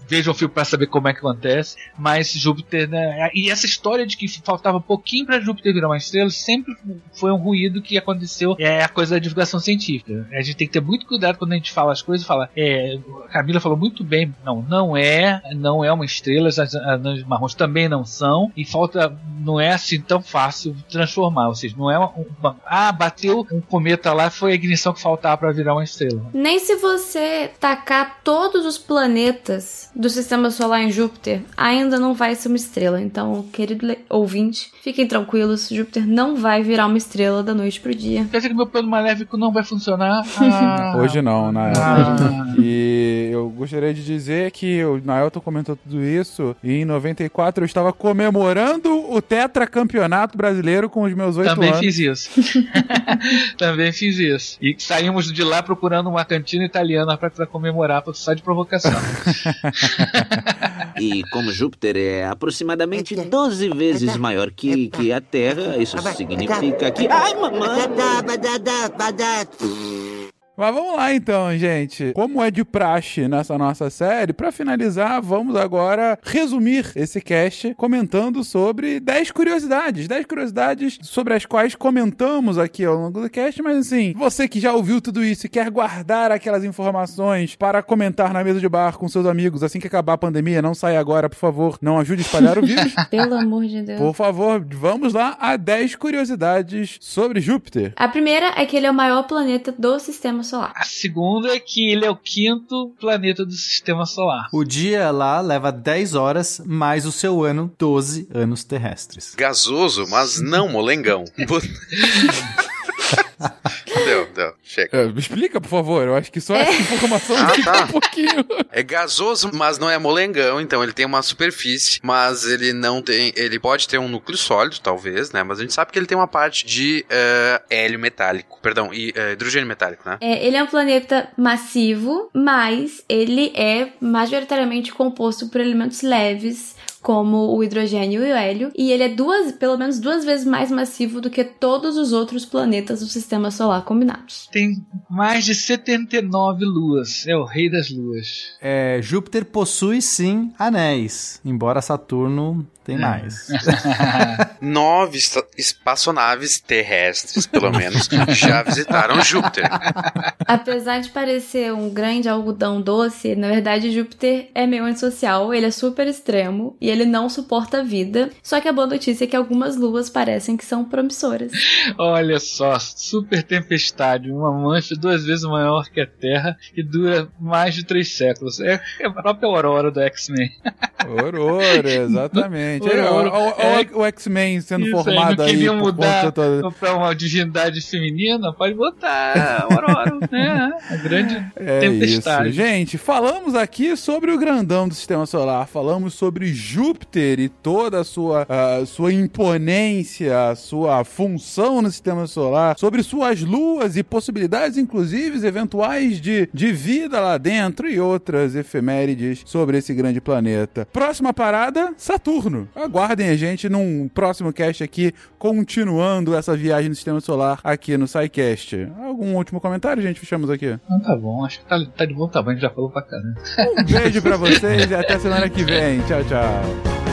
C: Vejam o filme pra saber como é que acontece. Mas Júpiter, né? E essa história de que faltava pouquinho pra Júpiter virar uma estrela sempre foi um ruído que aconteceu. É a coisa da divulgação científica. A gente tem que ter muito cuidado quando a gente fala as coisas. Fala, é, a Camila falou muito bem. Não, não é, não é uma estrela. As anãs marrons também não são. E falta, não é assim tão fácil transformar. Ou seja, não é uma, uma- ah, bateu um cometa lá, foi a ignição que faltava pra virar uma estrela.
B: Nem se você tacar todos os planetas do sistema solar em Júpiter, ainda não vai ser uma estrela. Então, querido ouvinte, fiquem tranquilos, Júpiter não vai virar uma estrela da noite pro dia.
C: Quer dizer que meu plano maléfico não vai funcionar? *laughs* Ah,
A: Hoje não, na
C: Ah.
A: E eu gostaria de dizer que o Naelton comentou tudo isso e em 94 eu estava comemorando o tetracampeonato brasileiro com os meus oito
C: Também
A: anos.
C: fiz isso. *laughs* *laughs* Também fiz isso. E saímos de lá procurando uma cantina italiana pra, pra comemorar, só de provocação. *laughs*
G: E como Júpiter é aproximadamente 12 vezes maior que, que a Terra, isso significa que. Ai, mamãe!
A: Mas vamos lá então, gente. Como é de praxe nessa nossa série, pra finalizar, vamos agora resumir esse cast comentando sobre 10 curiosidades. 10 curiosidades sobre as quais comentamos aqui ao longo do cast, mas assim, você que já ouviu tudo isso e quer guardar aquelas informações para comentar na mesa de bar com seus amigos assim que acabar a pandemia, não saia agora, por favor, não ajude a espalhar o vírus. *laughs*
B: Pelo amor de Deus.
A: Por favor, vamos lá a 10 curiosidades sobre Júpiter.
B: A primeira é que ele é o maior planeta do sistema solar.
C: A segunda é que ele é o quinto planeta do sistema solar.
D: O dia lá leva 10 horas, mais o seu ano, 12 anos terrestres.
E: Gasoso, mas não molengão. *laughs* Chega.
A: É, me explica, por favor. Eu acho que só essa informação
E: Ah,
A: fica
E: tá.
A: um pouquinho.
E: É gasoso, mas não é molengão, então ele tem uma superfície, mas ele não tem. Ele pode ter um núcleo sólido, talvez, né? Mas a gente sabe que ele tem uma parte de eh, hélio metálico. Perdão, e, eh, hidrogênio metálico, né?
B: É, ele é um planeta massivo, mas ele é majoritariamente composto por elementos leves, como o hidrogênio e o hélio, e ele é duas, pelo menos duas vezes mais massivo do que todos os outros planetas do sistema solar combinados.
C: Tem mais de 79 luas. É o rei das luas.
D: É, Júpiter possui sim anéis, embora Saturno tem mais. *laughs*
E: Nove espaçonaves terrestres, pelo menos, já visitaram Júpiter.
B: Apesar de parecer um grande algodão doce, na verdade Júpiter é meio antissocial, ele é super extremo e ele não suporta a vida. Só que a boa notícia é que algumas luas parecem que são promissoras.
C: Olha só, super tempestade, uma mancha duas vezes maior que a Terra e dura mais de três séculos. É é a própria Aurora do X-Men.
A: Aurora, *laughs* exatamente.
C: É,
A: o X-Men sendo
C: Isso
A: formado aí,
C: queriam mudar
A: toda...
C: pra uma divindade feminina, pode botar Aurora, *laughs* né? A grande
A: É
C: tempestade.
A: isso. Gente, falamos aqui sobre o grandão do sistema solar, falamos sobre Júpiter e toda a sua, a sua imponência, a sua função no sistema solar, sobre suas luas e possibilidades, inclusive, eventuais de, de vida lá dentro e outras efemérides sobre esse grande planeta. Próxima parada, Saturno. Aguardem a gente num próximo cast aqui, continuando essa viagem no sistema solar aqui no SciCast. Algum último comentário, gente? Fechamos aqui.
C: Então tá bom, acho que tá, tá de bom tamanho, já falou pra caramba.
A: Um beijo pra *laughs* vocês e até semana que vem. Tchau, tchau.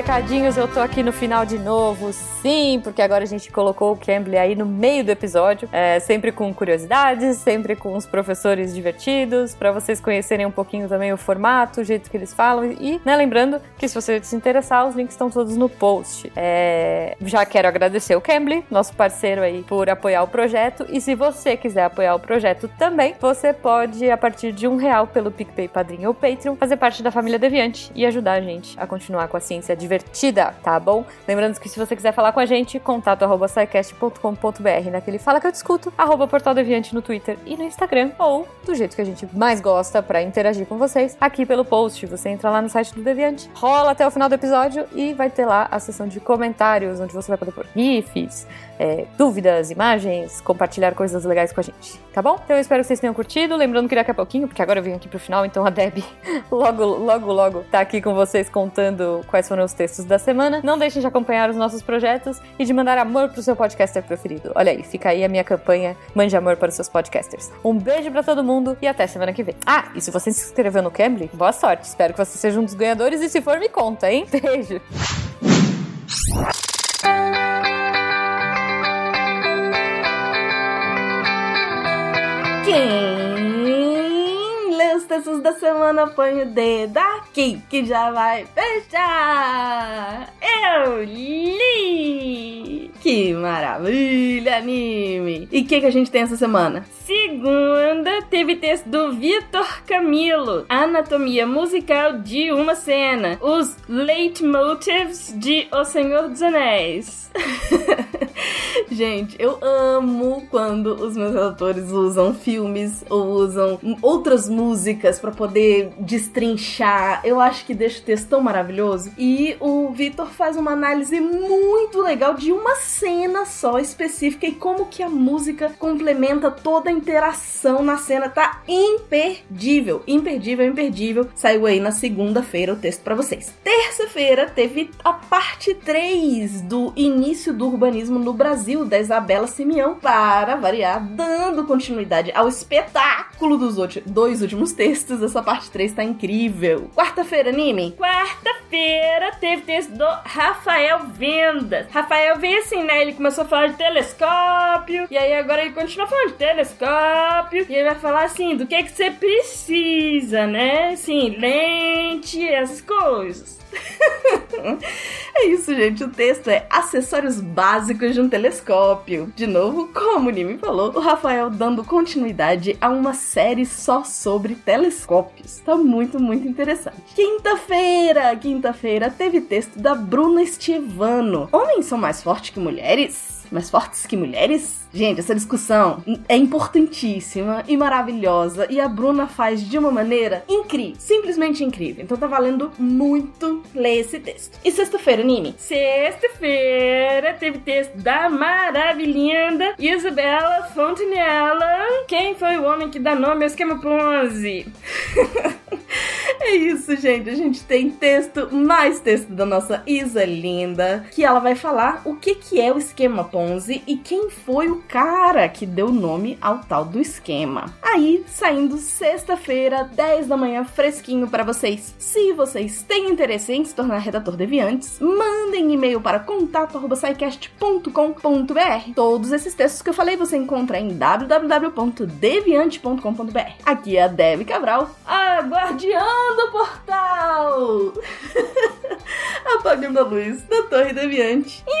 H: Recadinhos, eu tô aqui no final de novo, sim, porque agora a gente colocou o Cambly aí no meio do episódio, é, sempre com curiosidades, sempre com os professores divertidos, para vocês conhecerem um pouquinho também o formato, o jeito que eles falam e, né, lembrando que se você se interessar, os links estão todos no post. É, já quero agradecer o Cambly, nosso parceiro aí, por apoiar o projeto e se você quiser apoiar o projeto também, você pode, a partir de um real pelo PicPay Padrinho ou Patreon, fazer parte da família Deviante e ajudar a gente a continuar com a ciência divertida, tá bom? Lembrando que se você quiser falar com a gente, contato arroba naquele Fala Que Eu Discuto, arroba Portal Deviante no Twitter e no Instagram, ou do jeito que a gente mais gosta para interagir com vocês, aqui pelo post. Você entra lá no site do Deviante, rola até o final do episódio e vai ter lá a seção de comentários, onde você vai poder pôr GIFs, é, dúvidas, imagens, compartilhar coisas legais com a gente, tá bom? Então eu espero que vocês tenham curtido. Lembrando que daqui a pouquinho, porque agora eu venho aqui pro final, então a Deb *laughs* logo, logo, logo tá aqui com vocês contando quais foram os textos da semana. Não deixem de acompanhar os nossos projetos e de mandar amor pro seu podcaster preferido. Olha aí, fica aí a minha campanha Mande Amor para os seus podcasters. Um beijo para todo mundo e até semana que vem. Ah, e se você se inscreveu no Cambly, boa sorte. Espero que você seja um dos ganhadores e se for, me conta, hein? *laughs* Beijo!
J: Quem lê os textos da semana põe o dedo aqui que já vai fechar. Eu li! Que maravilha, anime! E o que, que a gente tem essa semana? Segunda, teve texto do Vitor Camilo, Anatomia Musical de uma Cena, os leitmotivs de O Senhor dos Anéis. *laughs* Gente, eu amo quando os meus autores usam filmes ou usam outras músicas para poder destrinchar. Eu acho que deixa o texto tão maravilhoso. E o Vitor faz uma análise muito legal de uma cena só específica e como que a música complementa toda a interação na cena. Tá imperdível, imperdível, imperdível. Saiu aí na segunda-feira o texto para vocês. Terça-feira teve a parte 3 do início do urbanismo no Brasil, da Isabela Simeão, para variar, dando continuidade ao espetáculo dos dois últimos textos. Essa parte 3 tá incrível. Quarta-feira, anime? Quarta-feira teve texto do Rafael Vendas. Rafael vem assim, né? Ele começou a falar de telescópio, e aí agora ele continua falando de telescópio, e ele vai falar assim, do que é que você precisa, né? Assim, lente, essas coisas. *laughs* é isso, gente. O texto é acessórios básicos de um telescópio. De novo, como o Nimi falou, o Rafael dando continuidade a uma série só sobre telescópios. Tá muito, muito interessante. Quinta-feira, quinta-feira teve texto da Bruna Estivano. Homens são mais fortes que mulheres? mais fortes que mulheres? Gente, essa discussão é importantíssima e maravilhosa e a Bruna faz de uma maneira incrível, simplesmente incrível. Então tá valendo muito ler esse texto. E sexta-feira, Nini? Sexta-feira teve texto da maravilhinda Isabela Fontenella. Quem foi o homem que dá nome ao esquema Ponzi? *laughs* É isso, gente. A gente tem texto, mais texto da nossa Isa Linda, que ela vai falar o que, que é o esquema Ponzi e quem foi o cara que deu nome ao tal do esquema. Aí, saindo sexta-feira, 10 da manhã, fresquinho para vocês. Se vocês têm interesse em se tornar redator deviantes, mandem e-mail para contato@saicast.com.br. Todos esses textos que eu falei você encontra em www.deviante.com.br. Aqui é a Debbie Cabral, a guardiã do portal! *laughs* Apagando a luz da Torre Deviante. E!